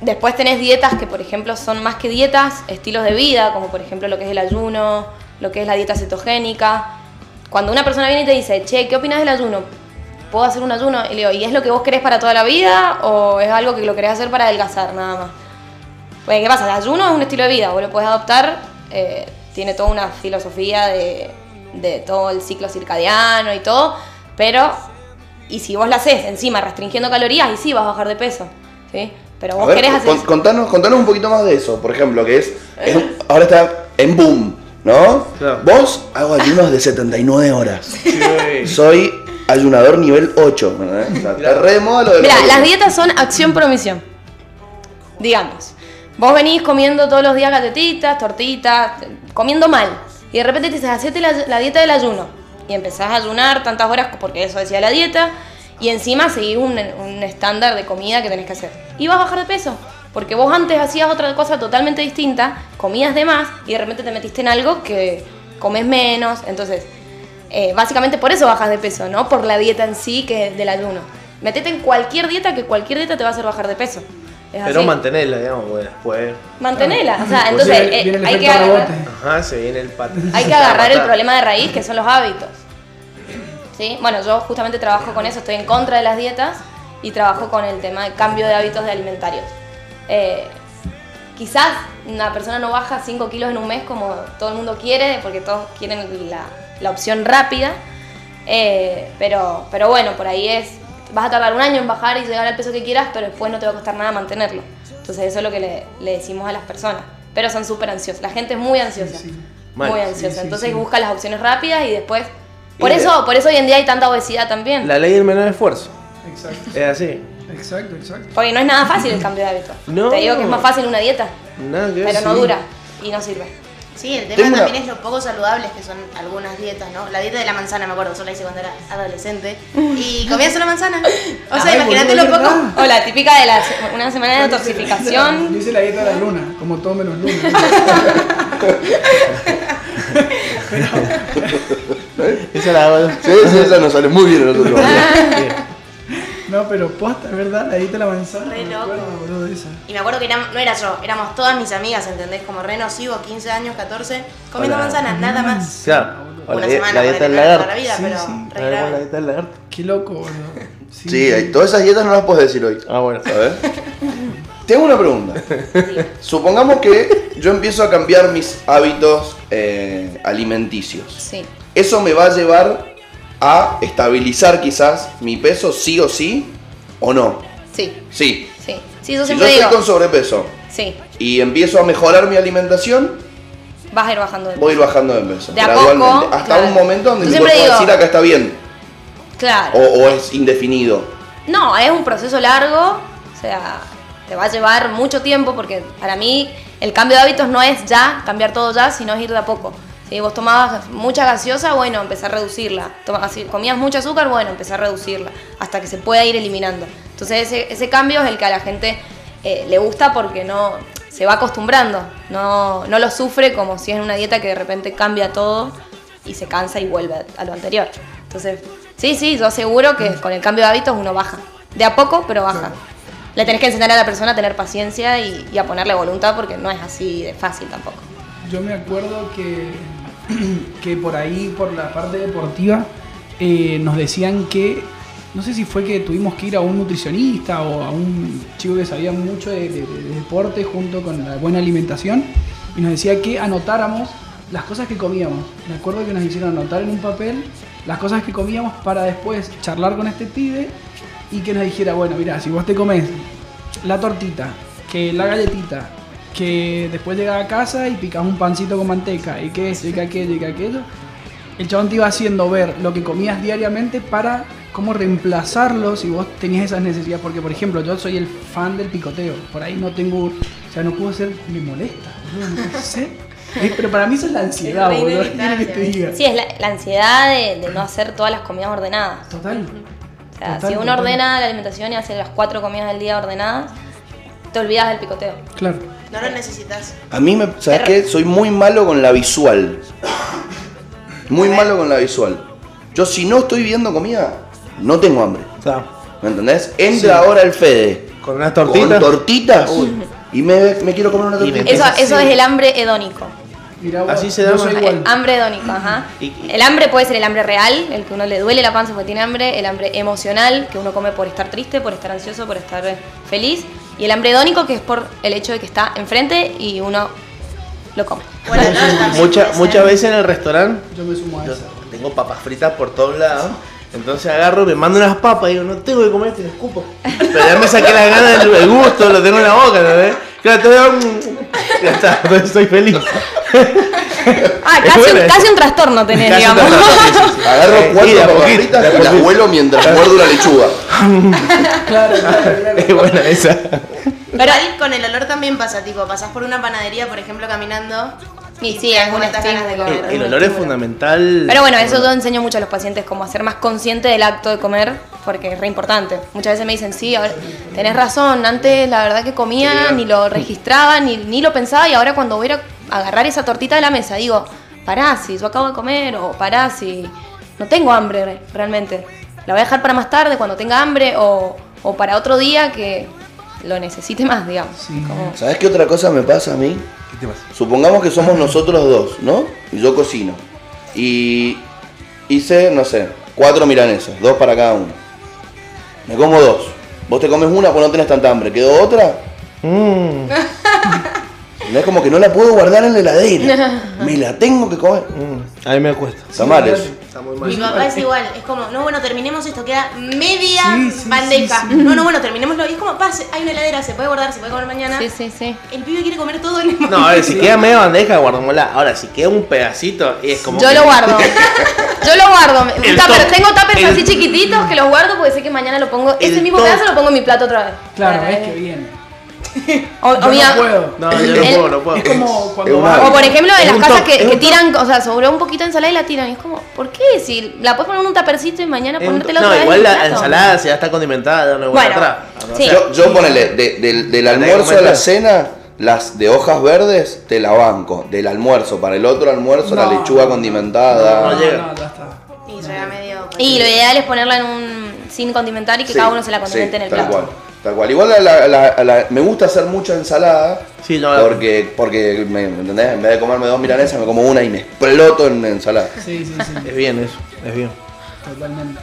E: Después tenés dietas que, por ejemplo, son más que dietas, estilos de vida, como por ejemplo lo que es el ayuno, lo que es la dieta cetogénica. Cuando una persona viene y te dice, che, ¿qué opinas del ayuno? ¿Puedo hacer un ayuno? Y le digo, ¿y es lo que vos querés para toda la vida o es algo que lo querés hacer para adelgazar nada más? Pues, ¿qué pasa? El ayuno es un estilo de vida, vos lo puedes adoptar, eh, tiene toda una filosofía de, de todo el ciclo circadiano y todo, pero, y si vos la haces encima restringiendo calorías, y sí vas a bajar de peso, ¿sí? Pero vos
A: ver,
E: querés hacer...
A: con- contanos, contanos un poquito más de eso, por ejemplo, que es, es un- ahora está en boom, ¿no?
B: Claro.
A: Vos hago ayunos de 79 horas.
B: Sí.
A: Soy ayunador nivel 8, ¿verdad? O sea, está re de moda lo de ayunos.
E: las dietas son acción por omisión. Digamos, vos venís comiendo todos los días galletitas, tortitas, comiendo mal. Y de repente te dices, hacete la, dieta del ayuno. Y empezás a ayunar tantas horas, porque eso decía la dieta. Y encima seguís un, un estándar de comida que tenés que hacer. Y vas a bajar de peso. Porque vos antes hacías otra cosa totalmente distinta, comías de más y de repente te metiste en algo que comes menos. Entonces, eh, básicamente por eso bajas de peso, ¿no? Por la dieta en sí que del ayuno. Metete en cualquier dieta que cualquier dieta te va a hacer bajar de peso. Es
B: Pero
E: así.
B: mantenerla, digamos, porque después.
E: Mantenela. O sea,
C: Pues
E: entonces
C: viene-
E: eh,
C: viene el
E: hay, que agarrar,
C: rebote.
B: Ajá, se viene el pato.
E: hay [laughs] que agarrar el problema de raíz, que son los hábitos. ¿Sí? Bueno, yo justamente trabajo con eso, estoy en contra de las dietas y trabajo con el tema de cambio de hábitos de alimentarios. Eh, quizás una persona no baja 5 kilos en un mes como todo el mundo quiere, porque todos quieren la, la opción rápida, eh, pero, pero bueno, por ahí es, vas a tardar un año en bajar y llegar al peso que quieras, pero después no te va a costar nada mantenerlo. Entonces eso es lo que le, le decimos a las personas. Pero son súper ansiosas, la gente es muy ansiosa,
B: Mal.
E: muy
B: Sí,
E: ansiosa.
C: sí,
E: Entonces
C: sí.
E: busca las opciones rápidas y después... Por
B: Y-
E: eso, por eso hoy en día hay tanta obesidad también.
B: La ley del menor esfuerzo.
C: Exacto.
B: Es así.
C: Exacto, exacto.
E: Porque no es nada fácil el cambio de hábito.
B: No.
E: Te digo que es más fácil una dieta,
B: Nada que
E: pero no
B: sí.
E: dura y no sirve.
D: Sí, el tema
A: Tengo una-
D: también es lo poco saludables que son algunas dietas, ¿no? La dieta de la manzana, me acuerdo, yo la hice cuando era adolescente. Y comía solo manzana. [laughs] O sea,
C: Ay,
D: imagínate lo poco.
E: O la típica de la, se- una semana de intoxicación.
C: Yo hice la dieta de la luna, como todo menos luna. [laughs] [laughs]
B: Esa la hago.
A: Sí, sí, esa nos sale muy bien a nosotros.
C: No, pero posta, es verdad, la dieta de la manzana.
D: Re
C: me
D: loco.
C: acuerdo, boludo, de esa.
D: Y me acuerdo que no era yo, éramos todas mis amigas, ¿entendés? Como re nocivo, 15 años, 14, comiendo
B: Hola.
D: manzana, nada más.
B: Claro. O
D: Una
B: la,
D: semana,
B: la dieta del
D: ponele, toda
B: lagarto.
D: la vida,
C: Sí,
D: pero
C: sí.
D: re
B: ¿Sabes cómo es la dieta del lagarto?
C: Qué loco, boludo.
A: Sí, hay- todas esas dietas no las puedes decir hoy.
B: Ah, bueno.
A: A ver. Tengo una pregunta. Supongamos que yo empiezo a cambiar mis hábitos eh, alimenticios.
E: Sí.
A: ¿Eso me va a llevar a estabilizar quizás mi peso sí o sí o no?
E: Sí,
A: Sí.
E: sí. Sí,
A: Si yo estoy con sobrepeso
E: Sí,
A: y empiezo a mejorar mi alimentación,
E: vas a ir bajando de
A: voy a ir bajando de peso.
E: De a
A: gradualmente.
E: poco,
A: hasta
E: claro.
A: un momento donde mi cuerpo a
E: digo-
A: decir acá está bien.
E: Claro.
A: O, o es indefinido.
E: No, es un proceso largo, o sea, te va a llevar mucho tiempo porque para mí el cambio de hábitos no es ya, cambiar todo ya, sino es ir de a poco. Si vos tomabas mucha gaseosa, bueno, empezar a reducirla. Toma- si comías mucho azúcar, bueno, empezar a reducirla hasta que se pueda ir eliminando. Entonces ese, ese cambio es el que a la gente eh, le gusta porque no se va acostumbrando, no, no lo sufre como si es una dieta que de repente cambia todo y se cansa y vuelve a- lo anterior. Entonces, sí, sí, yo aseguro que con el cambio de hábitos uno baja. De a poco, pero baja. Le tenés que enseñar a la persona a tener paciencia y, y a ponerle voluntad porque no es así de fácil tampoco.
C: Yo me acuerdo que, [clears throat] que por ahí, por la parte deportiva, eh, nos decían que, no sé si fue que tuvimos que ir a un nutricionista o a un chico que sabía mucho de, de- de deporte junto con la buena alimentación, y nos decía que anotáramos las cosas que comíamos. Me acuerdo que nos hicieron anotar en un papel las cosas que comíamos para después charlar con este pibe y que nos dijera, bueno, mira, si vos te comes la tortita, que la galletita, que después llegas a casa y picas un pancito con manteca, y que esto, y que aquello, y que aquello, el chabón te iba haciendo ver lo que comías diariamente para cómo reemplazarlo si vos tenías esas necesidades. Porque, por ejemplo, yo soy el fan del picoteo. Por ahí no tengo. O sea, no puedo ser. Me molesta, boludo, no. Eh, Pero para mí eso es la ansiedad, boludo.
E: Sí, es la, la ansiedad de, de no hacer todas las comidas ordenadas.
C: Total.
E: O sea,
C: Total,
E: si uno
C: total.
E: ordena la alimentación y hace las cuatro comidas del día ordenadas, te olvidas del picoteo.
C: Claro.
D: No lo necesitas.
A: A mí, me, ¿sabes qué? Soy muy malo con la visual. Muy malo con la visual. Yo si no estoy viendo comida, no tengo hambre. ¿Me entendés? Entra ahora el Fede.
B: con unas
A: Con
B: tortitas.
A: tortitas. Y me, me quiero comer una tortita.
E: Eso, eso es el hambre hedónico.
B: Así se
C: soy
B: Eh,
C: igual.
E: El hambre hedónico, ajá. El hambre puede ser el hambre real, el que uno le duele la panza porque tiene hambre, el hambre emocional, que uno come por estar triste, por estar ansioso, por estar eh, feliz, y el hambre hedónico, que es por el hecho de que está enfrente y uno lo come.
D: Bueno, no,
B: Mucha- muchas veces en el restaurante
C: Yo me sumo a
B: yo
C: esa.
B: tengo papas fritas por todos lados. Entonces agarro, me mando unas papas y digo, no tengo que comer esto y lo escupo. Pero ya me saqué las ganas del el gusto, lo tengo en la boca, ¿no? Claro, te veo, mm, ya está, estoy feliz. [laughs]
E: Ah,
B: Es
E: casi,
B: buena
E: un,
B: esa.
E: casi un trastorno tenés,
B: Casi un
E: digamos.
B: trastorno, sí, sí, sí.
A: Agarro
B: Eh,
A: cuatro
B: de a
A: papas y las
B: poquito.
A: vuelo mientras muerdo una lechuga.
C: Claro, claro, claro.
B: Es buena esa.
D: Pero ahí con el olor también pasa, tipo, pasás por una panadería, por ejemplo, caminando.
E: Y sí,
D: estas ganas de
E: estímulo.
D: comer.
B: El, olor es fundamental.
E: Pero bueno, eso yo enseño mucho a los pacientes, como a ser más consciente del acto de comer, porque es re importante. Muchas veces me dicen, sí, ahora tenés razón, antes la verdad que comía, ni lo registraba, ni, ni lo pensaba, y ahora cuando voy a ir a agarrar esa tortita de la mesa, digo, pará, si yo acabo de comer, o pará, si no tengo hambre re- realmente. La voy a dejar para más tarde, cuando tenga hambre, o, o para otro día que lo necesite más, digamos.
C: Sí.
E: Como-
A: ¿Sabes qué otra cosa me pasa a mí?
F: ¿Qué te pasa?
A: Supongamos que somos nosotros dos, ¿no? Y yo cocino. Y hice, no sé, cuatro milanesas, dos para cada uno. Me como dos. Vos te comes una, pues no tenés tanta hambre. ¿Quedó otra?
B: Mm,
A: No [laughs] es como que no la puedo guardar en la heladera. [laughs] Me la tengo que comer.
B: mm, a mí me cuesta.
A: Está mal eso.
B: Está muy
D: Mi papá es igual, es como, no, bueno, terminemos esto, queda media
C: Sí, sí,
D: bandeja.
C: sí, sí.
D: No, no, bueno, terminémoslo. Y es como, pase, hay una heladera, se puede guardar, se puede comer mañana.
E: Sí, sí, sí.
D: El pibe quiere comer todo en el
B: No, a ver, si queda media bandeja, guardémosla. Ahora, si queda un pedacito, es como.
E: Yo
B: que-
E: lo guardo. [laughs] Yo lo guardo. Tupper-
B: top.
E: tengo tuppers
B: El-
E: así chiquititos que los guardo porque sé que mañana lo pongo. Ese mismo
B: top.
E: pedazo lo pongo en mi plato otra vez.
C: Claro, es que bien.
E: O, o
C: Yo
E: mira-
C: no puedo.
B: No, yo no
E: El-
B: puedo, no puedo.
C: Es como cuando
A: una-
C: vas-
E: O por ejemplo,
B: Es
E: en las casas
B: top,
E: que,
B: es
E: tiran, o sea, sobró un poquito de ensalada y la tiran. Y es como, ¿por qué? Si la puedes poner en un tapercito y mañana
B: Es
E: ponértela
B: no,
E: otra vez.
B: igual la
E: plato.
B: ensalada si ya está condimentada, de vuelta
E: Bueno,
B: atrás.
E: sí.
A: Yo, yo ponele, de- del, almuerzo a la cena, las de hojas verdes te la banco. Del almuerzo para el otro almuerzo, la
C: No,
A: lechuga
C: no,
A: condimentada.
B: no llega.
C: No, ya está.
D: Y llega medio.
E: Y lo ideal es ponerla en un sin condimentar y que
A: Sí,
E: cada uno se la condimente
A: sí,
E: en el plato.
A: Cual, tal cual. Igual la- la- la- me gusta hacer mucha ensalada.
B: Sí, no,
A: porque, porque me, ¿me ¿entendés? En vez de comerme dos milanesas, me como una y me exploto en ensalada.
C: Sí, sí, sí.
B: Es bien eso, es bien.
C: Totalmente.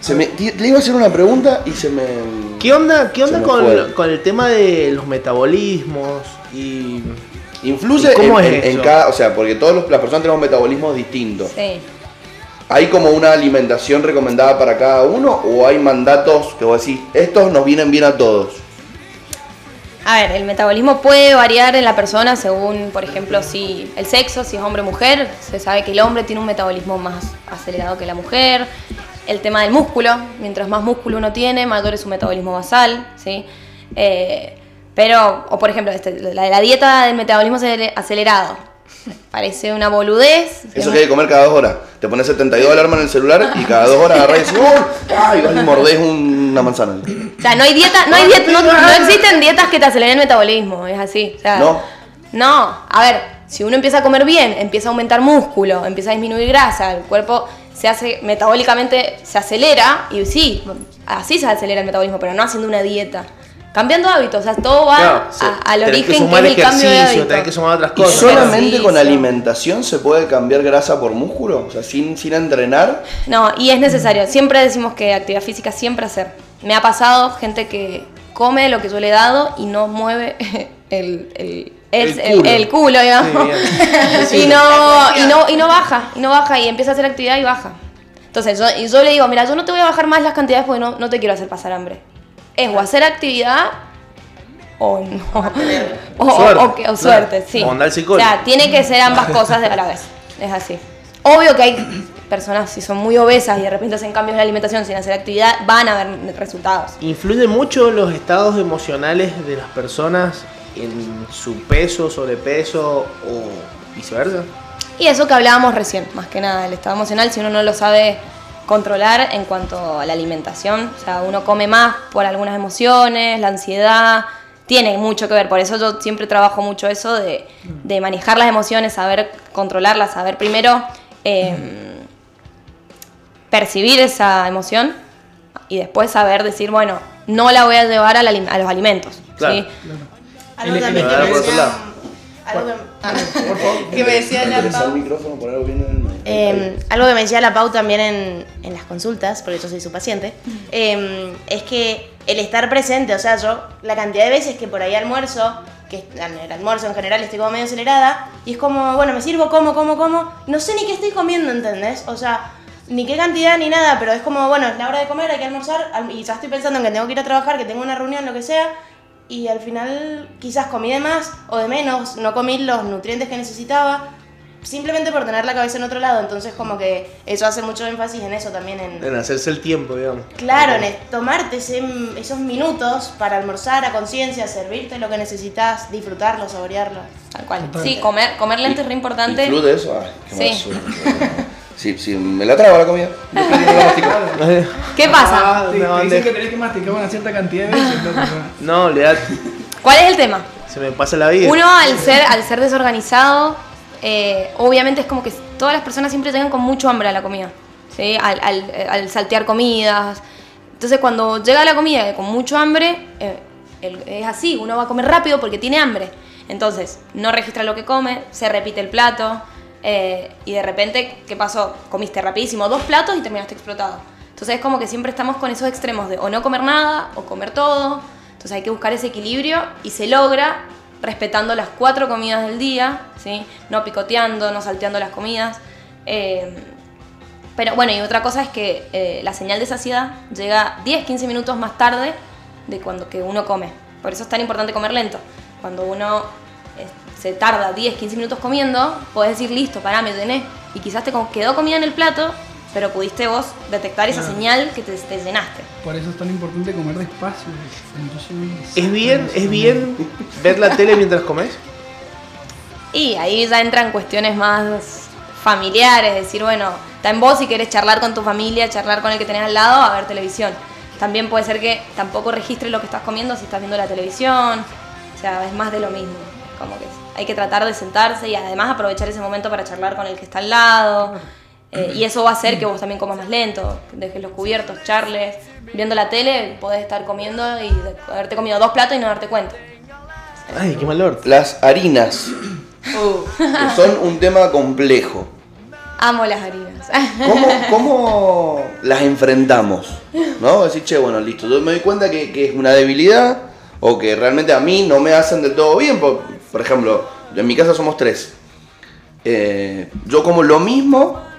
A: Se me, te- le iba a hacer una pregunta y se me.
B: ¿Qué onda, qué onda con, con el tema de los metabolismos y
A: Influye
B: ¿Y cómo
A: en,
B: es
A: en- cada. O sea, porque todas las personas tenemos metabolismos distintos.
E: Sí.
A: ¿Hay como una alimentación recomendada para cada uno o hay mandatos que vos decís, estos nos vienen bien a todos?
E: A ver, el metabolismo puede variar en la persona según, por ejemplo, si el sexo, si es hombre o mujer. Se sabe que el hombre tiene un metabolismo más acelerado que la mujer. El tema del músculo, mientras más músculo uno tiene, mayor es su metabolismo basal, ¿sí? Eh, pero, o por ejemplo, este, la, la dieta del metabolismo acele- acelerado. Parece una boludez.
A: Eso que hay que comer cada dos horas. Te pones 72 alarma en el celular y cada dos horas agarrás y. ¡Ay! Y mordés un- una manzana.
E: O sea, no hay dieta, no hay dieta, no, no existen dietas que te aceleren el metabolismo, es así. o sea,
A: No.
E: No, a ver, si uno empieza a comer bien, empieza a aumentar músculo, empieza a disminuir grasa, el cuerpo se hace metabólicamente se acelera y sí, así se acelera el metabolismo, pero no haciendo una dieta. Cambiando hábitos, o sea, todo va
B: Claro, sí.
E: a- al
B: Tenés
E: origen
B: que
E: que,
B: sumar
E: es el cambio de hábito.
B: tenés que sumar otras
A: ¿Y
B: cosas.
A: solamente
E: Ejercicio.
A: con alimentación se puede cambiar grasa por músculo? O sea, sin, sin entrenar.
E: No, y es necesario. Siempre decimos que actividad física siempre hacer. Me ha pasado gente que come lo que yo le he dado y no mueve [laughs] el, el,
B: El
E: el-
B: culo.
E: el culo, digamos. [laughs]
B: Sí,
E: y, no, y, no, y no baja, y no baja, y empieza a hacer actividad y baja. Entonces, yo, y yo le digo, mira, yo no te voy a bajar más las cantidades porque no, no te quiero hacer pasar hambre. Es o hacer actividad o no. [laughs] O, o-
B: Suerte.
E: o que- o suerte, sí.
B: O andar psicólogo.
E: O sea, tiene que ser ambas [laughs] cosas de a la vez. Es así. Obvio que hay personas, si son muy obesas y de repente hacen cambios en la alimentación sin hacer actividad, van a ver resultados.
B: ¿Influye mucho los estados emocionales de las personas en su peso, sobrepeso o viceversa?
E: Y eso que hablábamos recién, más que nada, el estado emocional, si uno no lo sabe controlar en cuanto a la alimentación, o sea, uno come más por algunas emociones, la ansiedad, tiene mucho que ver, por eso yo siempre trabajo mucho eso de, de manejar las emociones, saber controlarlas, saber primero eh, percibir esa emoción y después saber decir, bueno, no la voy a llevar al alim- a los alimentos.
B: Claro.
E: ¿sí?
D: Algo también que me decía.
B: lado.
D: Algo que, que me decía la
A: Enderezar
D: Pau. Eh, algo que me decía la Pau también en, en las consultas, porque yo soy su paciente, eh, es que el estar presente, o sea, yo la cantidad de veces que por ahí almuerzo, que en el almuerzo en general estoy como medio acelerada, y es como, bueno, me sirvo, como, como, como, no sé ni qué estoy comiendo, ¿entendés? O sea, ni qué cantidad ni nada, pero es como, bueno, es la hora de comer, hay que almorzar, al- y ya estoy pensando en que tengo que ir a trabajar, que tengo una reunión, lo que sea, y al final quizás comí de más o de menos, no comí los nutrientes que necesitaba, simplemente por tener la cabeza en otro lado. Entonces como que eso hace mucho énfasis en eso también, en,
B: En hacerse el tiempo, digamos.
D: claro, en tomarte ese- esos minutos para almorzar a conciencia, servirte lo que necesitas, disfrutarlo, saborearlo.
E: Tal cual. Sí, comer, comer lento es re importante.
A: ¿Influye eso? Ay, qué
E: Sí. [laughs]
A: Sí, sí, me la trago la comida. Después no la mastico.
E: ¿Qué pasa?
B: Ah,
C: Te,
B: una
C: te dicen que tenés que masticar una cierta cantidad de veces.
B: No, olvidate.
E: ¿Cuál es el tema?
B: Se me pasa la vida.
E: Uno al ser, al ser desorganizado, eh, obviamente es como que todas las personas siempre llegan con mucho hambre a la comida. ¿sí? Al, al- al saltear comidas, Entonces cuando llega la comida con mucho hambre, eh, es así, uno va a comer rápido porque tiene hambre. Entonces, no registra lo que come, se repite el plato eh, y de repente, ¿qué pasó? Comiste rapidísimo dos platos y terminaste explotado. Entonces es como que siempre estamos con esos extremos de o no comer nada o comer todo. Entonces hay que buscar ese equilibrio y se logra respetando las cuatro comidas del día, ¿sí? no picoteando, no salteando las comidas. Eh, pero bueno, y otra cosa es que eh, la señal de saciedad llega 10-15 minutos más tarde de cuando que uno come. Por eso es tan importante comer lento. Cuando uno eh, se tarda 10-15 minutos comiendo, podés decir, listo, pará, me llené. Y quizás te quedó comida en el plato, pero pudiste vos detectar esa
C: Claro.
E: señal que te, te llenaste.
C: Por eso es tan importante comer despacio.
B: ¿Es bien, ¿Es bien ver la tele mientras comes?
E: Y ahí ya entran cuestiones más familiares, decir, bueno, está en vos si querés charlar con tu familia, charlar con el que tenés al lado, a ver televisión. También puede ser que tampoco registres lo que estás comiendo si estás viendo la televisión, o sea, es más de lo mismo. Como que hay que tratar de sentarse y además aprovechar ese momento para charlar con el que está al lado. Eh, y eso va a hacer que vos también comas más lento, dejes los cubiertos, charles. Viendo la tele podés estar comiendo y haberte comido dos platos y no darte cuenta.
B: Ay, qué mal orto.
A: Las harinas, [laughs] que son un tema complejo.
E: Amo las harinas.
A: ¿Cómo, [laughs] cómo las enfrentamos? ¿No? Decir, che, bueno, listo, yo me doy cuenta que, que es una debilidad o que realmente a mí no me hacen del todo bien. Por, por ejemplo, en mi casa somos tres. Eh, yo como lo mismo,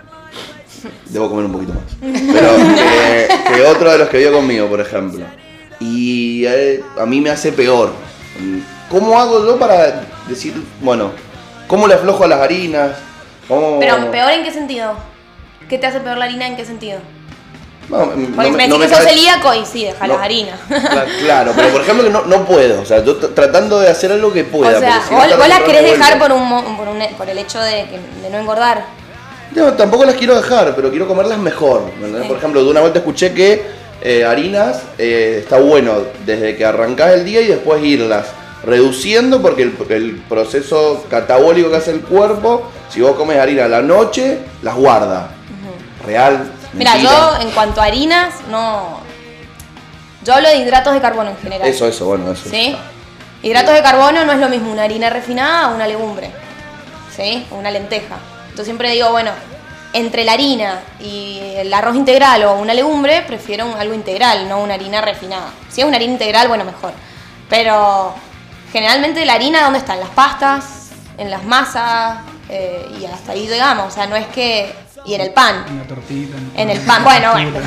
A: debo comer un poquito más, [laughs] pero que, que otro de los que vive conmigo, por ejemplo. Y eh, a mí me hace peor. ¿Cómo hago yo para decir, bueno, cómo le aflojo a las harinas? ¿Cómo-
E: Pero peor en qué sentido? ¿Qué te hace peor la harina en qué sentido?
A: No, no
E: me
A: no
E: decís que sos celíaco y sí, deja
A: No.
E: las harinas. [laughs]
A: Cla- Claro, pero por ejemplo que no, no puedo, o sea, yo tratando de hacer algo que pueda.
E: o sea,
A: si
E: vos, vos las querés dejar por, un, por, un- por el hecho de no engordar.
A: No, tampoco las quiero dejar, pero quiero comerlas mejor. Por ejemplo, de una vuelta escuché que eh, harinas eh, está bueno desde que arrancás el día y después irlas reduciendo porque el, el proceso catabólico que hace el cuerpo, si vos comes harina a la noche, las guarda. Real.
E: Mira, yo en cuanto a harinas, no. Yo hablo de hidratos de carbono en general.
A: Eso, eso, bueno, eso.
E: ¿Sí? Hidratos de carbono no es lo mismo una harina refinada o una legumbre. ¿Sí? O una lenteja. Entonces siempre digo, bueno, entre la harina y el arroz integral o una legumbre, prefiero un- algo integral, no una harina refinada. Si es una harina integral, bueno, mejor. Pero generalmente la harina, ¿dónde está? En las pastas, en las masas, eh, y hasta ahí llegamos. O sea, no es que. Y en el pan.
C: Una tortita.
E: En el pan, bueno, bueno.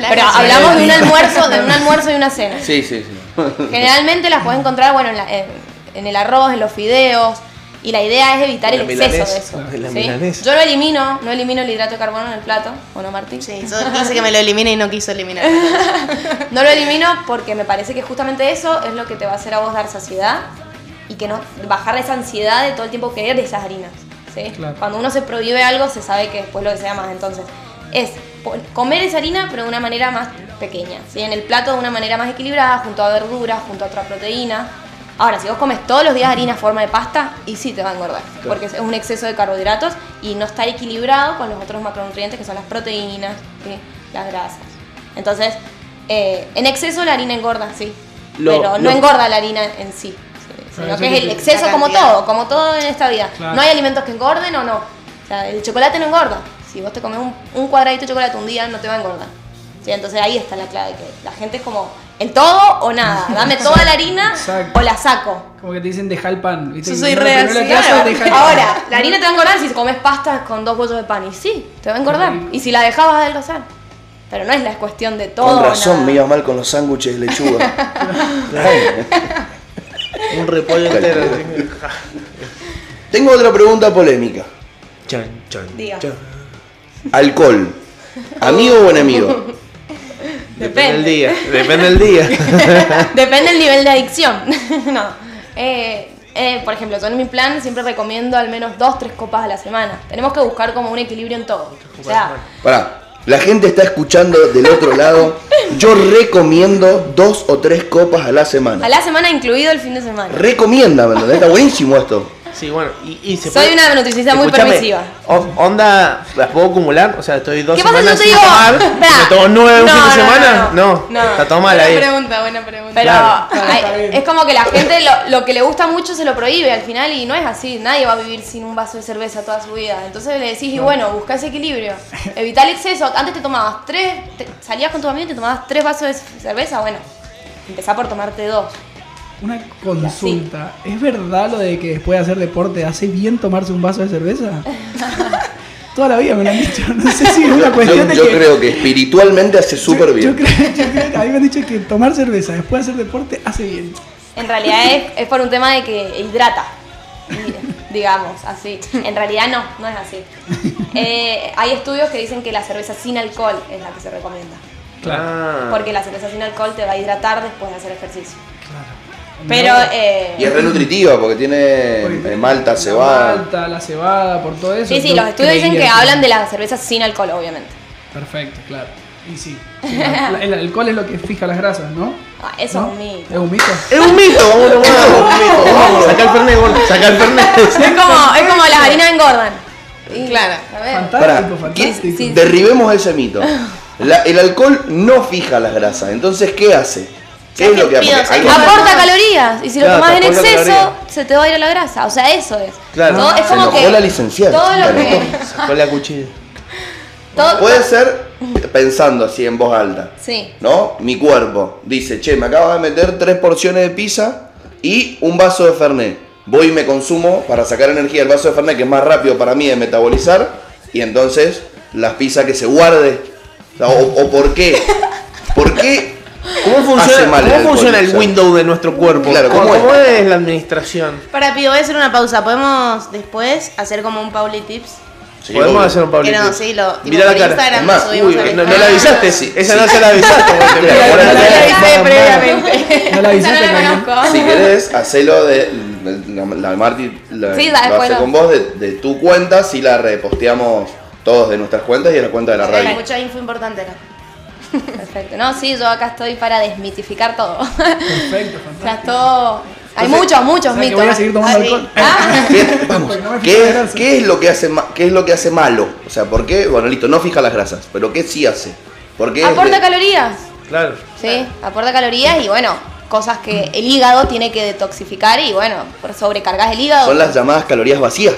D: La
E: Pero hablamos de un almuerzo, de un almuerzo y una cena.
A: Sí, sí, sí.
E: Generalmente las puedes encontrar, bueno, en, la- en- en el arroz, en los fideos. Y la idea es evitar el exceso de eso. Yo lo elimino, no elimino el hidrato de carbono en el plato, ¿o no, Martín?
D: Sí, yo quise que me lo elimine y no quiso eliminar. [laughs]
E: No lo elimino porque me parece que justamente eso es lo que te va a hacer a vos dar saciedad y que no bajar esa ansiedad de todo el tiempo querer de esas harinas. ¿sí?
C: Claro.
E: Cuando uno se prohíbe algo, se sabe que después lo desea más. Entonces, es comer esa harina, pero de una manera más pequeña. ¿sí? En el plato de una manera más equilibrada, junto a verduras, junto a otra proteína. Ahora, si vos comes todos los días harina en forma de pasta, y sí te va a engordar, porque es un exceso de carbohidratos y no está equilibrado con los otros macronutrientes que son las proteínas, ¿sí? las grasas. Entonces, eh, en exceso la harina engorda, sí,
B: Lo-
E: pero no
B: lo-
E: engorda la harina en sí, sí, sino que es el exceso como todo, como todo en esta vida.
C: Claro.
E: No hay alimentos que engorden o no. O sea, el chocolate no engorda. Si vos te comes un, un cuadradito de chocolate un día, no te va a engordar. ¿Sí? Entonces ahí está la clave, que la gente es como, ¿el todo o nada? [laughs] Dame toda la harina
C: Exacto.
E: o la saco.
C: Como que te dicen deja el pan. ¿viste?
D: Yo soy re así.
E: Claro.
C: pan.
E: Ahora, la harina te va a engordar si comes pastas con dos bollos de pan. Y sí, te va a engordar. Y si la dejabas a adelgazar. Pero no es la cuestión de todo.
A: Con
E: o
A: razón
E: nada.
A: me iba mal con los sándwiches de lechuga. [laughs]
B: Un repollo entero.
A: Tengo otra pregunta polémica.
B: Chan, chan,
E: Diga.
B: chan.
A: Alcohol. ¿Amigo o enemigo?
B: Depende del día. Depende del día. [laughs]
E: Depende del nivel de adicción. [laughs] no. Eh, eh, por ejemplo, yo en mi plan siempre recomiendo al menos dos, tres copas a la semana. Tenemos que buscar como un equilibrio en todo. O sea,
A: Pará, la gente está escuchando del otro lado. Yo recomiendo dos o tres copas a la semana.
E: a la semana incluido el fin de semana.
A: Recomienda, ¿me entendés? Está buenísimo esto.
B: Sí, bueno, y, y se
E: Soy
B: puede-
E: una nutricionista muy permisiva.
B: o- onda, ¿las puedo acumular? O sea, estoy dos
E: ¿Qué pasa si
B: semanas
E: yo te
B: sin
E: digo?
B: tomar. [laughs] ¿me tomo nueve un
E: No,
B: fin de
E: no,
B: semana?
E: no, no.
B: está todo mal ahí.
D: Buena pregunta, buena pregunta.
E: Pero
B: Claro.
E: hay- es como que la gente lo, lo que le gusta mucho se lo prohíbe al final y no es así. Nadie va a vivir sin un vaso de cerveza toda su vida. Entonces le decís, y bueno, busca ese equilibrio. Evita el exceso. Antes te tomabas tres, te- salías con tu amigo y te tomabas tres vasos de cerveza. Bueno, empezá por tomarte dos.
C: Una consulta. ¿Es verdad lo de que después de hacer deporte hace bien tomarse un vaso de cerveza? [laughs] Toda la vida me lo han dicho. No sé si es una
A: Yo,
C: cuestión de
A: yo
C: que.
A: creo que espiritualmente hace súper
C: yo-
A: bien.
C: Yo creo, yo creo que a mí me han dicho que tomar cerveza después de hacer deporte hace bien.
E: En realidad es, es por un tema de que hidrata, digamos, así. En realidad no, no es así. Eh, hay estudios que dicen que la cerveza sin alcohol es la que se recomienda.
B: Claro.
E: Porque la cerveza sin alcohol te va a hidratar después de hacer ejercicio. Pero, eh,
A: Y es re nutritiva porque tiene eh, malta,
C: La
A: cebada.
C: malta, la cebada, por todo eso.
E: sí, sí, los estudios dicen que hablan de la cerveza sin alcohol, obviamente.
C: Perfecto, claro. Y sí. el alcohol es lo que fija las grasas, ¿no?
E: Ah, eso
C: ¿No?
E: es un mito.
C: ¿Es un mito?
B: Es un mito, vamos. [laughs] Vamos, saca el fernet, saca el fernet.
E: Es como, es como las harinas engordan. Y,
D: Claro.
E: a ver.
A: Pará,
C: Fantástico, fantástico.
E: sí.
A: derribemos ese mito. La- el alcohol no fija las grasas. Entonces, ¿qué hace? ¿Qué es lo que
D: saca-
E: Aporta calorías y si lo
B: Claro,
E: tomas
B: te
E: en
B: aporta
E: exceso se te va a ir a la grasa. O sea, eso es.
B: Claro.
E: Todo- es
A: Se
E: como que
A: la licenciada.
E: todo lo que
B: Sacó la cuchilla. [laughs]
E: todo-
A: Puede ser pensando así en voz alta.
E: Sí.
A: ¿No? Mi cuerpo dice, che, me acaba de meter tres porciones de pizza y un vaso de Fernet. Voy y me consumo para sacar energía el vaso de Fernet, que es más rápido para mí de metabolizar. Y entonces, las pizzas que se guarde. O por qué? [laughs] ¿Por qué?
B: ¿Cómo funciona,
A: mal el
B: ¿cómo
A: alcohol,
B: funciona el
A: o sea.
B: window de nuestro cuerpo?
A: Claro,
B: ¿Cómo,
A: ¿cómo es?
B: cómo es la administración?
D: Para Pío, voy a hacer una pausa. ¿Podemos después hacer como un Pauli Tips?
A: Sí,
B: Podemos
A: obvio.
B: hacer un Pablito.
D: Que no, sí, lo tipo,
B: la cara.
D: Instagram
A: Es más,
D: lo
B: Uy, no, no la avisaste,
A: Sí,
B: esa
A: sí.
B: no se la avisaste. por [laughs]
A: la
B: la
D: avisé previamente.
C: No la [laughs] avisaste
E: no la.
A: Si querés, hacelo de. La, la Marti la,
E: Sí,
A: lo
E: da,
A: hace
E: después lo-
A: con vos de, de tu cuenta, si la reposteamos todos de nuestras cuentas y de la cuenta de la
D: Hay
A: radio.
D: mucha info importante acá.
E: Perfecto. No, sí, yo acá estoy para desmitificar todo. o
C: Perfecto, [laughs]
E: sea,
C: fantástico.
E: todo. Hay muchos, muchos
C: O sea, que
E: mitos.
C: voy a seguir tomando
D: Ah,
C: alcohol.
E: Ah, [laughs]
A: ¿Qué, vamos,
C: Porque
A: ¿qué es,
C: grasa.
A: qué es lo que hace ma- qué es lo que hace malo? O sea, ¿por qué? Bueno, listo, no fija las grasas, pero ¿qué sí hace? ¿Por qué es
E: aporta
A: de-
E: calorías.
B: Claro.
E: Sí, aporta calorías y bueno, cosas que el hígado tiene que detoxificar y bueno, por sobrecargas el hígado.
A: son las llamadas calorías vacías?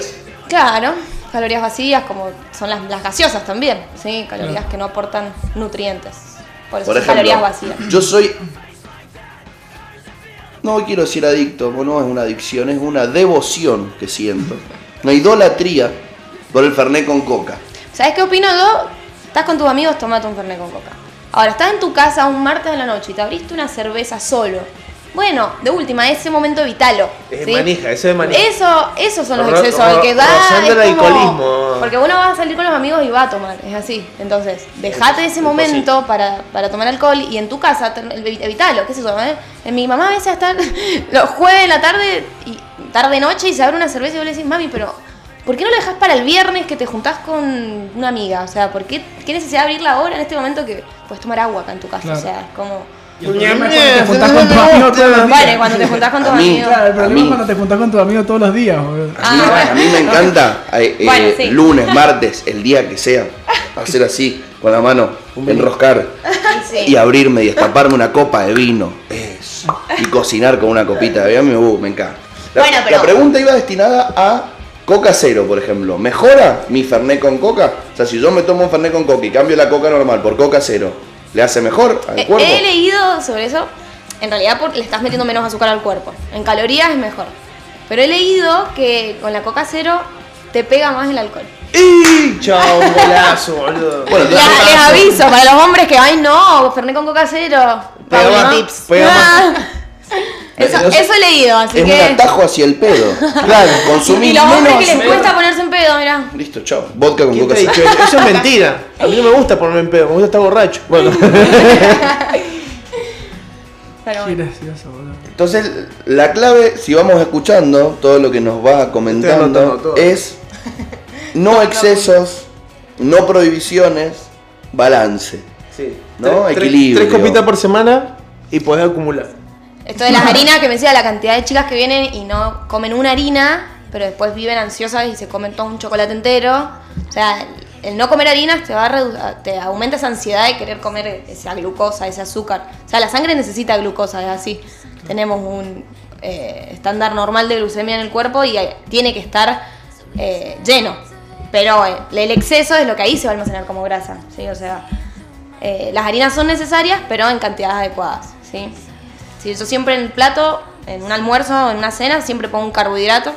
E: Claro, calorías vacías como son las, las gaseosas también, sí, calorías que no aportan nutrientes. Por eso
A: Por ejemplo,
E: calorías vacías.
A: yo soy no quiero decir adicto, no es una adicción, es una devoción que siento. [laughs] Una idolatría por el Fernet con coca.
E: ¿Sabes qué opino yo? Estás con tus amigos, tomate un fernet con coca. Ahora, estás en tu casa un martes de la noche y te abriste una cerveza solo. Bueno, de última, ese momento evitalo.
B: Es
E: ¿sí?
B: manija, eso es manija.
E: Eso, esos son los
B: Ro-
E: excesos, el que da es
B: el
E: como-
B: alcoholismo.
E: Porque uno va a salir con los amigos y va a tomar, es así. Entonces, dejate ese momento para, para tomar alcohol y en tu casa evitalo, qué sé yo, ¿eh? En mi mamá a veces hasta [laughs] los jueves de la tarde y tarde noche y se abre una cerveza y vos le decís, mami, pero ¿por qué no lo dejas para el viernes que te juntás con una amiga? O sea, ¿por qué, qué necesidad de abrirla ahora en este momento que puedes tomar agua acá en tu casa?
C: Claro.
E: O sea, es como...
C: Y el problema es cuando te juntás con tus amigos todos los días.
E: Vale, cuando te juntás con tus
A: A mí,
E: amigos.
C: Claro, el problema es cuando te juntás con tus amigos todos los días, boludo.
A: A mí,
E: Ah,
A: a mí me encanta eh, eh,
E: Bueno, sí.
A: lunes, martes, el día que sea, hacer así, con la mano, enroscar
E: Sí.
A: y abrirme y destaparme una copa de vino. Eso. Y cocinar con una copita de vino, uh, me encanta. La,
D: Bueno, pero-
A: la pregunta iba destinada a Coca cero, por ejemplo. ¿Mejora mi Fernet con Coca? O sea, si yo me tomo un Fernet con Coca y cambio la Coca normal por Coca cero, ¿le hace mejor al
E: He,
A: cuerpo?
E: he leído sobre eso. En realidad por- le estás metiendo menos azúcar al cuerpo. En calorías es mejor. Pero he leído que con la coca cero te pega más el alcohol.
B: ¡Y! Chao, [laughs] un golazo, boludo.
A: Bueno,
E: Les, les aviso, para los hombres que, ay no, Fernet con coca cero.
B: Pega más,
E: tips.
B: pega más. [laughs] [laughs]
E: Eso, he leído, así
A: es un
E: que.
A: atajo hacia el pedo. [laughs] Claro,
E: Y
A: consumir
E: los hombres
A: menos.
E: que les cuesta ponerse en pedo, mirá.
A: Listo, chao. Vodka con
B: ¿Quién
A: Coca
B: eso? Es mentira. A mí no me gusta ponerme en pedo, me gusta estar borracho. Bueno, [laughs]
E: Pero bueno.
A: Entonces, la clave, si vamos escuchando todo lo que nos va comentando, es no excesos, no prohibiciones, balance.
B: sí.
A: ¿No?
B: Tres-
A: Equilibrio.
B: Tres copitas por semana y podés acumular.
E: Esto de las harinas, que me decía la cantidad de chicas que vienen y no comen una harina, pero después viven ansiosas y se comen todo un chocolate entero. O sea, el no comer harinas te va a te aumenta esa ansiedad de querer comer esa glucosa, ese azúcar. O sea, la sangre necesita glucosa, es así. Tenemos un eh, estándar normal de glucemia en el cuerpo y tiene que estar eh, lleno. Pero eh, el exceso es lo que ahí se va a almacenar como grasa, ¿sí? O sea, eh, las harinas son necesarias, pero en cantidades adecuadas, ¿sí? Sí, yo siempre en el plato, en un almuerzo en una cena, siempre pongo un carbohidrato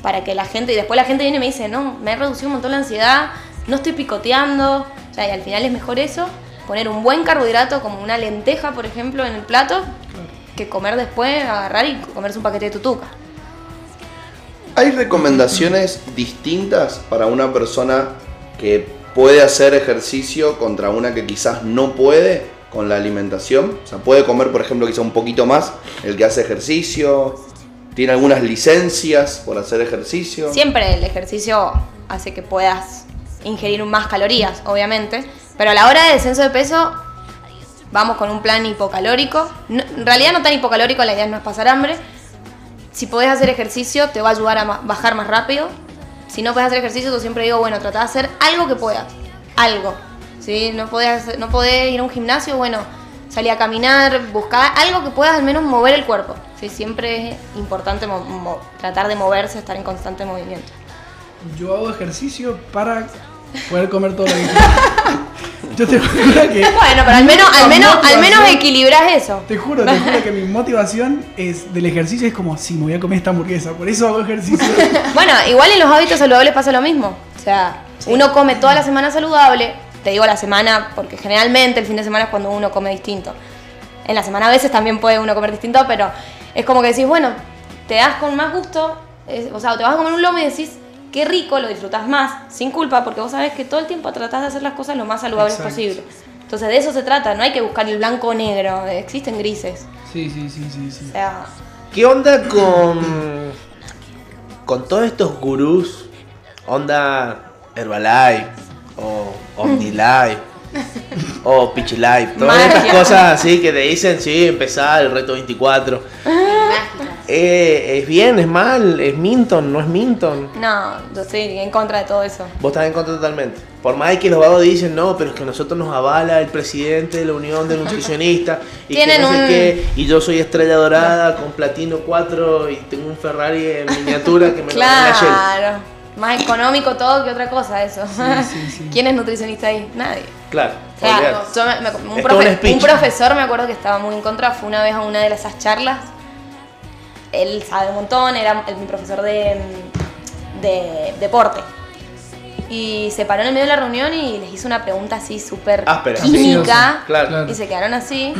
E: para que la gente, y después la gente viene y me dice, no, me he reducido un montón la ansiedad, no estoy picoteando, o sea, y al final es mejor eso, poner un buen carbohidrato como una lenteja, por ejemplo, en el plato, que comer después, agarrar y comerse un paquete de tutuca.
A: ¿Hay recomendaciones distintas para una persona que puede hacer ejercicio contra una que quizás no puede con la alimentación? O sea, puede comer, por ejemplo, quizás un poquito más el que hace ejercicio. ¿Tiene algunas licencias por hacer ejercicio?
E: Siempre el ejercicio hace que puedas ingerir más calorías, obviamente, pero a la hora de descenso de peso vamos con un plan hipocalórico. No- en realidad no tan hipocalórico, la idea no es pasar hambre. Si podés hacer ejercicio te va a ayudar a bajar más rápido. Si no podés hacer ejercicio, yo siempre digo, bueno, trata de hacer algo que puedas. Algo. ¿Sí? No, podés, hacer- no podés ir a un gimnasio, bueno, salir a caminar, buscar algo que puedas al menos mover el cuerpo. ¿sí? Siempre es importante tratar de moverse, estar en constante movimiento.
C: Yo hago ejercicio para poder comer todo lo que. [laughs] Yo te juro que. [laughs]
E: Bueno, pero al menos, al menos, al menos equilibras eso.
C: Te juro, te juro [laughs] que mi motivación es del ejercicio es como, sí, me voy a comer esta hamburguesa, por eso hago ejercicio.
E: Bueno, igual en los hábitos saludables pasa lo mismo. O sea, uno come toda la semana saludable, te digo la semana, porque generalmente el fin de semana es cuando uno come distinto. En la semana a veces también puede uno comer distinto, pero es como que decís, bueno, te das con más gusto, es- o sea, te vas a comer un lomo y decís, qué rico, lo disfrutas más, sin culpa, porque vos sabés que todo el tiempo tratás de hacer las cosas lo más saludables
C: Exacto.
E: posible. Entonces de eso se trata, no hay que buscar el blanco o negro, existen grises.
C: Sí, sí, sí, sí, sí.
E: O sea,
B: ¿Qué onda con. con todos estos gurús? Onda Herbalife o OmniLife [laughs] o Pichilife. Todas
E: Magia.
B: estas cosas así que te dicen, sí, empezar el reto 24.
D: Mágicas.
B: Eh, ¿Es bien? ¿Es mal? ¿Es Minton? ¿No es Minton?
E: no, yo estoy en contra de todo eso.
B: Vos estás en contra totalmente. Por más que los vagos dicen, no, pero es que a nosotros nos avala el presidente de la Unión de Nutricionistas [laughs] y que no sé
E: un-
B: qué, y yo soy estrella dorada con platino 4 y tengo un Ferrari en miniatura que me lo en la Shell.
E: Más económico todo que otra cosa eso.
C: sí, sí. [laughs]
E: ¿Quién es nutricionista ahí? Nadie.
B: Claro,
E: O sea, yo me- me- un,
B: un
E: profe-
B: speech.
E: un profesor me acuerdo que estaba muy en contra, fue una vez a una de esas charlas. Él sabe un montón, era mi profesor de, de deporte. Y se paró en el medio de la reunión y les hizo una pregunta así súper química.
B: Claro.
C: Claro.
E: Y se quedaron así.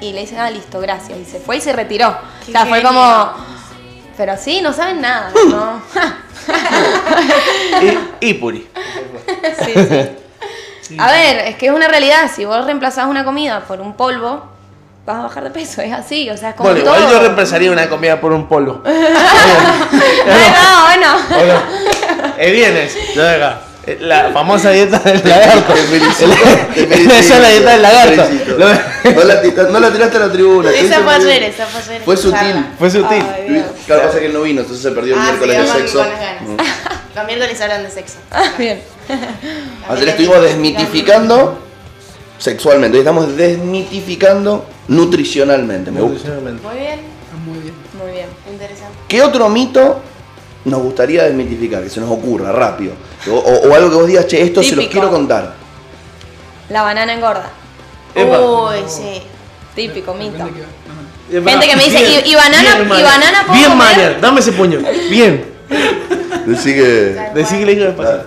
E: Y le dicen, ah, listo, gracias. Y se fue y se retiró.
D: Qué
E: o sea, fue como. Pero sí, no saben nada, [laughs] ¿no?
B: Y, y Puri. [laughs]
E: Sí, sí. A ver, es que es una realidad. Si vos reemplazás una comida por un polvo, vas a bajar de peso. Es así, o sea, es como
B: Bueno,
E: todo.
B: igual yo reemplazaría una comida por un polvo. [laughs]
E: Bueno, bueno.
B: ¿O no? Es bien eso. Yo acá. La famosa dieta del [laughs] lagarto.
A: Te felicito, te felicito, [laughs]
B: Esa es la dieta del lagarto. Lo-
A: No la, tira- no la tiraste a la tribuna.
D: Esa fue ayer, esa fue ayer.
A: Fue sutil.
D: Charla.
B: Fue sutil.
D: Ay, Dios.
A: Claro, pasa que él no vino, entonces se perdió el
D: Ah, sí,
A: miércoles de sexo.
D: con las ganas. Los miércoles hablan de sexo.
E: Bien.
A: Mm. Ayer estuvimos desmitificando sexualmente, hoy estamos desmitificando nutricionalmente. Me gusta.
D: Muy bien,
C: Está muy bien.
E: Muy bien.
D: interesante.
A: ¿Qué otro mito nos gustaría desmitificar? Que se nos ocurra rápido. O, o- o algo que vos digas, che, esto se los
E: Típico.
A: quiero contar.
E: La banana engorda.
B: Epa.
D: Uy, sí.
E: Típico, mito.
C: Depende que-
E: Gente que me dice,
B: bien,
E: ¿y- y banana-
B: bien,
E: y banana puedo
B: Bien,
E: comer?
B: Marian, dame ese puño. Bien.
A: Decí que.
B: Decí que le digo despacio.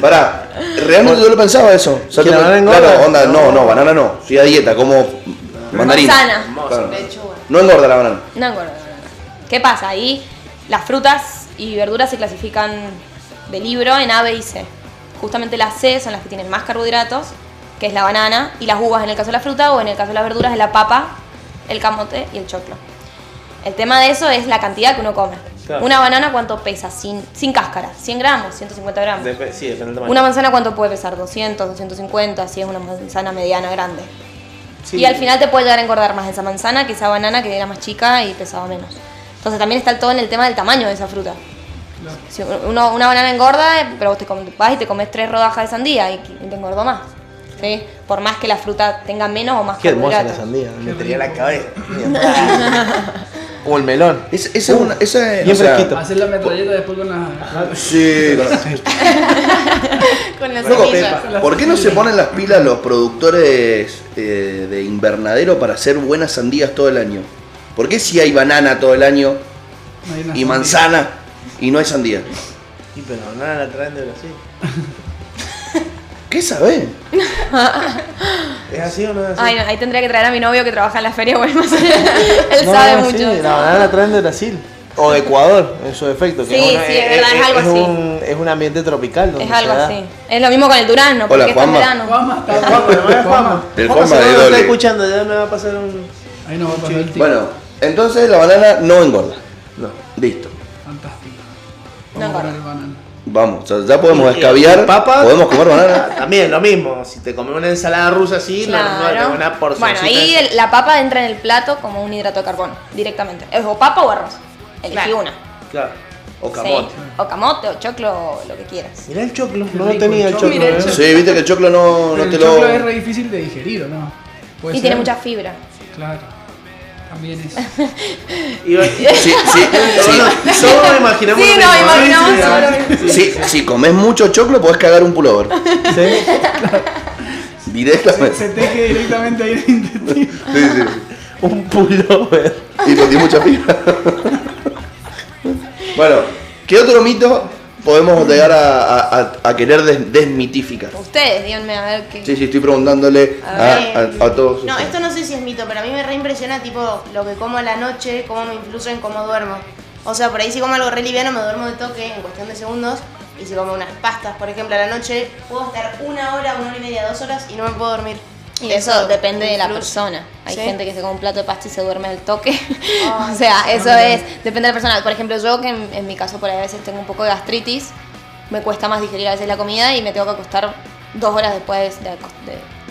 A: Pará, realmente yo lo pensaba eso. O sea,
B: ¿Que la
A: no-
B: banana engorda?
A: Claro, onda, no, no, banana no. Estoy a dieta, como mandarina.
E: Manzana.
A: Claro. No engorda la banana.
E: No engorda, no, no. ¿Qué pasa? Ahí las frutas y verduras se clasifican de libro en A, B y C. Justamente las C son las que tienen más carbohidratos, que es la banana, y las uvas en el caso de la fruta, o en el caso de las verduras es la papa, el camote y el choclo. El tema de eso es la cantidad que uno come.
B: Claro.
E: Una banana, ¿cuánto pesa? Sin, sin cáscara. 100 gramos, 150 gramos.
B: Dep- sí, depende del tamaño.
E: Una manzana, ¿cuánto puede pesar? 200, 250, si es una manzana mediana, grande.
B: Sí.
E: Y al final te puede llegar a engordar más esa manzana que esa banana que era más chica y pesaba menos. Entonces también está todo en el tema del tamaño de esa fruta. Si uno, una banana engorda, pero vos te vas y te comes tres rodajas de sandía y, y te engordó más. ¿sí? Por más que la fruta tenga menos o más
B: Qué hermosa la sandía, me tenía la cabeza. [laughs] Como el melón.
A: Es- esa es una. Esa es,
B: Bien
A: o sea,
B: fresquito.
C: Hacer la metralleta después con la.
A: Sí, con- [laughs]
D: Con las semillas.
A: ¿por qué no se ponen las pilas los productores eh, de invernadero para hacer buenas sandías todo el año? ¿Por qué si hay banana todo el año
C: no
A: y
C: sandía?
A: manzana y no hay sandía?
B: Sí, pero nada la traen de Brasil. [laughs]
A: ¿Qué sabés? [laughs]
B: ¿Es así o no es así?
E: Ay, no, ahí tendría que traer a mi novio que trabaja en la feria, bueno, [laughs] Él
B: No,
E: sabe
B: no,
E: mucho.
B: sí, la banana la traen de Brasil. O de Ecuador, en su defecto. que
E: Sí,
B: es una-
E: sí, es verdad, es algo así.
B: Un, es un ambiente tropical. Donde
E: Es algo
B: se da.
E: así. Es lo mismo con el durazno,
A: Hola,
E: porque está en
A: Juanma.
E: verano.
C: Juanma, está
B: Juanma,
C: Juanma,
B: Juanma.
A: El
B: Juanma,
A: Juanma de
B: está escuchando, ya me va a pasar un.
C: Ahí nos va a pasar el tiempo.
A: Bueno, entonces la banana no engorda.
B: No.
A: Listo.
E: No
C: Vamos a
E: engorda.
C: comer banana.
A: Vamos, o sea, ya podemos escabiar.
B: papa-
A: Podemos comer [laughs] banana.
B: También lo mismo. Si te comes una ensalada rusa así, no,
E: Claro.
B: no, una porción.
E: bueno, ahí el- la papa entra en el plato como un hidrato de carbono, directamente. Es o papa o arroz. Elegí
D: Claro.
E: una.
B: Claro. O
E: Sí.
B: camote.
E: O camote, o choclo, o lo que quieras.
B: Mirá el choclo. No lo
C: rico
B: tenía
C: el
B: el
C: choclo.
B: choclo.
E: El
B: ¿eh?
E: choclo.
A: Sí, viste que el choclo no, no
C: el
A: te
C: choclo
A: lo.
C: es re difícil de digerir, ¿o no? ¿Puede
E: Y tiene mucha fibra.
C: Claro. También es. [laughs]
A: Sí, sí, sí.
B: Solo imaginamos.
E: Sí, no, imaginamos solo
B: sí.
A: si comes mucho choclo, podés cagar un pullover. [laughs]
B: Sí.
C: Se,
A: Directamente.
C: se teje directamente ahí el intestino.
A: Sí, sí.
B: Un pullover. [laughs]
A: Y tiene mucha fibra. bueno, ¿qué otro mito podemos llegar a, a- a- a querer des- desmitificar?
E: Ustedes, díganme a ver qué.
A: Sí, sí, estoy preguntándole
E: A
A: a,
D: ver.
A: a- a todos.
D: No,
A: ustedes.
D: esto no sé si es mito, pero a mí me reimpresiona tipo lo que como a la noche, cómo me influye en cómo duermo. O sea, por ahí si como algo re liviano me duermo de toque en cuestión de segundos. Y si como unas pastas, por ejemplo, a la noche, puedo estar una hora, una hora y media, dos horas y no me puedo dormir.
E: Y eso depende de la persona. Hay
D: ¿Sí?
E: gente que se come un plato de pasta y se duerme al toque.
D: Ah, [laughs]
E: o sea,
C: sí.
E: eso es, depende de la persona. Por ejemplo, yo que en, en mi caso por ahí a veces tengo un poco de gastritis, me cuesta más digerir a veces la comida y me tengo que acostar dos horas después de, de, de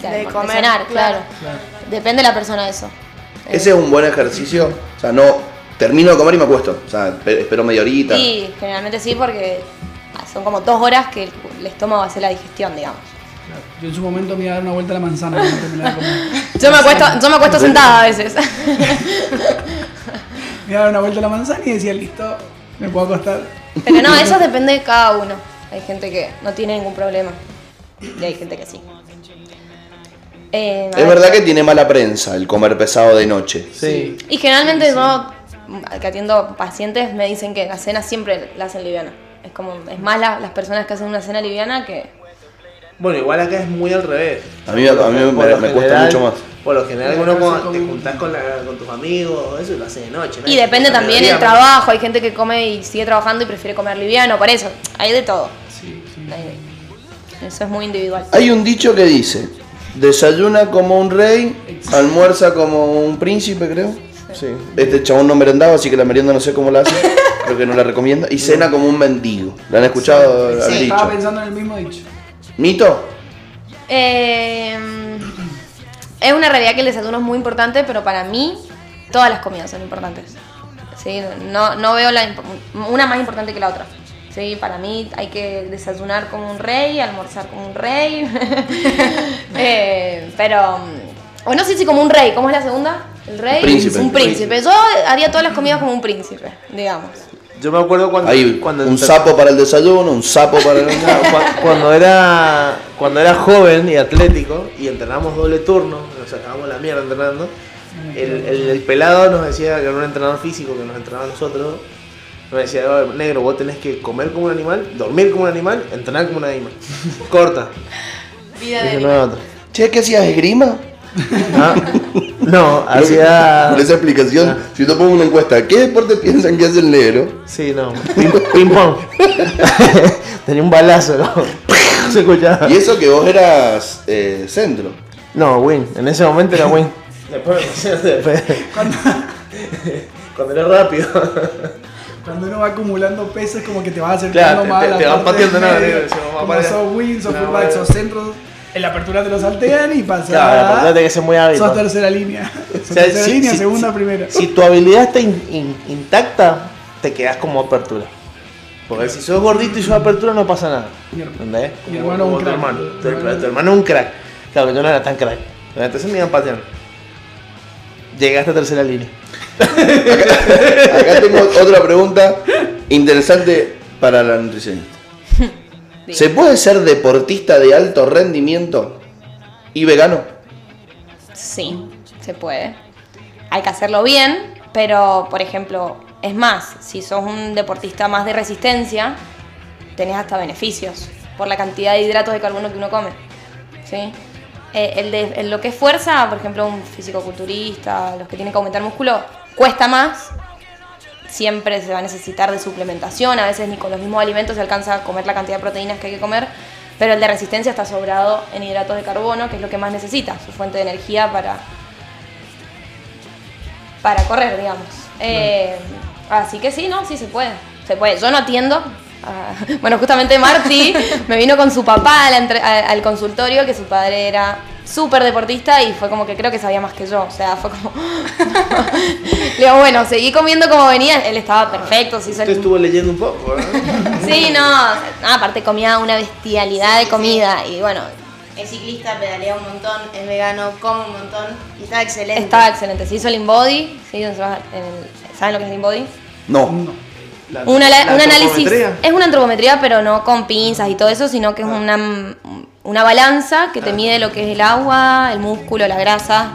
D: De
E: almor- de
D: comer,
E: cenar, claro.
D: claro.
E: Depende de la persona eso.
A: Ese es un buen ejercicio. O sea, no termino de comer y me acuesto. O sea, espe- espero media horita.
E: Sí, generalmente sí porque son como dos horas que el, el estómago hace la digestión, digamos.
C: Yo en su momento me iba a dar una vuelta a la manzana cuando terminaba de comer. [laughs]
E: Yo me acuesto, yo me acuesto sentada a veces. [laughs]
C: Me iba a dar una vuelta a la manzana y decía, listo, me puedo acostar.
E: Pero no, eso depende de cada uno. Hay gente que no tiene ningún problema. Y hay gente que sí. Eh, a
A: Es
E: ver.
A: verdad que tiene mala prensa el comer pesado de noche.
B: Sí.
E: Y generalmente yo, que atiendo pacientes, me dicen que la cena siempre la hacen liviana. Es como, es más la- las personas que hacen una cena liviana que...
B: Bueno, igual acá es muy al revés.
A: A mí- a mí me- cuesta mucho más.
B: Por lo general, uno te juntás con, la- con tus amigos, eso lo hace de noche. ¿no?
E: Y depende también el trabajo. Hay gente que come y sigue trabajando y prefiere comer liviano, por eso. Hay de todo.
C: Sí, sí.
E: Hay- Eso es muy individual.
A: Hay un dicho que dice, desayuna como un rey, almuerza como un príncipe, creo.
B: Sí.
A: Este chabón no merendaba, así que la merienda no sé cómo la hace. [laughs] Creo que no la recomienda. Y cena como un mendigo. ¿La han escuchado al
C: Sí,
A: dicho?
C: estaba pensando en el mismo dicho.
A: ¿Mito?
E: Eh, es una realidad que el desayuno es muy importante, pero para mí todas las comidas son importantes. ¿sí? No, no veo la una más importante que la otra. ¿sí? Para mí hay que desayunar como un rey, almorzar como un rey. [laughs] Eh, pero, o no sé si como un rey, ¿cómo es la segunda? El rey.
A: Príncipe.
E: Un príncipe. Yo haría todas las comidas como un príncipe, digamos.
B: Yo me acuerdo cuando.
A: Un sapo para el desayuno, un sapo para el... [laughs]
B: Cu- cuando era cuando era joven y atlético y entrenábamos doble turno, nos sacábamos la mierda entrenando, el, el- el pelado nos decía, que era un entrenador físico que nos entrenaba a nosotros, nos decía, "Oh, negro, vos tenés que comer como un animal, dormir como un animal, entrenar como un animal. Corta.
D: Vida de.
A: Che, ¿qué hacías? ¿Esgrima?
B: Ah, [laughs] No, [laughs] hacía...
A: Con esa explicación, si yo pongo una encuesta, ¿qué deporte piensan que hace el negro?
B: Sí, no. Ping, ping pong. [laughs] Tenía un balazo, ¿no? [laughs] Se escuchaba.
A: Y eso que vos eras eh, centro.
B: No, Win. En ese momento era Win. Después, después. Cuando era rápido.
C: Cuando uno va acumulando pesos, como que te vas
B: Claro,
C: acercando
B: te-
C: más
B: te-
C: a la
B: te van pateando, va
C: Como sos wins, sos fullback, sos centros. En la apertura te lo saltean y pasas
B: Claro, la apertura tiene que ser muy hábil,
C: Sos tercera línea. Sos
B: O sea,
C: tercera
B: si-
C: línea,
B: si-
C: segunda,
B: si-
C: primera.
B: Si tu habilidad está in- in- intacta, te quedas como apertura. Porque si sos gordito y sos apertura no pasa nada. ¿Entendés?
C: mi
B: Como-
C: hermano
B: como
C: un
B: tu
C: crack.
B: hermano. Tu,
C: hermano-
B: tu hermano es un crack. Claro que yo no era tan crack. Entonces me iban pateando. Llegué hasta tercera línea.
A: Acá tengo otra pregunta interesante para la nutricionista. ¿Se puede ser deportista de alto rendimiento y vegano?
E: Sí, se puede. Hay que hacerlo bien, pero por ejemplo, es más, si sos un deportista más de resistencia, tenés hasta beneficios por la cantidad de hidratos de carbono que uno come. ¿sí? Eh, el de, el lo que es fuerza, por ejemplo, un fisicoculturista, los que tienen que aumentar músculo, cuesta más. Siempre se va a necesitar de suplementación, a veces ni con los mismos alimentos se alcanza a comer la cantidad de proteínas que hay que comer, pero el de resistencia está sobrado en hidratos de carbono, que es lo que más necesita, su fuente de energía para, para correr, digamos. Eh, así que sí, no, sí se puede. Se puede. Yo no atiendo. A- bueno, justamente Marty me vino con su papá al consultorio, que su padre era súper deportista y fue como que creo que sabía más que yo. O sea, fue como. [laughs] Le digo, bueno, seguí comiendo como venía. Él estaba perfecto, se hizo
B: Usted
E: el-
B: estuvo leyendo un poco, ¿no? [laughs]
E: Sí, no, no, aparte comía una bestialidad de comida y bueno,
D: Es ciclista, pedalea un montón, es vegano, come un montón y está excelente.
E: estaba excelente. Se hizo el InBody, ¿sí? En el- ¿saben lo que es el InBody?
A: No.
B: La-
E: Una, la-
B: la
E: un análisis. Es una antropometría, pero no con pinzas y todo eso, sino que es una, una balanza que te mide lo que es el agua, el músculo, la grasa.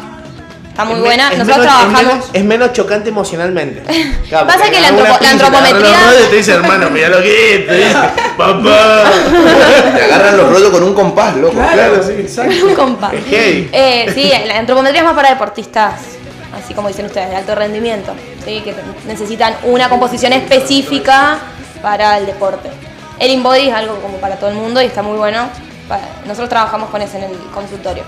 E: Está muy
B: Es
E: buena.
B: es
E: Nosotros
B: menos- es
E: trabajamos.
B: menos- Es menos, chocante emocionalmente. [laughs] Claro,
E: Pasa que la antropo- la
B: pinza, te
E: antropometría-
B: y te dice, hermano, mira lo que es. Te dice, [laughs] papá.
A: Te agarran los rollos con un compás, loco.
B: Claro, sí.
C: Exacto. [laughs]
E: Un compás. Eh, sí, la antropometría es más para deportistas, así como dicen ustedes, de alto rendimiento, ¿sí? que necesitan una composición específica para el deporte. El InBody es algo como para todo el mundo y está muy bueno. Nosotros trabajamos con ese en el consultorio.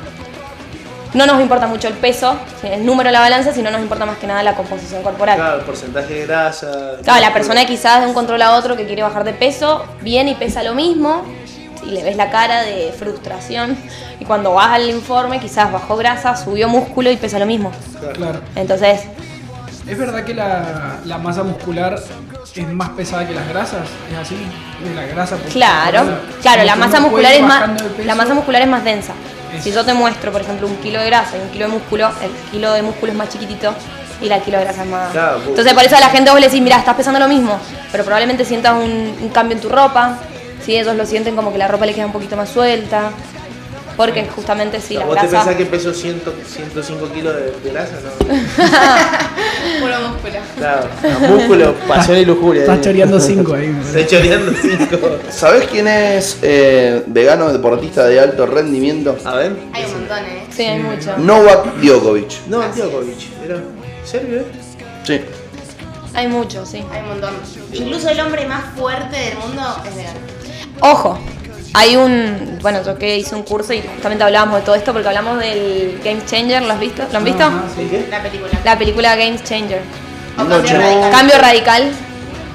E: No nos importa mucho el peso, el número de la balanza, sino nos importa más que nada la composición corporal.
B: Claro, el porcentaje de grasa.
E: Claro, la persona quizás de un control a otro que quiere bajar de peso, viene y pesa lo mismo, y le ves la cara de frustración, y cuando vas al informe quizás bajó grasa, subió músculo y pesa lo mismo.
C: Claro.
E: Entonces,
C: ¿Es verdad que la, la masa muscular es más pesada que las grasas? ¿Es así? La grasa. por-
E: claro, claro, la masa muscular es más, la masa muscular es más densa.
C: Es-
E: Si yo te muestro, por ejemplo, un kilo de grasa y un kilo de músculo, el kilo de músculo es más chiquitito y la kilo de grasa es más.
B: Claro, pues.
E: Entonces, por eso a la gente vos le decís, mira, estás pesando lo mismo, pero probablemente sientas un, un cambio en tu ropa. Si ellos lo sienten como que la ropa le queda un poquito más suelta. Porque justamente sí, la
B: ¿Vos te pensás que peso 100, 105 kilos de, de grasa? No. [laughs]
D: Puro músculo.
B: Claro, no, músculo, pasión y lujuria.
C: Estás choreando 5 ahí. [laughs]
B: Estoy choreando 5.
A: ¿Sabés quién es eh, vegano deportista de alto rendimiento?
B: A ver.
D: Hay un montón, ¿eh?
E: Sí, hay mucho.
A: Novak Djokovic.
B: No, Djokovic. Era serio, ¿eh?
A: Sí.
E: Hay mucho, sí.
D: Hay un montón. Incluso el hombre más fuerte del mundo es vegano.
E: Ojo, hay un. Bueno, yo que hice un curso y justamente hablábamos de todo esto porque hablamos del Game Changer, ¿lo has visto? ¿Lo han visto?
C: Ajá, sí.
B: ¿Qué?
D: La película.
E: La película Game Changer.
A: No,
D: cambio radical.
E: Cambio radical,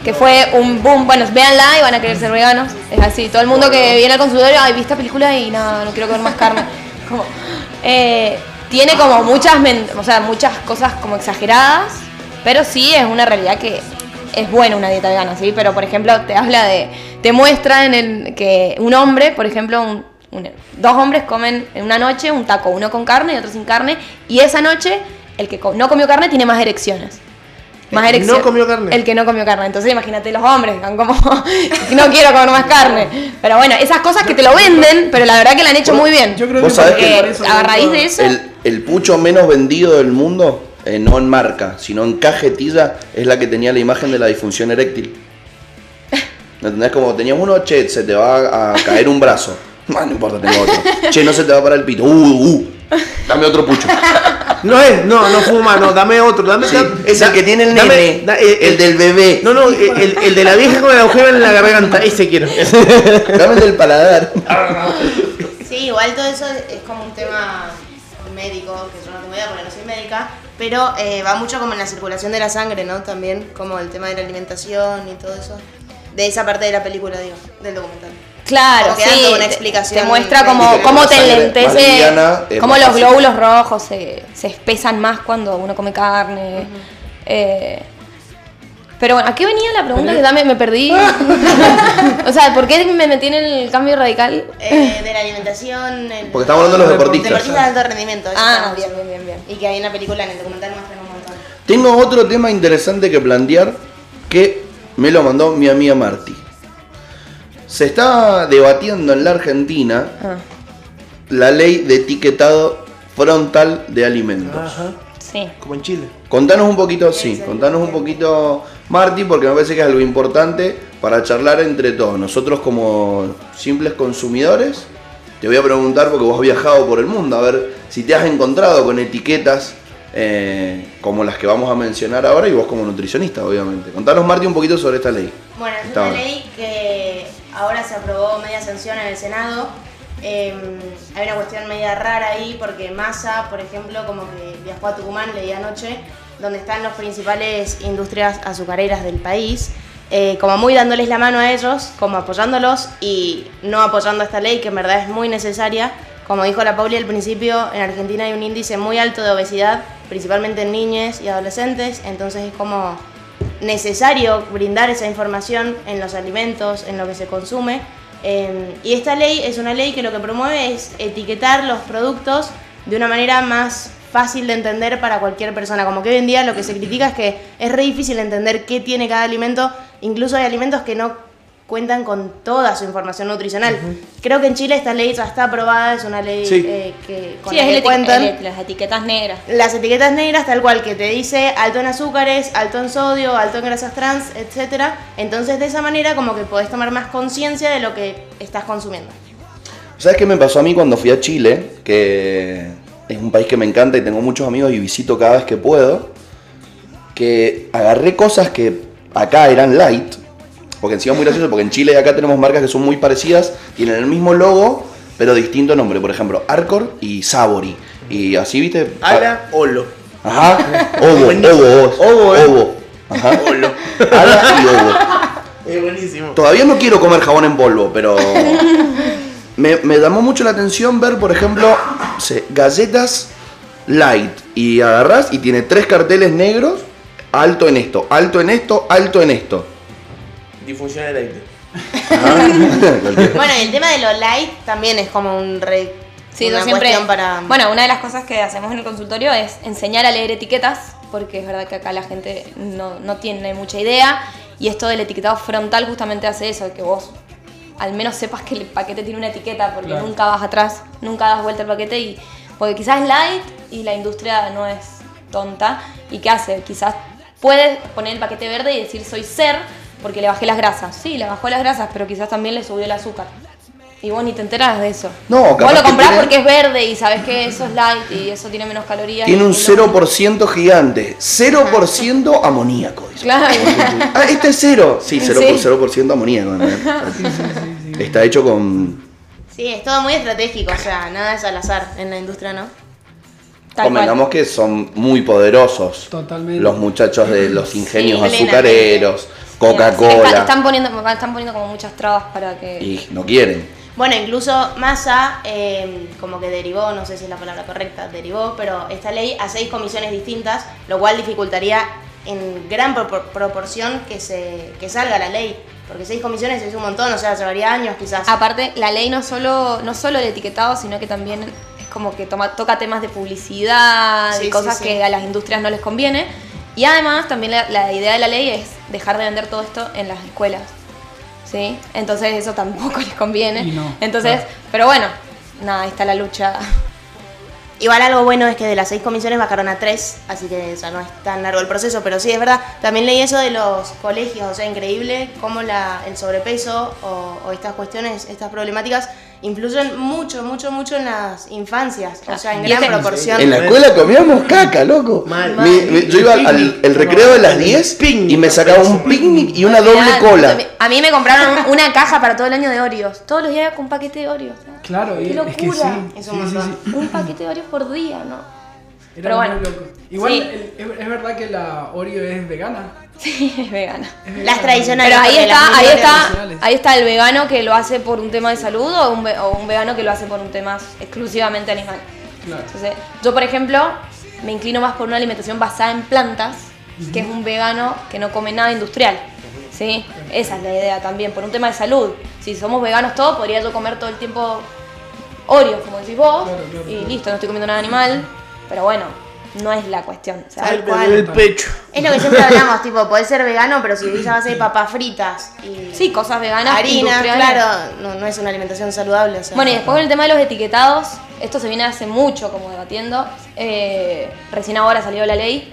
E: que fue un boom. Bueno, véanla y van a querer ser veganos. Es así, todo el mundo que viene al consultorio, ay, vi esta película y no, no quiero comer más carne. [laughs] Como, eh, tiene como muchas, o sea, muchas cosas como exageradas, pero sí es una realidad que es buena una dieta vegana, ¿sí? Pero, por ejemplo, te habla de, te muestra en el, que un hombre, por ejemplo, un- un- dos hombres comen en una noche un taco, uno con carne y otro sin carne, y esa noche el que co- no comió carne tiene más erecciones. Más
B: El que
E: erecciones.
B: no comió carne.
E: El que no comió carne. Entonces imagínate los hombres, están como, [laughs] no quiero comer más carne. Pero bueno, esas cosas que te lo venden, pero la verdad que la han hecho muy bien.
C: Yo creo
A: Vos
C: que
A: sabés que-
C: por eso
E: a raíz de eso...
A: El, el pucho menos vendido del mundo, eh, no en marca, sino en cajetilla, es la que tenía la imagen de la disfunción eréctil. ¿Me entendés? Como tenías uno, che, se te va a caer un brazo. [laughs] Ah, no importa, tengo otro. Che, no se te va para el pito. Uh, uh. Dame otro pucho.
B: No es, no, no fuma, no, dame otro, dame
A: Sí, es el que tiene el
B: dame-
A: nene,
B: da- eh,
A: el del bebé.
B: No, no, el, el de la vieja con el agujero en la garganta, ese quiero. [laughs]
A: Dame el del paladar.
D: Sí, igual todo eso es es como un tema médico, que yo no tengo idea porque no soy médica, pero eh, va mucho como en la circulación de la sangre, ¿no? También, como el tema de la alimentación y todo eso. De esa parte de la película, digo, del documental.
E: Claro, sí.
D: una
E: te-
D: explicación
E: Te muestra
D: médica.
E: cómo
A: La
E: te
A: más es
E: cómo
A: más
E: los
A: fácil.
E: glóbulos rojos se, se espesan más cuando uno come carne. Eh, Pero bueno, ¿a qué venía la pregunta que también me perdí? [laughs] o sea, ¿por qué me metí en el cambio radical?
D: Eh, de la alimentación. el-
A: Porque estamos hablando de los deportistas.
D: Deportistas de alto rendimiento.
E: Ah, bien, bien, bien, bien.
D: Y que hay una película en el documental muestran un montón.
A: Tengo otro tema interesante que plantear que me lo mandó mi amiga Marty. Se está debatiendo en la Argentina
E: Ah,
A: la ley de etiquetado frontal de alimentos.
B: Ajá.
E: sí.
B: Como en Chile.
A: Contanos un poquito, sí, contanos un poquito, Marty, porque me parece que es algo importante para charlar entre todos. Nosotros como simples consumidores, te voy a preguntar porque vos has viajado por el mundo, a ver si te has encontrado con etiquetas eh, como las que vamos a mencionar ahora y vos como nutricionista, obviamente. Contanos, Marty, un poquito sobre esta ley.
D: Bueno, es una ley que ahora se aprobó media sanción en el Senado. Eh, hay una cuestión media rara ahí porque Massa, por ejemplo, como que viajó a Tucumán, leí anoche, donde están las principales industrias azucareras del país, eh, como muy dándoles la mano a ellos, como apoyándolos y no apoyando esta ley que en verdad es muy necesaria. Como dijo la Pauli al principio, en Argentina hay un índice muy alto de obesidad, principalmente en niñas y adolescentes, entonces es como necesario brindar esa información en los alimentos, en lo que se consume. Eh, y esta ley es una ley que lo que promueve es etiquetar los productos de una manera más fácil de entender para cualquier persona. Como que hoy en día lo que se critica es que es re difícil entender qué tiene cada alimento. Incluso hay alimentos que no cuentan con toda su información nutricional. Creo que en Chile esta ley ya está aprobada, es una ley
B: Sí.
D: eh, que con
E: Sí,
D: la
E: es
D: que
E: el eti-
D: cuentan.
E: el- las etiquetas negras.
D: Las etiquetas negras, tal cual, que te dice alto en azúcares, alto en sodio, alto en grasas trans, etc. Entonces, de esa manera, como que podés tomar más conciencia de lo que estás consumiendo.
A: ¿Sabes qué me pasó a mí cuando fui a Chile? Que es un país que me encanta y tengo muchos amigos y visito cada vez que puedo. Que agarré cosas que acá eran light. Porque encima es muy gracioso, porque en Chile y acá tenemos marcas que son muy parecidas, tienen el mismo logo, pero distinto nombre. Por ejemplo, Arcor y Sabori. Y así, ¿viste?
B: Ala, Olo.
A: Ajá. [laughs] Ovo, ovo.
B: Ovo, eh.
A: Ovo. Ajá. [laughs] Ala y ovo.
B: Es buenísimo.
A: Todavía no quiero comer jabón en polvo, pero [laughs] me, me llamó mucho la atención ver, por ejemplo, galletas light y agarrás y tiene tres carteles negros, alto en esto, alto en esto, alto en esto.
B: Difusión aire.
A: Ajá. Cualquier- [laughs]
D: Bueno, y el tema de lo light también es como un re.
E: Sí,
D: una
E: yo siempre.
D: para.
E: Bueno, una de las cosas que hacemos en el consultorio es enseñar a leer etiquetas, porque es verdad que acá la gente no, no tiene mucha idea. Y esto del etiquetado frontal justamente hace eso, que vos al menos sepas que el paquete tiene una etiqueta, porque
C: Claro.
E: nunca vas atrás, nunca das vuelta al paquete. y Porque quizás es light y la industria no es tonta. ¿Y qué hace? Quizás puede poner el paquete verde y decir soy ser porque le bajé las grasas. Sí, le bajó las grasas, pero quizás también le subió el azúcar. Y vos ni te enteras de eso.
A: No,
E: Vos lo comprás
A: tiene-
E: porque es verde y sabes que eso es light y eso tiene menos calorías.
A: Tiene un
E: lo-
A: 0% gigante. 0% amoníaco. dice.
E: Claro. [laughs]
A: Ah, este es cero. Sí, 0%,
E: Sí.
A: 0 amoníaco. ¿no? Está hecho con
D: Sí, es todo muy estratégico, o sea, nada es al azar en la industria, ¿no?
A: Convengamos que son muy poderosos.
C: Totalmente.
A: Los muchachos de los ingenios
D: Sí,
A: azucareros, Coca-Cola.
E: Están poniendo, están poniendo como muchas trabas para que.
A: Y no quieren.
D: Bueno, incluso Massa, eh, como que derivó, no sé si es la palabra correcta, derivó, pero esta ley a seis comisiones distintas, lo cual dificultaría en gran propor- proporción que, se, que salga la ley. Porque seis comisiones es un montón, o sea, llevaría años quizás.
E: Aparte, la ley no solo, no solo el etiquetado, sino que también es como que toma, toca temas de publicidad
D: Sí,
E: y
D: sí,
E: cosas
D: sí.
E: que a las industrias no les conviene. Y además, también la, la idea de la ley es dejar de vender todo esto en las escuelas. ¿Sí? Entonces, eso tampoco [laughs] les conviene.
C: Y no,
E: Entonces,
C: claro.
E: pero bueno, nada, ahí está la lucha.
D: Igual algo bueno es que de las seis comisiones bajaron a tres, así que ya no es tan largo el proceso, pero sí es verdad. También leí eso de los colegios, o sea, increíble cómo la, el sobrepeso o, o estas cuestiones, estas problemáticas, influyen mucho, mucho, mucho en las infancias, o sea, en gran
E: este-
D: proporción.
A: En la escuela comíamos caca, loco.
B: Mal.
A: Mi- mi- yo iba al el recreo de las 10
B: Picnic,
A: y me sacaba un picnic y una doble cola.
E: A mí me compraron una caja para todo el año de Oreos. Todos los días con un paquete de Oreos.
C: Claro,
E: Qué
C: y es que sí.
E: locura.
D: Es
C: sí,
D: un
C: sí,
D: montón.
C: sí.
E: Un paquete de Oreos por día, ¿no?
C: Era
E: Pero bueno,
C: muy loco. Igual
E: sí.
C: el- es, es verdad que la Oreo es vegana.
E: Sí, es vegana.
C: Es vegana.
D: Las tradicionales.
E: Pero ahí está, ahí está, ahí está el vegano que lo hace por un tema de salud o un, ve- o un vegano que lo hace por un tema exclusivamente animal.
C: Claro.
E: Entonces, yo por ejemplo me inclino más por una alimentación basada en plantas que es un vegano que no come nada industrial. ¿sí? Esa es la idea también, por un tema de salud. Si somos veganos todos, podría yo comer todo el tiempo Oreos, como decís vos,
C: Claro, claro,
E: y listo, no estoy comiendo nada animal, pero bueno, no es la cuestión. o sea,
D: cual.
B: el pecho.
D: Es lo que siempre hablamos, [laughs] tipo, podés ser vegano, pero si vivís a base de papas fritas y
E: sí, cosas veganas.
D: harina, claro, no, no es una alimentación saludable. o sea.
E: Bueno, y después con el tema de los etiquetados, esto se viene hace mucho como debatiendo. eh, recién ahora salió la ley.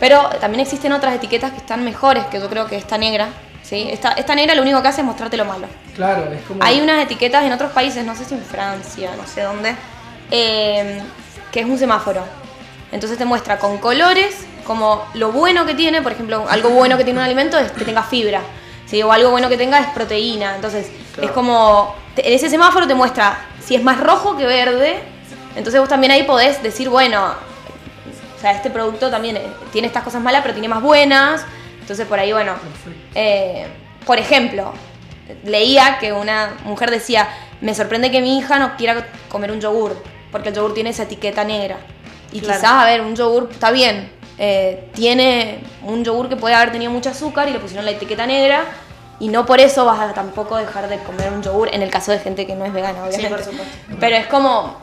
E: Pero también existen otras etiquetas que están mejores, que yo creo que esta negra. ¿sí? Esta, esta negra lo único que hace es mostrarte lo malo.
C: Claro, es como.
E: Hay unas etiquetas en otros países, no sé si en Francia, no sé dónde, eh, que es un semáforo. Entonces te muestra con colores como lo bueno que tiene, por ejemplo, algo bueno que tiene un alimento es que tenga fibra, ¿sí? o algo bueno que tenga es proteína. Entonces es como, en ese semáforo te muestra si es más rojo que verde, entonces vos también ahí podés decir, bueno, o sea, este producto también eh, tiene estas cosas malas, pero tiene más buenas. Entonces por ahí, bueno, eh, por ejemplo, leía que una mujer decía, me sorprende que mi hija no quiera comer un yogur, porque el yogur tiene esa etiqueta negra. Y
D: Claro.
E: quizás, a ver, un yogur está bien, eh, tiene un yogur que puede haber tenido mucho azúcar y le pusieron la etiqueta negra. Y no por eso vas a tampoco dejar de comer un yogur, en el caso de gente que no es vegana,
D: Sí,
E: obviamente.
D: por supuesto.
E: Pero es como,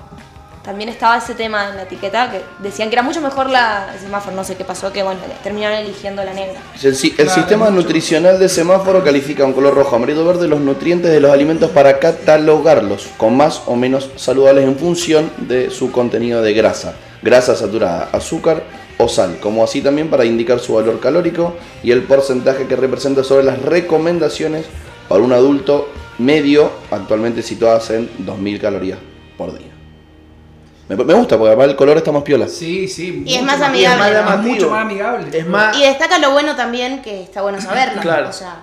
E: también estaba ese tema en la etiqueta que decían que era mucho mejor la el semáforo, no sé qué pasó, que bueno, terminaron eligiendo la negra.
A: El, si- el
C: Claro,
A: sistema nutricional de semáforo califica un color rojo, amarillo, verde los nutrientes de los alimentos para catalogarlos con más o menos saludables en función de su contenido de grasa, grasa saturada, azúcar o sal, como así también para indicar su valor calórico y el porcentaje que representa sobre las recomendaciones para un adulto medio, actualmente situadas en 2000 calorías por día. Me, me gusta porque además el color está más piola.
C: Sí, sí.
D: Y es más
C: más
D: amigable.
B: Es más
C: mucho más amigable.
B: Es más.
D: Y destaca lo bueno también, que está bueno saberlo.
B: Claro.
D: O sea,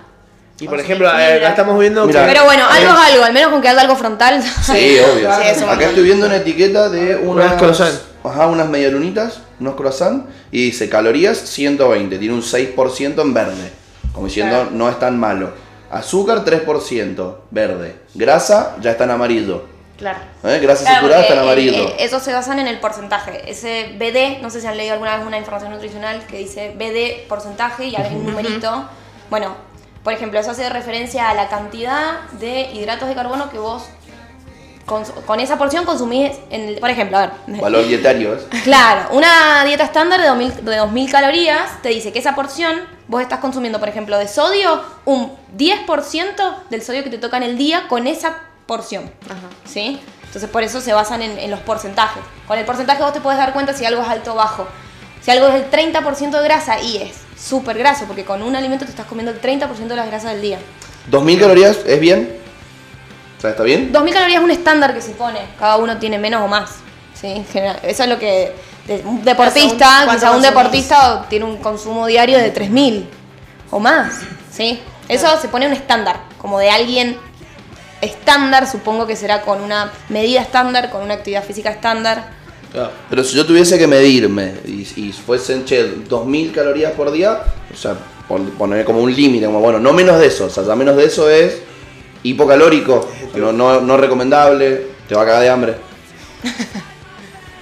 B: Y por ejemplo, eh, acá estamos viendo
A: Mira.
B: que.
E: Pero bueno, algo
B: Eh,
E: es algo, al menos con que haya algo frontal.
A: Sí, obvio.
C: Sí,
A: Acá estoy viendo una etiqueta de Unas
B: croissant.
A: Ajá, unas medialunitas, unos croissant, y dice calorías 120, tiene un 6% en verde, como diciendo
D: Claro.
A: no es tan malo. Azúcar 3%, verde. Grasa ya está en amarillo.
D: Claro.
A: ¿eh? Grasa
E: Claro,
A: saturada está en
E: porque,
A: amarillo.
E: eh, eh, eso se basan en el porcentaje. Ese BD, no sé si han leído alguna vez una información nutricional que dice BD porcentaje y hay un numerito. Bueno, por ejemplo, eso hace referencia a la cantidad de hidratos de carbono que vos con, con esa porción consumís. En el- por ejemplo, a ver. [laughs]
A: Valor dietario, ¿es?
E: Claro, una dieta estándar de 2000, de 2000 calorías te dice que esa porción vos estás consumiendo, por ejemplo, de sodio, un 10% del sodio que te toca en el día con esa porción.
D: Ajá.
E: ¿Sí? Entonces por eso se basan en, en los porcentajes. Con el porcentaje vos te puedes dar cuenta si algo es alto o bajo. Si algo es el 30% de grasa y es súper graso, porque con un alimento te estás comiendo el 30% de las grasas del día.
A: 2000 calorías, ¿es bien? Sea, ¿está bien?
E: 2000 calorías es un estándar que se pone, cada uno tiene menos o más. ¿sí? En general, eso es lo que. de- un deportista,
D: ¿cuánto
E: quizá un deportista tiene un consumo diario de 3000 o más. ¿sí? Eso se pone un estándar, como de alguien estándar, supongo que será con una medida estándar, con una actividad física estándar.
B: Claro.
A: Pero si yo tuviese que medirme y, y fuesen, che, 2000 calorías por día, o sea, pon- poner como un límite, como bueno, no menos de eso, o sea, ya menos de eso es hipocalórico, no, no, no recomendable, te va a cagar de hambre. [laughs]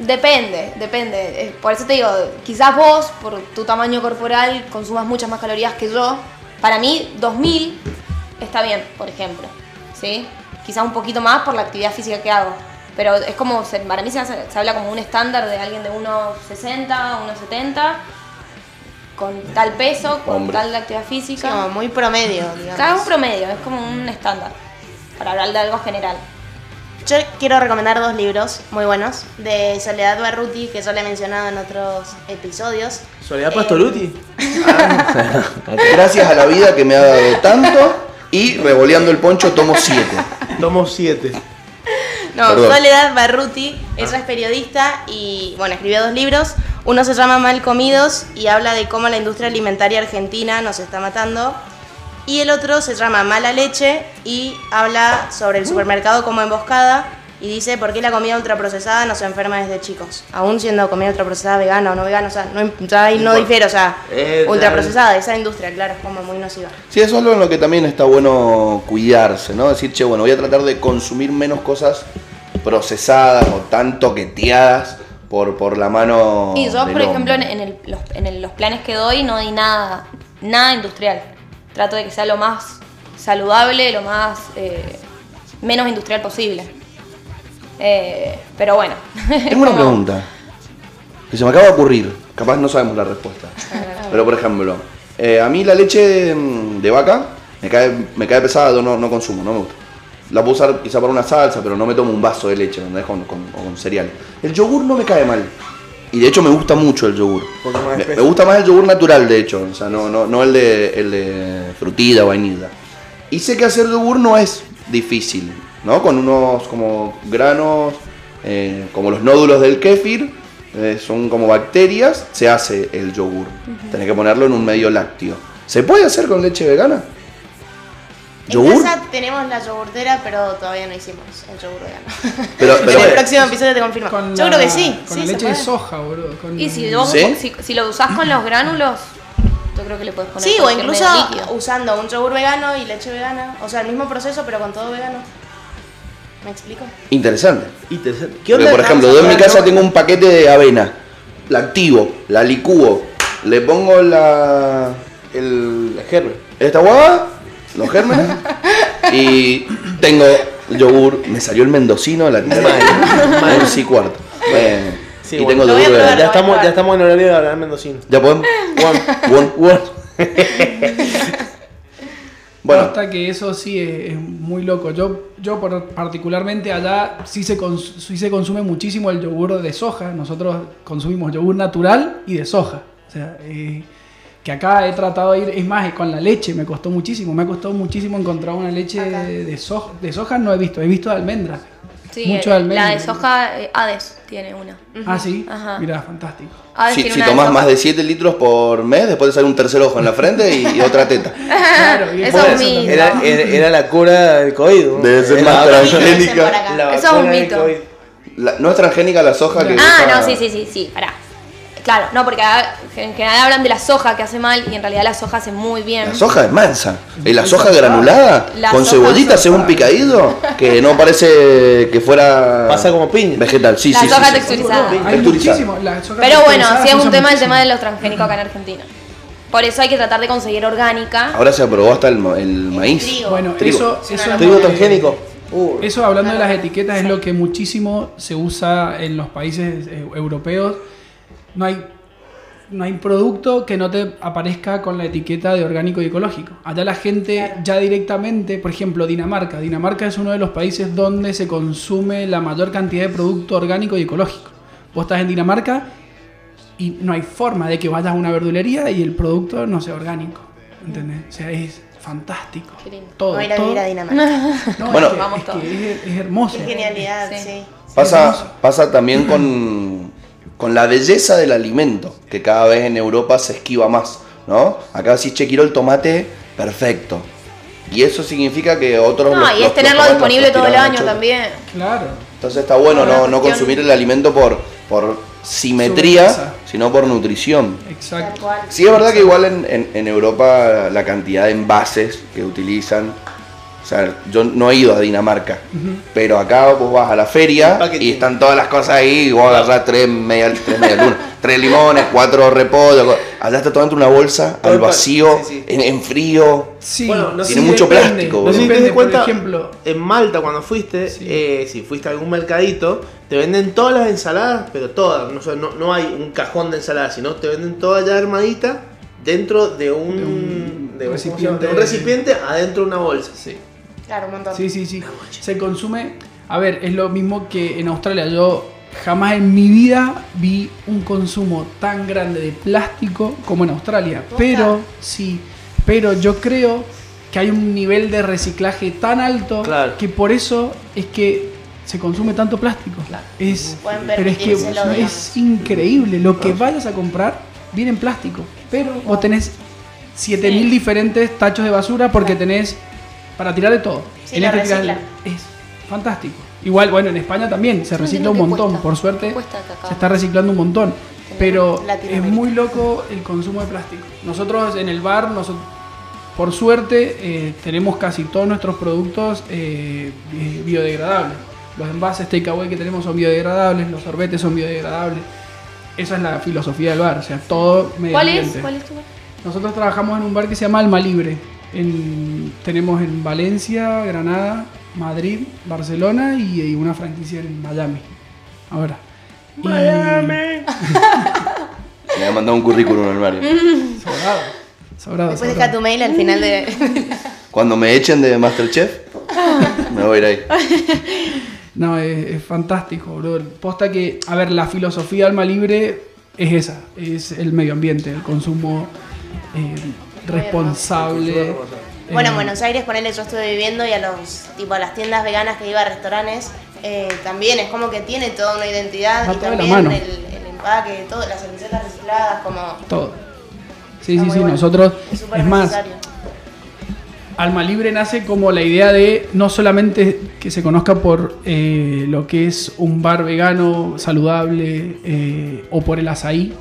E: Depende, depende. Eh, Por eso te digo, quizás vos, por tu tamaño corporal, consumas muchas más calorías que yo. Para mí, 2000 está bien, por ejemplo. ¿Sí? Quizás un poquito más por la actividad física que hago. Pero es como, para mí se, se habla como un estándar de alguien de 1,60, 1,70, con tal peso, con
A: Hombre.
E: tal actividad
D: Sí,
E: física.
D: como muy promedio, digamos.
E: Cada un promedio, es como un estándar, para hablar de algo general.
D: Yo quiero recomendar dos libros muy buenos de Soledad Barruti, que yo le he mencionado en otros episodios.
B: Soledad
D: Eh,
B: Pastoruti. [laughs]
A: Gracias a la vida que me ha dado tanto y revoleando el poncho tomo 7.
B: Tomo 7.
D: No,
A: Perdón.
D: Soledad Barruti, ella es periodista y bueno, escribió dos libros. Uno se llama Mal Comidos y habla de cómo la industria alimentaria argentina nos está matando. Y el otro se llama Mala Leche y habla sobre el supermercado como emboscada y dice por qué la comida ultraprocesada nos enferma desde chicos. Aún siendo comida ultraprocesada vegana o no vegana, o sea, no, ya ahí no difiere, o sea,
B: Eh,
D: ultraprocesada, esa industria, claro, es como muy nociva.
A: Sí, eso es algo en lo que también está bueno cuidarse, ¿no? Decir, che, bueno, voy a tratar de consumir menos cosas procesadas o tan toqueteadas por, por la mano.
E: Y yo, por ejemplo, en, el- los, en el- los planes que doy no doy nada, nada industrial. Trato de que sea lo más saludable, lo más eh, menos industrial posible. Eh, pero bueno.
A: Tengo una pregunta que se me acaba de ocurrir. Capaz no sabemos la respuesta. Pero por ejemplo, eh, a mí la leche mm, de vaca me cae, me cae pesada, no, no consumo, no me gusta. La puedo usar quizá para una salsa, pero no me tomo un vaso de leche, ¿entendés? Con, con, o con cereal. El yogur no me cae mal. Y de hecho me gusta mucho el yogur. Me, me gusta más el yogur natural, de hecho. O sea, no, no, no el, de, el de frutilla o vainilla. Y sé que hacer yogur no es difícil, ¿no? Con unos como granos, eh, como los nódulos del kéfir, eh, son como bacterias, se hace el yogur. Tenés que ponerlo en un medio lácteo. ¿Se puede hacer con leche vegana?
D: En
A: ¿Yogur?
D: casa tenemos la yogurtera, pero todavía no hicimos el yogur vegano. [laughs]
A: Pero,
D: en el próximo episodio te confirmo.
C: Con
D: Yo
C: la-
D: creo que sí.
C: Con
D: sí,
C: la
D: se
C: leche de soja, boludo. con-
E: Y si, vos-
A: ¿Sí?
E: si, si lo usás con los gránulos, yo creo que le puedes poner
D: Sí, o incluso usando un yogur vegano y leche vegana. O sea, el mismo proceso, pero con todo vegano. ¿Me explico?
A: interesante.
B: Interesante. ¿Qué
A: Porque,
B: onda?
A: por ejemplo, yo en mi casa tengo un paquete de avena. La activo, la licúo, le pongo la. el.
B: La germen.
A: esta guava, los gérmenes, [laughs] y tengo el yogur. Me salió el mendocino, la tiré
B: Mal,
A: un sí cuarto. Bueno,
B: Sí,
A: y
B: bueno.
A: tengo yogur
D: probar.
A: vegano.
B: Ya estamos, ya estamos en horario de hablar mendocino.
A: ¿Ya podemos? [laughs]
B: One, one. [laughs]
A: Bueno,
C: Hasta que eso sí es, es muy loco. Yo, yo por- particularmente allá sí se, cons- sí se consume muchísimo el yogur de soja. Nosotros consumimos yogur natural y de soja. O sea, eh, que acá he tratado de ir, es más, con la leche me costó muchísimo. Me ha costado muchísimo encontrar una leche de, de soja. De soja no he visto, he visto de almendra.
E: Sí,
C: mucho de almendra.
E: la de soja, eh, Hades tiene una.
C: Ah, sí.
E: Ajá.
C: Mira, fantástico.
E: Hades
A: si,
E: tiene
A: si tomás más de 7 litros por mes, después de salir un tercer ojo en la frente y, y otra teta. [laughs]
C: Claro, y
E: Eso es un mito.
B: Era, era, era la cura del COVID. ¿no?
A: Debe ser más transgénica.
E: Eso es un mito.
A: La- no es transgénica la soja que.
E: Ah,
A: usa-
E: no, sí, sí, sí, sí, pará. Claro, no, porque en general hablan de la soja que hace mal y en realidad la soja hace muy bien.
A: La soja es mansa. ¿Y la soja granulada?
E: La
A: con
E: soja
A: cebollita, hace un picadillo que no parece que fuera.
B: Pasa como piña.
A: Vegetal, sí,
E: La
A: sí. sí,
E: soja
A: sí.
E: texturizada.
C: Hay
A: Texturizada.
C: muchísimo. la soja
E: Pero bueno, sí es un tema el tema de los transgénicos acá en Argentina. Por eso hay que tratar de conseguir orgánica.
A: Ahora se aprobó hasta el, ma- el maíz.
D: trigo.
C: Bueno,
A: Trigo.
C: eso, es
B: transgénico. Uh,
C: Eso hablando de las etiquetas es lo que muchísimo se usa en los países eh, europeos. No hay, no hay producto que no te aparezca con la etiqueta de orgánico y ecológico. Allá la gente ya directamente, por ejemplo, Dinamarca. Dinamarca es uno de los países donde se consume la mayor cantidad de producto orgánico y ecológico. Vos estás en Dinamarca y no hay forma de que vayas a una verdulería y el producto no sea orgánico. ¿Entendés? O sea, es fantástico.
E: Qué lindo.
C: Todo,
D: Voy a ir a
C: todo-
D: vivir a Dinamarca. [laughs]
C: no,
A: Bueno.
C: es que-
E: Vamos
C: es, que
E: todos.
C: es- es hermoso.
D: Qué genialidad,
E: Sí.
D: sí.
A: Pasa, pasa también con, [clears throat] [clears throat] con la belleza del alimento, que cada vez en Europa se esquiva más, ¿no? Acá decís, che, quiero el tomate perfecto. Y eso significa que otros...
E: No,
A: los-
E: y
A: los-
E: es tenerlo
A: los
E: disponible todo el año
A: mucho.
E: también.
C: Claro.
A: Entonces está bueno no, no consumir el alimento por, por simetría, sino por nutrición.
C: Exacto.
A: Sí, es verdad que igual en, en- en Europa la cantidad de envases que utilizan. O sea, yo no he ido a Dinamarca, pero acá vos vas a la feria y están todas las cosas ahí. Y vos agarrás tres media, tres media luna, [laughs] tres limones, cuatro repollos. Allá está todo dentro de una bolsa, al vacío,
B: sí, sí.
A: En, en frío.
C: Sí,
B: Bueno, no sé
A: Tiene
B: si
A: mucho
C: depende.
A: plástico,
B: No sé si te
C: Depende,
B: das cuenta,
C: por ejemplo,
B: en Malta cuando fuiste,
C: Sí.
B: eh, si fuiste a algún mercadito, te venden todas las ensaladas, pero todas, no, sé, no, no hay un cajón de ensaladas, sino te venden toda ya armadita dentro de un,
C: De un recipiente.
B: De un recipiente adentro de una bolsa.
C: sí.
D: Claro, un montón.
C: Sí, sí, sí. Se consume. A ver, es lo mismo que en Australia. Yo jamás en mi vida vi un consumo tan grande de plástico como en Australia. Pero, sí. Pero yo creo que hay un nivel de reciclaje tan alto
B: Claro.
C: que por eso es que se consume tanto plástico. Es,
D: Pueden
C: pero es que es increíble. Lo que vayas a comprar viene en plástico. Pero vos tenés 7000 diferentes tachos de basura porque tenés para tirar de todo.
D: Sí,
C: En este tirar- es fantástico. Igual, bueno, en España también se recicla un montón.
E: cuesta.
C: Por suerte se está reciclando un montón. Pero es muy loco el consumo de plástico. Nosotros en el bar, nosotros, por suerte, eh, tenemos casi todos nuestros productos eh, bi- biodegradables. Los envases takeaway que tenemos son biodegradables, los sorbetes son biodegradables. Esa es la filosofía del bar, o sea, todo medio
E: ¿Cuál es? ¿Cuál es tu bar?
C: Nosotros trabajamos en un bar que se llama Alma Libre. En- tenemos en Valencia, Granada, Madrid, Barcelona y, y una franquicia en Miami. Ahora. Y- [laughs]
A: Me ha mandado un currículum al Mario.
C: Sobrado. Sobrado.
D: Después
C: sobrado.
D: deja tu mail al final de. [laughs]
A: Cuando me echen de Masterchef, me voy a ir ahí.
C: No, es, es fantástico, bro. Posta que, a ver, la filosofía alma libre es esa, es el medio ambiente, el consumo eh, responsable.
D: Bueno, en
C: Eh,
D: Buenos Aires, ponele, yo estuve viviendo y a los, tipo, a las tiendas veganas que iba a restaurantes, eh, también es como que tiene toda una identidad
C: Va
D: y también
C: mano.
D: el, el empaque, todo, las servicetas recicladas, como.
C: Todo. Sí,
D: Está
C: sí, sí,
D: bueno.
C: nosotros,
D: Es
C: es más,
D: necesario.
C: Alma Libre nace como la idea de no solamente que se conozca por eh, lo que es un bar vegano, saludable eh, o por el azaí.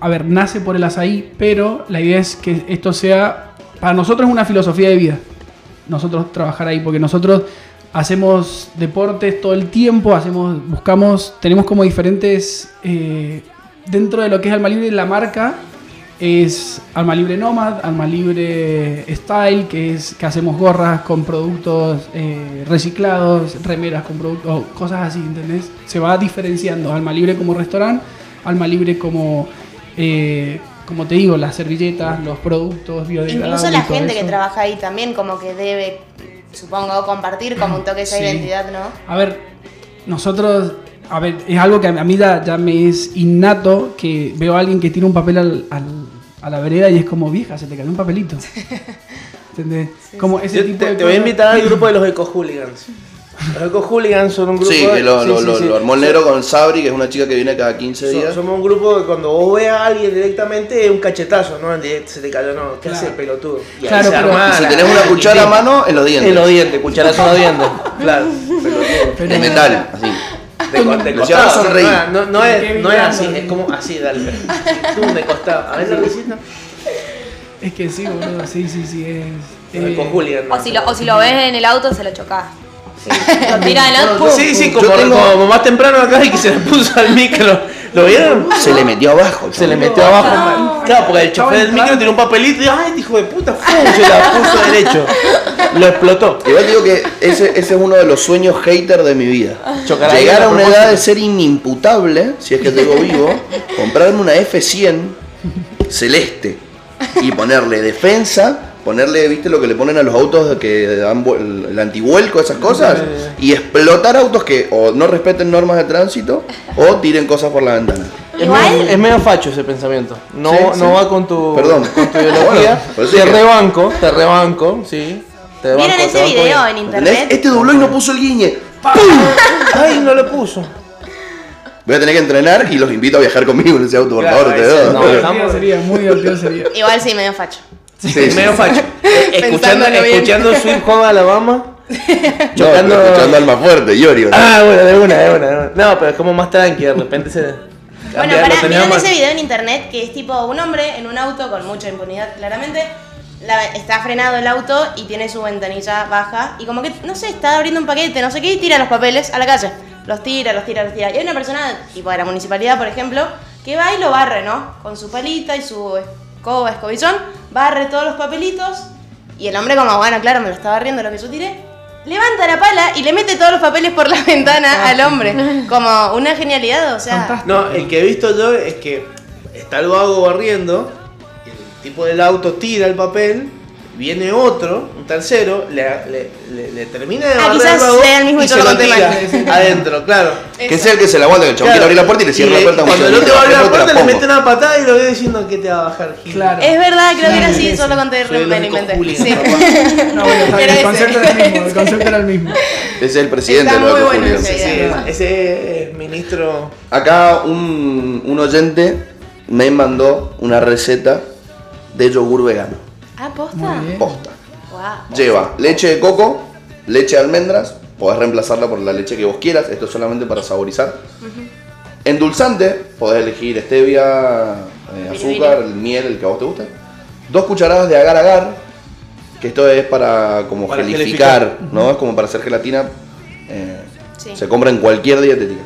C: A ver, nace por el azaí, pero la idea es que esto sea, para nosotros una filosofía de vida. Nosotros trabajar ahí, porque nosotros hacemos deportes todo el tiempo, hacemos, buscamos, tenemos como diferentes, eh, dentro de lo que es Alma Libre, la marca es Alma Libre Nomad, Alma Libre Style, que es que hacemos gorras con productos eh, reciclados, remeras con productos, o cosas así, ¿entendés? Se va diferenciando Alma Libre como restaurante, Alma Libre como, eh, como te digo, las servilletas, los productos biodegradables.
D: Incluso la gente que trabaja ahí también, como que debe, supongo, compartir como un toque esa
C: Sí.
D: identidad, ¿no?
C: A ver, nosotros, a ver, es algo que a mí ya, ya me es innato que veo a alguien que tira un papel al- al- a la vereda y es como, vieja, se te cayó un papelito. [laughs] ¿Entendés? Como ese
B: Yo
C: tipo
B: te,
C: de
B: te voy a invitar al [laughs] grupo de los Eco Hooligans. Los Eco Hooligans son un grupo.
A: Sí, que lo,
B: sí,
A: lo,
B: sí,
A: lo,
B: sí.
A: lo armó el negro con Sabri, que es una chica que viene cada 15
B: So-
A: días.
B: somos un grupo que cuando vos veas a alguien directamente es un cachetazo, ¿no? En se te cayó, no, ¿qué
C: Claro.
B: hace el pelotudo? Y
C: Claro, pero-
B: arma
A: Si tenés una cuchara a mano, en los dientes.
B: En los dientes, cucharazo en los dientes. [laughs] Claro, pelotudo.
A: De metal, así.
B: De, co- de
A: Lo
B: costado,
A: sonreír.
B: no, no, no es, no es así, es como así, dale. [laughs] Tú de costado. A ver la risita.
C: Es que sí, boludo, sí, sí, sí, es...
B: Los
C: eh.
B: ¿no?
E: O si, lo, o si lo ves en el auto, se lo chocás.
B: Sí, sí,
A: Yo
B: como,
A: tengo-
B: como más temprano acá y que se le puso al micro. ¿Lo vieron?
A: Se le metió abajo.
B: Se le metió abajo. Claro, porque el chofer del micro tiene un papelito y ¡ay, hijo de puta! ¡Fum! Se la puso derecho. Lo explotó.
A: Igual te digo que ese, ese es uno de los sueños hater de mi vida.
B: Chocar
A: Llegar a una edad de ser inimputable, si es que tengo vivo, comprarme una F100 celeste y ponerle defensa, ponerle, viste lo que le ponen a los autos que dan vuel- el, el antivuelco, esas cosas, y explotar autos que o no respeten normas de tránsito o tiren cosas por la ventana.
B: Es
D: Igual-
B: medio, es medio facho ese pensamiento. No,
A: Sí,
B: no
A: sí.
B: va con tu,
A: Perdón.
B: con tu [laughs] ideología.
A: Bueno,
B: te
A: que-
B: rebanco, te rebanco, sí. Te
D: ¿Vieron
B: banco, te
D: ese video
B: bien.
D: en internet?
A: Este dobló y no puso el guiñe.
B: Ay, no lo puso.
A: Voy a tener que entrenar y los invito a viajar conmigo en ese auto, por
B: Claro,
A: favor,
B: no. dejamos-
C: sería, muy divertido sería.
D: Igual sí, medio facho.
A: Sí, sí.
B: medio facho. [laughs] Escuchando, escuchando Sweet Home Alabama. [laughs]
A: No,
B: chocando-
A: pero escuchando al más fuerte, Yorio. ¿no?
B: Ah, bueno, de una, de una, de una. No, pero es como más tranqui, de repente se.
D: Bueno, para,
B: lo tenía
D: ¿vieron
B: más-
D: ese video en internet que es tipo un hombre en un auto con mucha impunidad, claramente? La- está frenado el auto y tiene su ventanilla baja y como que, no sé, está abriendo un paquete, no sé qué, y tira los papeles a la calle. Los tira, los tira, los tira. Y hay una persona, tipo de la municipalidad, por ejemplo, que va y lo barre, ¿no? Con su palita y su escoba, escobillón, barre todos los papelitos y el hombre como, bueno, claro, me lo está barriendo lo que yo tiré. Levanta la pala y le mete todos los papeles por la [laughs] ventana al hombre. Como una genialidad, o sea...
C: Fantástico.
B: No, el que he visto yo es que está el vago barriendo, y el tipo del auto tira el papel, viene otro, un tercero, le, le, le- le termina de
D: Ah, quizás
B: el vago
D: sea el mismo
B: y se
D: lo
B: tira [laughs] adentro, claro.
A: Que sea el que se la aguanta, que el chabón quiere abrir la puerta y le cierra la puerta.
B: Cuando el otro va a abrir la
A: "Te
B: puerta le
A: pongo".
B: mete una patada y lo ve diciendo que te va a bajar. Gil.
C: Claro.
D: Es verdad, creo que era
C: Sí,
D: así,
C: sí,
D: solo conté,
B: el
D: me lo inventé. Sí. [laughs]
C: No, bueno, el concepto era el mismo, el [laughs] concepto era el mismo.
A: Ese es el presidente
D: Está
A: de
D: muy bueno ese
B: ese es ministro.
A: Acá un, un oyente me mandó una receta de yogur vegano.
D: Ah, posta.
C: Muy bien.
A: Posta.
D: Wow.
A: Lleva leche de coco, leche de almendras, podés reemplazarla por la leche que vos quieras, esto es solamente para saborizar. Endulzante, podés elegir stevia, eh, azúcar, el miel, el que a vos te guste. Dos cucharadas de agar agar, que esto es para como
B: Para
A: gelificar,
B: gelificar.
A: ¿no? Es como para hacer gelatina. eh,
D: Sí.
A: Se compra en cualquier dietética.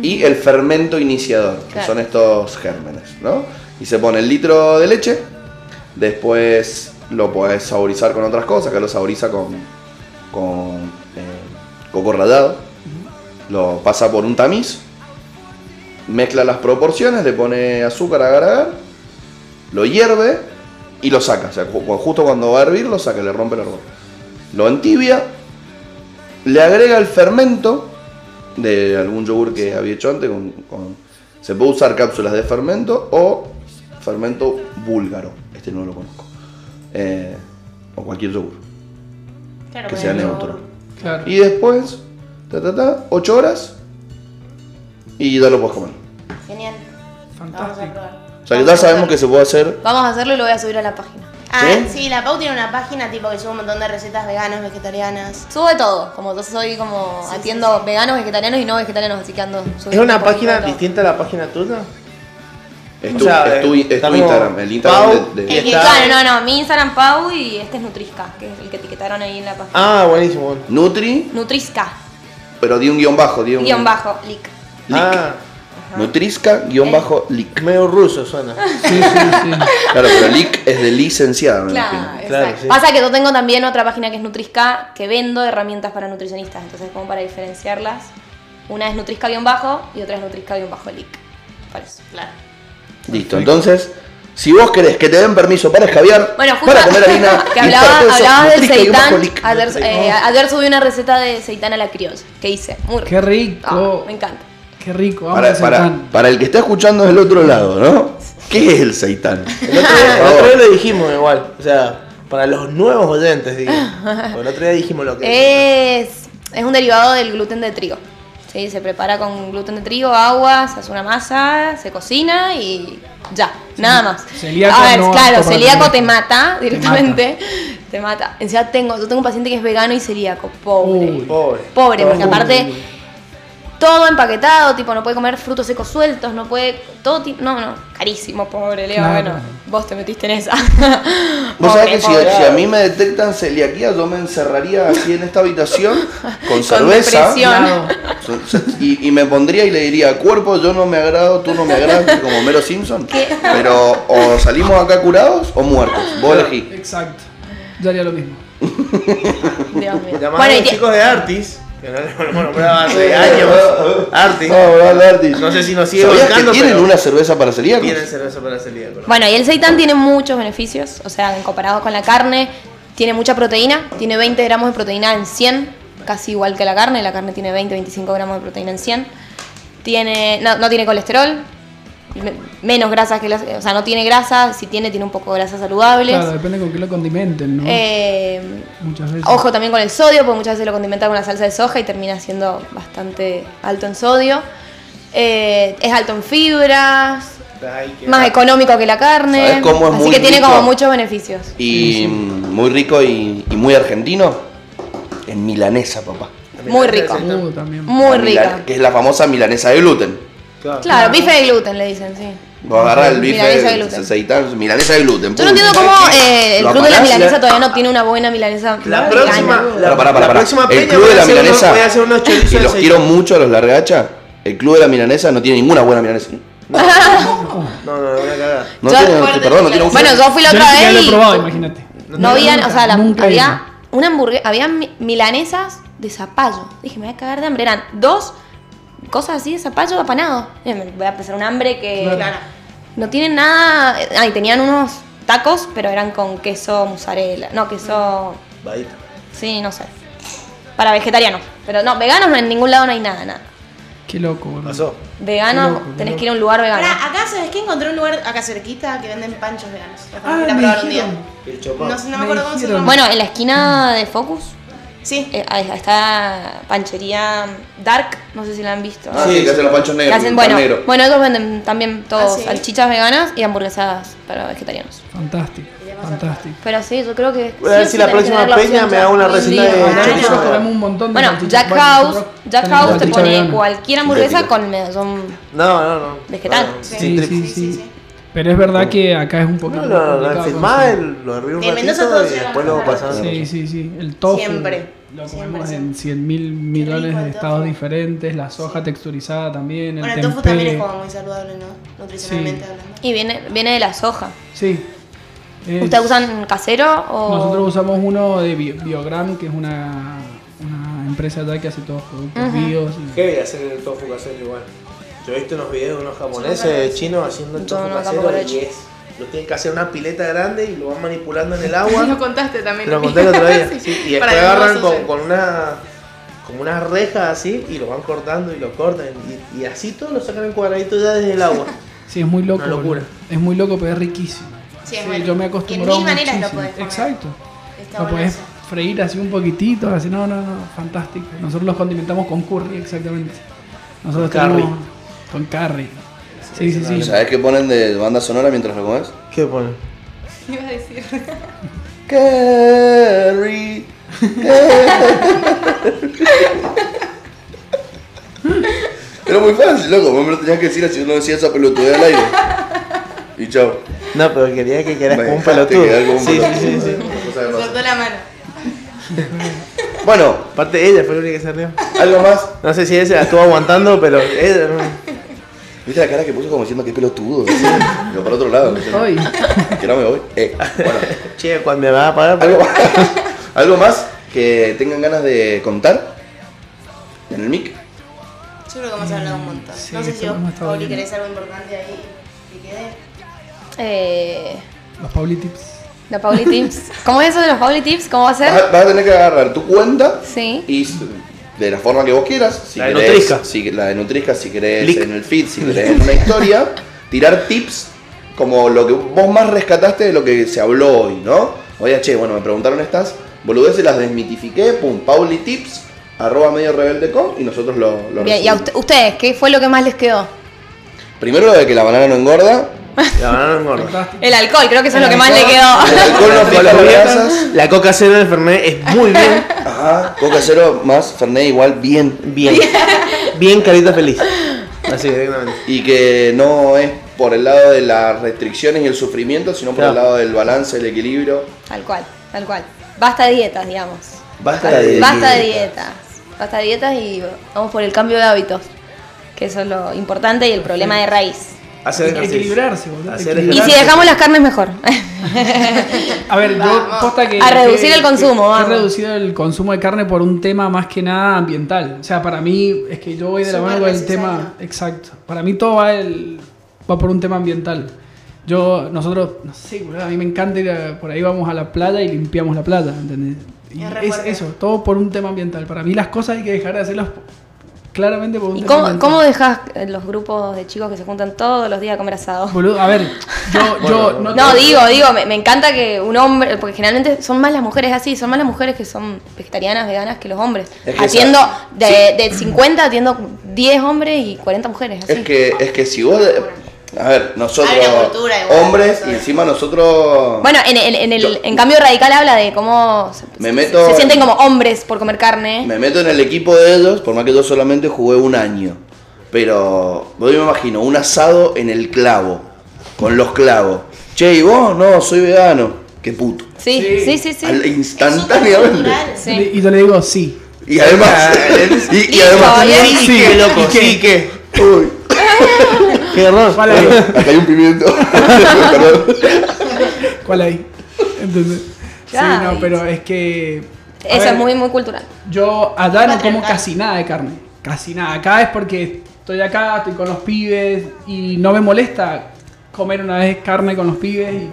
A: Y el fermento iniciador, que son estos gérmenes, ¿no? Y se pone el litro de leche, después lo podés saborizar con otras cosas, que lo saboriza con, con eh, coco rallado, lo pasa por un tamiz, mezcla las proporciones, le pone azúcar a agar, lo hierve y lo saca. O sea, ju- justo cuando va a hervir, lo saca, le rompe el hervor. Lo entibia, le agrega el fermento de algún yogur que había hecho antes. con- con- se puede usar cápsulas de fermento o fermento búlgaro. Este no lo conozco. Eh, o cualquier yogur
D: Claro,
A: que sea neutro.
C: Claro.
A: Y después, ta, ta, ta, 8 horas y ya lo puedes comer.
D: Genial. Vamos a
C: Fantástico.
D: probar.
A: O sea que ya sabemos que se puede hacer.
E: Vamos a hacerlo y lo voy a subir a la página.
D: Ah,
A: ¿Sí?
D: ¿Sí? la Pau tiene una página tipo que sube un montón de recetas veganas, vegetarianas.
E: Subo de todo, como yo soy como
D: Sí,
E: atiendo veganos, vegetarianos y no vegetarianos, así que ando
B: ¿Es
E: subiendo
B: una
E: un poquito
B: página
E: todo.
B: distinta a la página tuya?
A: Es
B: O
A: tu,
B: sea,
A: es tu-
B: eh,
A: es tu
B: estamos
A: Instagram, el Instagram
B: Pau
A: de, de-
E: El claro, no, no, mi Instagram Pau y este es Nutrisca, que es el que etiquetaron ahí en la página.
B: Ah, buenísimo. bueno.
A: Nutri,
E: Nutrisca,
A: pero di un guion bajo, di un
E: guion bajo, lic.
A: Lic.
B: Ah,
A: Nutrisca, guion bajo, lic.
B: medio ruso suena. [laughs]
C: Sí, sí, sí.
A: Claro, pero lic es de licenciado, me
E: Claro,
A: imagino.
B: Claro,
E: exacto.
B: sí.
E: Pasa que yo tengo también otra página que es Nutrisca, que vendo herramientas para nutricionistas, entonces como para diferenciarlas, una es Nutrisca-bajo y otra es Nutrisca-lic. Por eso.
D: Claro.
A: Listo, entonces, si vos querés que te den permiso para escabiar,
E: Bueno, justo
A: para comer harina, [laughs]
E: que hablaba, hablabas del seitán. Ayer, eh, ayer subí una receta de seitán a la criolla que hice. Muy
C: Qué rico.
E: Ah, me encanta.
C: Qué rico. Vamos
A: Para,
C: a
A: para, para el que está escuchando del otro lado, ¿no? ¿Qué es el seitán? [laughs]
B: El otro, día, el otro día lo dijimos igual. O sea, para los nuevos oyentes, digo. [laughs] El otro día dijimos lo que
E: Es, es un derivado del gluten de trigo. ¿Sí? Se prepara con gluten de trigo, agua, se hace una masa, se cocina y ya, nada más.
C: Celíaco
E: A ver,
C: no
E: claro, celíaco te mata directamente. [laughs] Te mata. Encima tengo, yo tengo un paciente que es vegano y celíaco, pobre.
C: Uy.
B: Pobre.
E: Pobre, porque
C: Uy.
E: aparte todo empaquetado, tipo no puede comer frutos secos sueltos, no puede, todo tipo, no, no, carísimo, pobre Leo,
C: Claro.
E: bueno, vos te metiste en esa.
A: Vos
E: Pobre,
A: sabés que si, a mí me detectan celiaquía, yo me encerraría aquí en esta habitación [laughs] con
E: Con
A: cerveza. Y, y me pondría y le diría, cuerpo, yo no me agrado, tú no me agradas, [laughs] como Mero Simpson. Pero o salimos acá curados o muertos. Vos elegí.
C: Exacto. Yo haría lo mismo. [laughs]
E: Dios mío. Bueno, y
B: chicos de Artis, que no les hemos nombrado hace [laughs] años. Artis.
A: De-
B: No sé si nos sigue
A: ¿Sabías que
B: bancando,
A: tienen
B: pero
A: una cerveza para celíacos?
B: tienen cerveza para celíacos.
E: Bueno, y el seitán tiene muchos beneficios, o sea, en comparado con la carne, tiene mucha proteína, tiene 20 gramos de proteína en 100, casi igual que la carne, la carne tiene 20-25 gramos de proteína en 100, tiene, no, no tiene colesterol, menos grasas que las, o sea, no tiene grasa, si tiene, tiene un poco de grasas saludables.
C: Claro, depende con qué lo condimenten, ¿no?
E: Eh,
C: Muchas veces.
E: Ojo también con el sodio, porque muchas veces lo condimenta con la salsa de soja y termina siendo bastante alto en sodio. Eh, es alto en fibras,
B: Ay,
E: más
B: va.
E: económico que la carne.
A: ¿Sabes cómo es
E: así
A: muy
E: que tiene
A: rico?
E: como muchos beneficios.
A: Y muy rico y, y muy argentino. En milanesa, papá.
E: Muy rico.
C: Uh, también.
E: Muy
A: mila-
E: rica.
A: Que es la famosa milanesa de gluten.
B: Claro.
E: Claro, bife de gluten le dicen, sí.
A: Vos agarrás el bife
E: Milanesa de
A: de
E: gluten.
A: milanesa de gluten.
E: Yo no entiendo cómo eh, el club de la milanesa
A: la-
E: todavía no tiene una buena milanesa
B: La próxima, la, la
A: El club de
B: a
A: la
B: unos-
A: milanesa.
B: voy a hacer unos chorizos
A: Y los quiero mucho a los largacha. El club de la milanesa no tiene ninguna buena milanesa.
B: No, no, no, voy a cagar.
A: No
E: Yo-
A: tiene, perdón, no tiene
E: Bueno, yo fui la otra vez
C: lo he
E: y
C: probado, imagínate.
E: no habían, o sea, la- había una hamburguesa, había mi- milanesas de zapallo. Dije, me voy a cagar de hambre. Eran dos cosas así de zapallo apanado. Eh, Me voy a pasar un hambre que
D: Claro.
E: no tienen nada. Ay, tenían unos tacos, pero eran con queso mozzarella. No, queso.
B: Vadita.
E: Sí, no sé. Para vegetarianos. Pero no, veganos no, en ningún lado no hay nada, nada.
C: Qué loco, boludo.
B: Pasó.
E: Vegano,
C: loco,
E: tenés
C: loco.
E: que ir a un lugar vegano.
D: Pará, acá, ¿sabes qué? Encontré un lugar acá cerquita que venden panchos veganos.
C: Ah, me
D: probar un día.
C: dijeron.
B: El.
D: No me
C: Me
D: acuerdo cómo se
C: dijeron.
D: llama.
E: Bueno, en la esquina de Focus
D: Sí.
E: eh, panchería Dark, no sé si la han visto.
A: Ah, sí, que hacen los panchos
E: Que
A: negros.
E: hacen-
A: pan
E: bueno,
A: negro.
E: bueno, ellos venden también todos
D: Ah, ¿sí?
E: salchichas veganas y hamburguesas para vegetarianos.
C: Fantástico, fantástico.
E: Pero sí, yo creo que.
B: Voy a ver si la
E: que
B: próxima
E: la
B: peña me da una receta de chorizo
C: un montón de
E: Bueno. Jack
C: Bueno,
E: House, Jack House te pone
C: vegana.
E: cualquier hamburguesa con medallón.
B: No, no, no.
E: Vegetal.
B: No,
D: Sí.
C: Sí,
B: trip.
C: sí,
D: Sí, sí,
C: sí.
D: sí.
C: Pero es verdad que acá es un poquito
B: No, no, no,
C: complicado
B: filmás,
C: conseguir.
B: el- lo herví un
D: En Mendoza
B: ratito y después lo pasás.
C: Sí, sí, sí. El tofu.
D: Siempre.
C: Lo
D: Sí,
C: comemos
D: me
C: en 100 mil millones de estados diferentes, la soja texturizada también,
D: Bueno,
C: el
D: el tofu
C: tempeh.
D: también es como muy saludable, ¿no? Nutricionalmente
C: Sí.
D: hablando.
E: Y viene, viene de la soja.
C: Sí. Es-
E: ¿Ustedes usan casero o...?
C: Nosotros usamos uno de Bio- Biogram, que es una, una empresa de allá que hace todos productos
E: Ujú.
C: bios. y-
B: Heavy hacer el tofu casero igual. Yo he visto unos videos de unos japoneses chinos haciendo el tofu
E: no,
B: casero y es. Lo tienen que hacer una pileta grande y lo van manipulando en el agua. [laughs]
D: Lo contaste también.
B: Lo conté el otro día. [laughs]
D: Sí.
B: sí, y
D: Para
B: después agarran con, una como una reja así y lo van cortando y lo cortan. Y, y así todo lo sacan en cuadraditos ya desde el agua. [laughs]
C: Sí, es muy loco.
B: Una locura.
C: Es muy loco, pero es riquísimo.
D: Sí, es bueno.
C: yo me acostumbré
D: en mil maneras lo podés comer.
C: Exacto.
D: Está
C: lo podés
D: eso.
C: freír así un poquitito, así, no, no, no, fantástico. Nosotros los condimentamos con curry, exactamente. Nosotros
B: Con curry.
C: tenemos- Con curry. Sí, sí, sí.
A: ¿Sabes qué ponen de banda sonora mientras lo comes?
B: ¿Qué ponen? [laughs]
D: Iba a decir.
A: Carrie. [laughs] Era muy fácil, loco. Vos me lo tenías que decir así, no decía esa pelotudez al aire. Y chao.
B: No, pero quería que quedaras
A: Me
B: como un pelotudo.
A: quedar como un
B: Sí, sí,
A: pelotudo.
B: sí, sí.
D: Soltó la mano.
A: Bueno,
B: Aparte ella fue la única que se rió.
A: algo más.
B: No sé si ella se la estuvo aguantando, pero ella
A: ¿Viste la cara que puso como diciendo que pelotudo? Yo para otro lado.
C: Ay.
A: Que no me voy. Eh, bueno,
B: Che, cuando me va a pagar,
A: ¿algo más, algo más que tengan ganas de contar en el mic.
D: Yo creo que hemos hablado un montón.
C: Sí,
D: no sé si vos, Pauli, querés algo importante ahí que quede.
E: Eh,
C: Los Pauli Tips.
E: los Pauli Tips. ¿Cómo es eso de los Pauli Tips? ¿Cómo va a
A: Vas
E: ser?
A: a, vas a tener que agarrar tu cuenta
E: Sí.
A: y de la forma que vos quieras. Si
B: La de
A: querés-
B: Nutrisca.
A: Si, la de Nutrisca, si querés en el feed, si querés en una historia, tirar tips como lo que vos más rescataste de lo que se habló hoy, ¿no? Oye, che, bueno, me preguntaron estas boludeces, las desmitifiqué, pum, Pauli Tips, arroba medio rebelde.com y nosotros lo, lo
E: Bien, ¿y a usted- ustedes qué fue lo que más les quedó?
A: Primero lo de que la banana no engorda, [laughs]
B: la banana engorda.
C: Fantástico.
E: El alcohol, creo que eso es lo que más le
C: alcohol.
E: quedó.
A: el alcohol no [laughs] fija las grasas,
B: La coca cero del Fernet es muy bien.
A: ajá, coca cero más Fernet igual bien.
B: Bien. Bien carita feliz. Así directamente.
A: Y que no es por el lado de las restricciones y el sufrimiento, sino por
B: Claro.
A: el lado del balance, el equilibrio.
E: Tal cual, tal cual. Basta de dietas, digamos.
A: Basta de
E: Basta de
A: dietas.
E: dietas. Basta de dietas y vamos por el cambio de hábitos. Que eso es lo importante y el problema de raíz.
B: Hacer ejercicio.
C: equilibrarse, boludo.
B: Hacer
E: Y si
B: ejercicio.
E: dejamos las carnes, mejor.
C: A ver, yo posta que.
E: A reducir
C: que-
E: el consumo,
C: que-. He reducido el consumo de carne por un tema más que nada ambiental. O sea, para mí es que yo voy de la mano con el
D: necesario.
C: tema. Exacto. Para mí todo va, el, va por un tema ambiental. Yo, nosotros, no sé, boludo, a mí me encanta ir a- por ahí vamos a la playa y limpiamos la playa, ¿entendés? Y
D: Es
C: eso, todo por un tema ambiental. Para mí las cosas hay que dejar de hacerlas claramente por un
E: ¿Y cómo, cómo dejas eh, los grupos de chicos que se juntan todos los días a comer asado?
C: Boludo, a ver, yo, [laughs] yo no,
E: digo, digo, me, me encanta que un hombre, porque generalmente son más las mujeres así, son más las mujeres que son vegetarianas, veganas que los hombres.
A: Es que
E: Atiendo
A: esa-
E: de, de 50, atiendo 10 hombres y 40 mujeres. Así.
A: Es que, es que si vos. A ver, nosotros.
D: Hay una cultura igual,
A: hombres y encima nosotros.
E: Bueno, en, el- en el
A: Yo-
E: en cambio radical habla de cómo se,
A: Me meto-
E: se sienten como hombres por comer carne.
A: Me meto en el equipo de ellos, por más que yo solamente jugué un año. Pero yo me imagino un asado en el clavo, con los clavos. Che, ¿y vos? No, soy vegano. Qué puto.
E: Sí,
C: Sí.
E: sí, sí, sí.
A: Al- instantáneamente.
E: Sí.
C: Y yo le digo sí.
A: Y además. [laughs] y, y además.
B: Sí, qué loco, sí, qué.
A: Uy, [laughs]
B: Qué error.
C: ¿Cuál hay?
A: acá hay un pimiento. Perdón. [laughs]
C: ¿Cuál hay? ¿Entendés? Sí, no, pero es que.
E: Eso
C: ver,
E: es muy, muy cultural.
C: Yo allá no como casi nada de carne. Casi nada. Acá es porque estoy acá, estoy con los pibes y no me molesta comer una vez carne con los pibes y-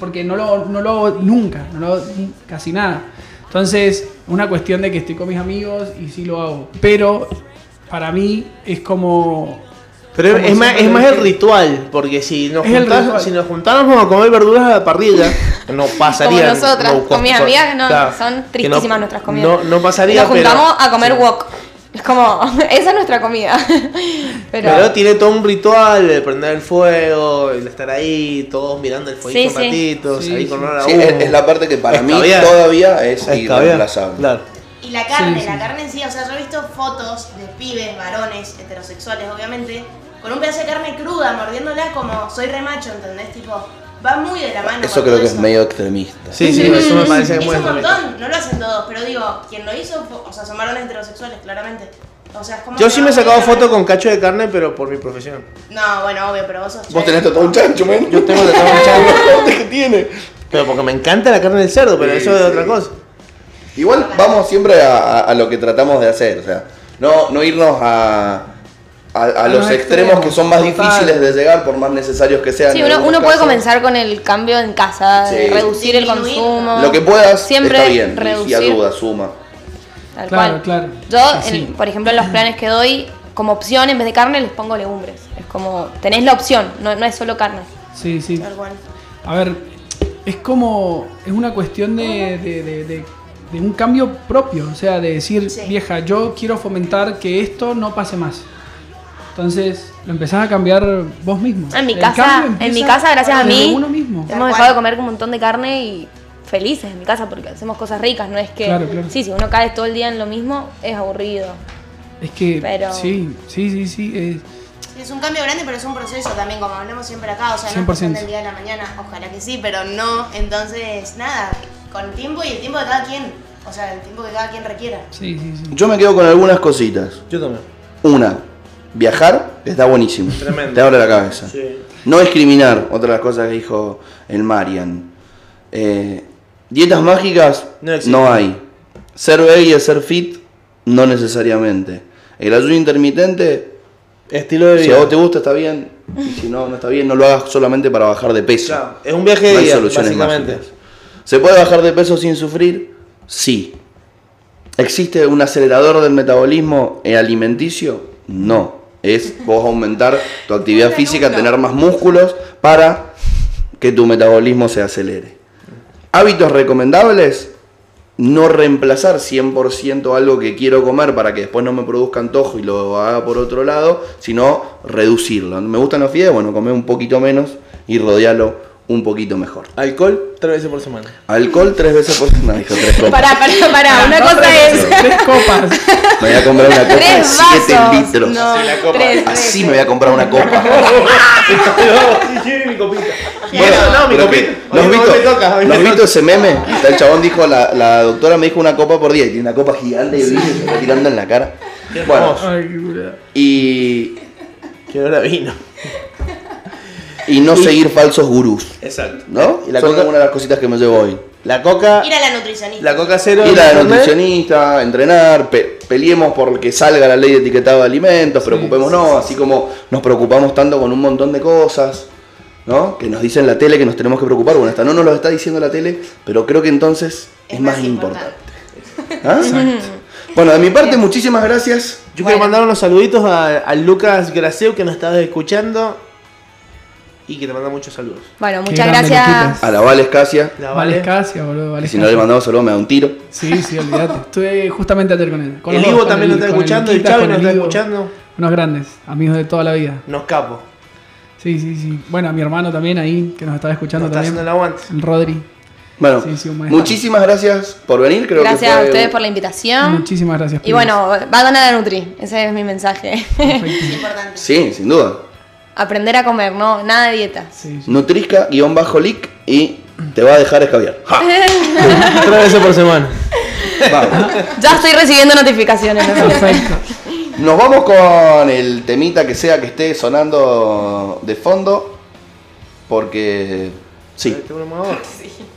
C: porque no lo, no lo hago nunca, no lo hago casi nada. Entonces, una cuestión de que estoy con mis amigos y sí lo hago. Pero para mí es como.
B: Pero es más, es más el ritual, porque si nos,
C: ritual.
B: si nos juntáramos a comer verduras a la parrilla, [laughs] no pasaría.
E: Como nosotras,
B: no-
E: con mis amigas, no,
B: claro,
E: son
B: que no-
E: tristísimas nuestras comidas.
B: No, no pasaría,
E: Nos juntamos
B: pero,
E: a comer
B: sí.
E: wok. Es como, [laughs] esa es nuestra comida. [laughs] Pero,
B: Pero, tiene todo un ritual de prender el fuego, el estar ahí, todos mirando el fueguito
E: Sí,
B: un ratito,
C: Sí,
B: salir con
C: sí.
B: olor a
A: Sí, es, es la parte que para mí todavía es irreemplazable.
B: Claro.
D: Y la carne,
C: Sí,
D: la carne en sí, o sea, yo he visto fotos de pibes, varones, heterosexuales, obviamente, con un pedazo de carne cruda, mordiéndola como soy remacho, ¿entendés? Tipo, va muy de la mano.
A: Eso creo que es medio extremista.
F: Sí, sí, eso me parece que es muy
D: un montón, no lo hacen todos, pero digo, quien lo hizo, o sea, son varones heterosexuales, claramente. O sea, es como
F: Yo sí me he
D: muy
F: sacado foto con cacho de carne, pero por mi profesión.
D: No, bueno, obvio, pero vos sos
A: Vos tenés todo un chancho, men.
F: Yo tengo tatuado un chancho. [laughs]
A: Que tiene.
F: Pero porque me encanta la carne del cerdo, pero
A: Sí,
F: eso es
A: sí.
F: otra cosa.
A: Igual vamos siempre a, a- a lo que tratamos de hacer, o sea, no, no irnos a, a, a los
C: los
A: extremos,
C: extremos,
A: que son más
C: total.
A: difíciles de llegar, por más necesarios que sean.
E: Sí, uno, uno puede comenzar con el cambio en casa,
A: Sí.
E: reducir el consumo.
A: Lo que puedas,
E: Siempre
A: está bien, y- y
E: reducir.
A: ayuda, suma.
E: Tal
C: Claro,
E: cual.
C: claro.
E: Yo, en- por ejemplo, en los planes que doy, como opción, en vez de carne, les pongo legumbres. Es como, tenés la opción, no, no es solo carne.
C: Sí, sí.
D: Tal cual.
C: A ver, es como. Es una cuestión de, de- de- de- de un cambio propio. O sea, de decir,
D: Sí.
C: vieja, yo quiero fomentar que esto no pase más. Entonces, lo empezás a cambiar vos mismo.
E: En mi
C: El
E: casa, en mi casa, gracias a mí,
C: uno mismo.
D: Tal
E: hemos
D: cual.
E: dejado de comer un montón de carne y felices en mi casa porque hacemos cosas ricas, no es que...
C: Claro, claro.
E: Sí, si uno cae todo el día en lo mismo, es aburrido.
C: Es que.
E: Pero-
C: Sí, sí, sí, sí.
D: Es un cambio grande, pero es un proceso también, como hablamos siempre acá. O sea, no es
C: 100%.
D: cuestión del día de la mañana, ojalá que sí, pero no. Entonces, nada, con tiempo y el tiempo de cada quien. O sea, el tiempo que cada quien requiera.
C: sí, sí, sí.
A: Yo me quedo con algunas cositas.
F: Yo también.
A: Una, viajar está buenísimo.
F: Tremendo.
A: Te abre la cabeza.
F: Sí.
A: No discriminar, otra de las cosas que dijo el Marian. Eh, dietas mágicas
F: No
A: no hay. Ser veggie ser fit, no necesariamente. El ayuno intermitente,
F: Estilo de
A: si
F: vida.
A: a vos te gusta está bien, y si no, no está bien, no lo hagas solamente para bajar de peso.
F: Claro, es un viaje de
A: No hay soluciones mágicas. ¿Se puede bajar de peso sin sufrir? Sí. ¿Existe un acelerador del metabolismo alimenticio? No. Es vos aumentar tu actividad física, tener más músculos para que tu metabolismo se acelere. Hábitos recomendables, no reemplazar 100% algo que quiero comer para que después no me produzca antojo y lo haga por otro lado, sino reducirlo. Me gustan los fideos, bueno, comer un poquito menos y rodearlo un poquito mejor.
F: Alcohol tres veces por semana.
A: Alcohol tres veces por semana, dijo tres copas.
E: Pará, pará, pará, una cosa es...
C: Tres copas. [laughs]
A: Me voy a comprar una copa de
E: Tres
A: 7
E: vasos.
A: litros.
E: No,
F: Así la copa.
E: tres
A: Así me voy a comprar una copa. [laughs]
F: no, [laughs] sí, sí, mi copita.
A: Bueno,
F: no, mi copita.
A: ¿No
F: no
A: visto,
F: me toca,
A: ¿no ese meme? Está el chabón dijo, la, la doctora me dijo una copa por día y tiene una copa gigante de vino y se está tirando en la cara. Bueno.
C: Ay, qué cura.
A: y,
F: Que ahora vino.
A: Y no seguir falsos gurús.
F: Exacto.
A: ¿No?
F: Y la
A: Son
F: coca,
A: algunas de las cositas que me llevo hoy.
F: la coca,
D: Ir a la nutricionista.
F: la coca cero.
A: Ir a la nutricionista, entrenar, pe- peleemos por que salga la ley de etiquetado de alimentos, preocupémonos, así como nos preocupamos tanto con un montón de cosas, ¿no? Que nos dicen la tele que nos tenemos que preocupar. Bueno, hasta no nos lo está diciendo la tele, pero creo que entonces es, más, importante. ¿Ah? Bueno, de mi parte, muchísimas gracias.
F: Yo quiero mandar unos saluditos a, a Lucas Graceu que nos estaba escuchando y que te manda muchos saludos.
E: Bueno, muchas gracias.
A: A la Vales Casia,
F: La
C: Vale,
F: Vale.
C: Escasia, boludo. Vale
A: si no le
C: Escasia.
A: mandamos saludos me da un tiro.
C: Sí, sí, olvídate. Estuve justamente ayer con él. Con
F: El Ivo también nos está escuchando, el
C: con
F: nos está escuchando.
C: Unos grandes, amigos de toda la vida.
F: Nos capo.
C: Sí, sí, sí. Bueno, a mi hermano también ahí, que nos estaba escuchando
F: Nos está haciendo
C: también.
F: el aguante.
C: El Rodri.
A: Bueno,
C: Sí, sí,
A: muchísimas gracias por venir. Creo
E: Gracias
A: que
E: a
A: fue
E: ustedes por la invitación.
C: Muchísimas gracias.
E: Y bueno, va a ganar la Nutri. Ese es mi mensaje.
D: Es [laughs] importante.
A: Sí, sin duda.
E: Aprender a comer, no, nada de dietas.
C: Sí, sí.
A: Nutrisca-lic y te va a dejar escabiar. ¡Ja! [laughs]
F: Tres veces por semana.
A: Vamos.
E: Ya estoy recibiendo notificaciones. ¿no?
C: Perfecto.
A: Nos vamos con el temita que sea que esté sonando de fondo. Porque. Sí,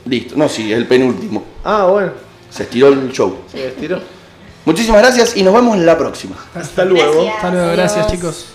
A: listo. No, sí, el penúltimo.
F: Ah, bueno.
A: Se estiró el show.
F: Se estiró.
A: Muchísimas gracias y nos vemos la próxima.
F: Hasta luego.
D: Gracias.
C: Hasta luego, gracias
E: Adiós.
C: chicos.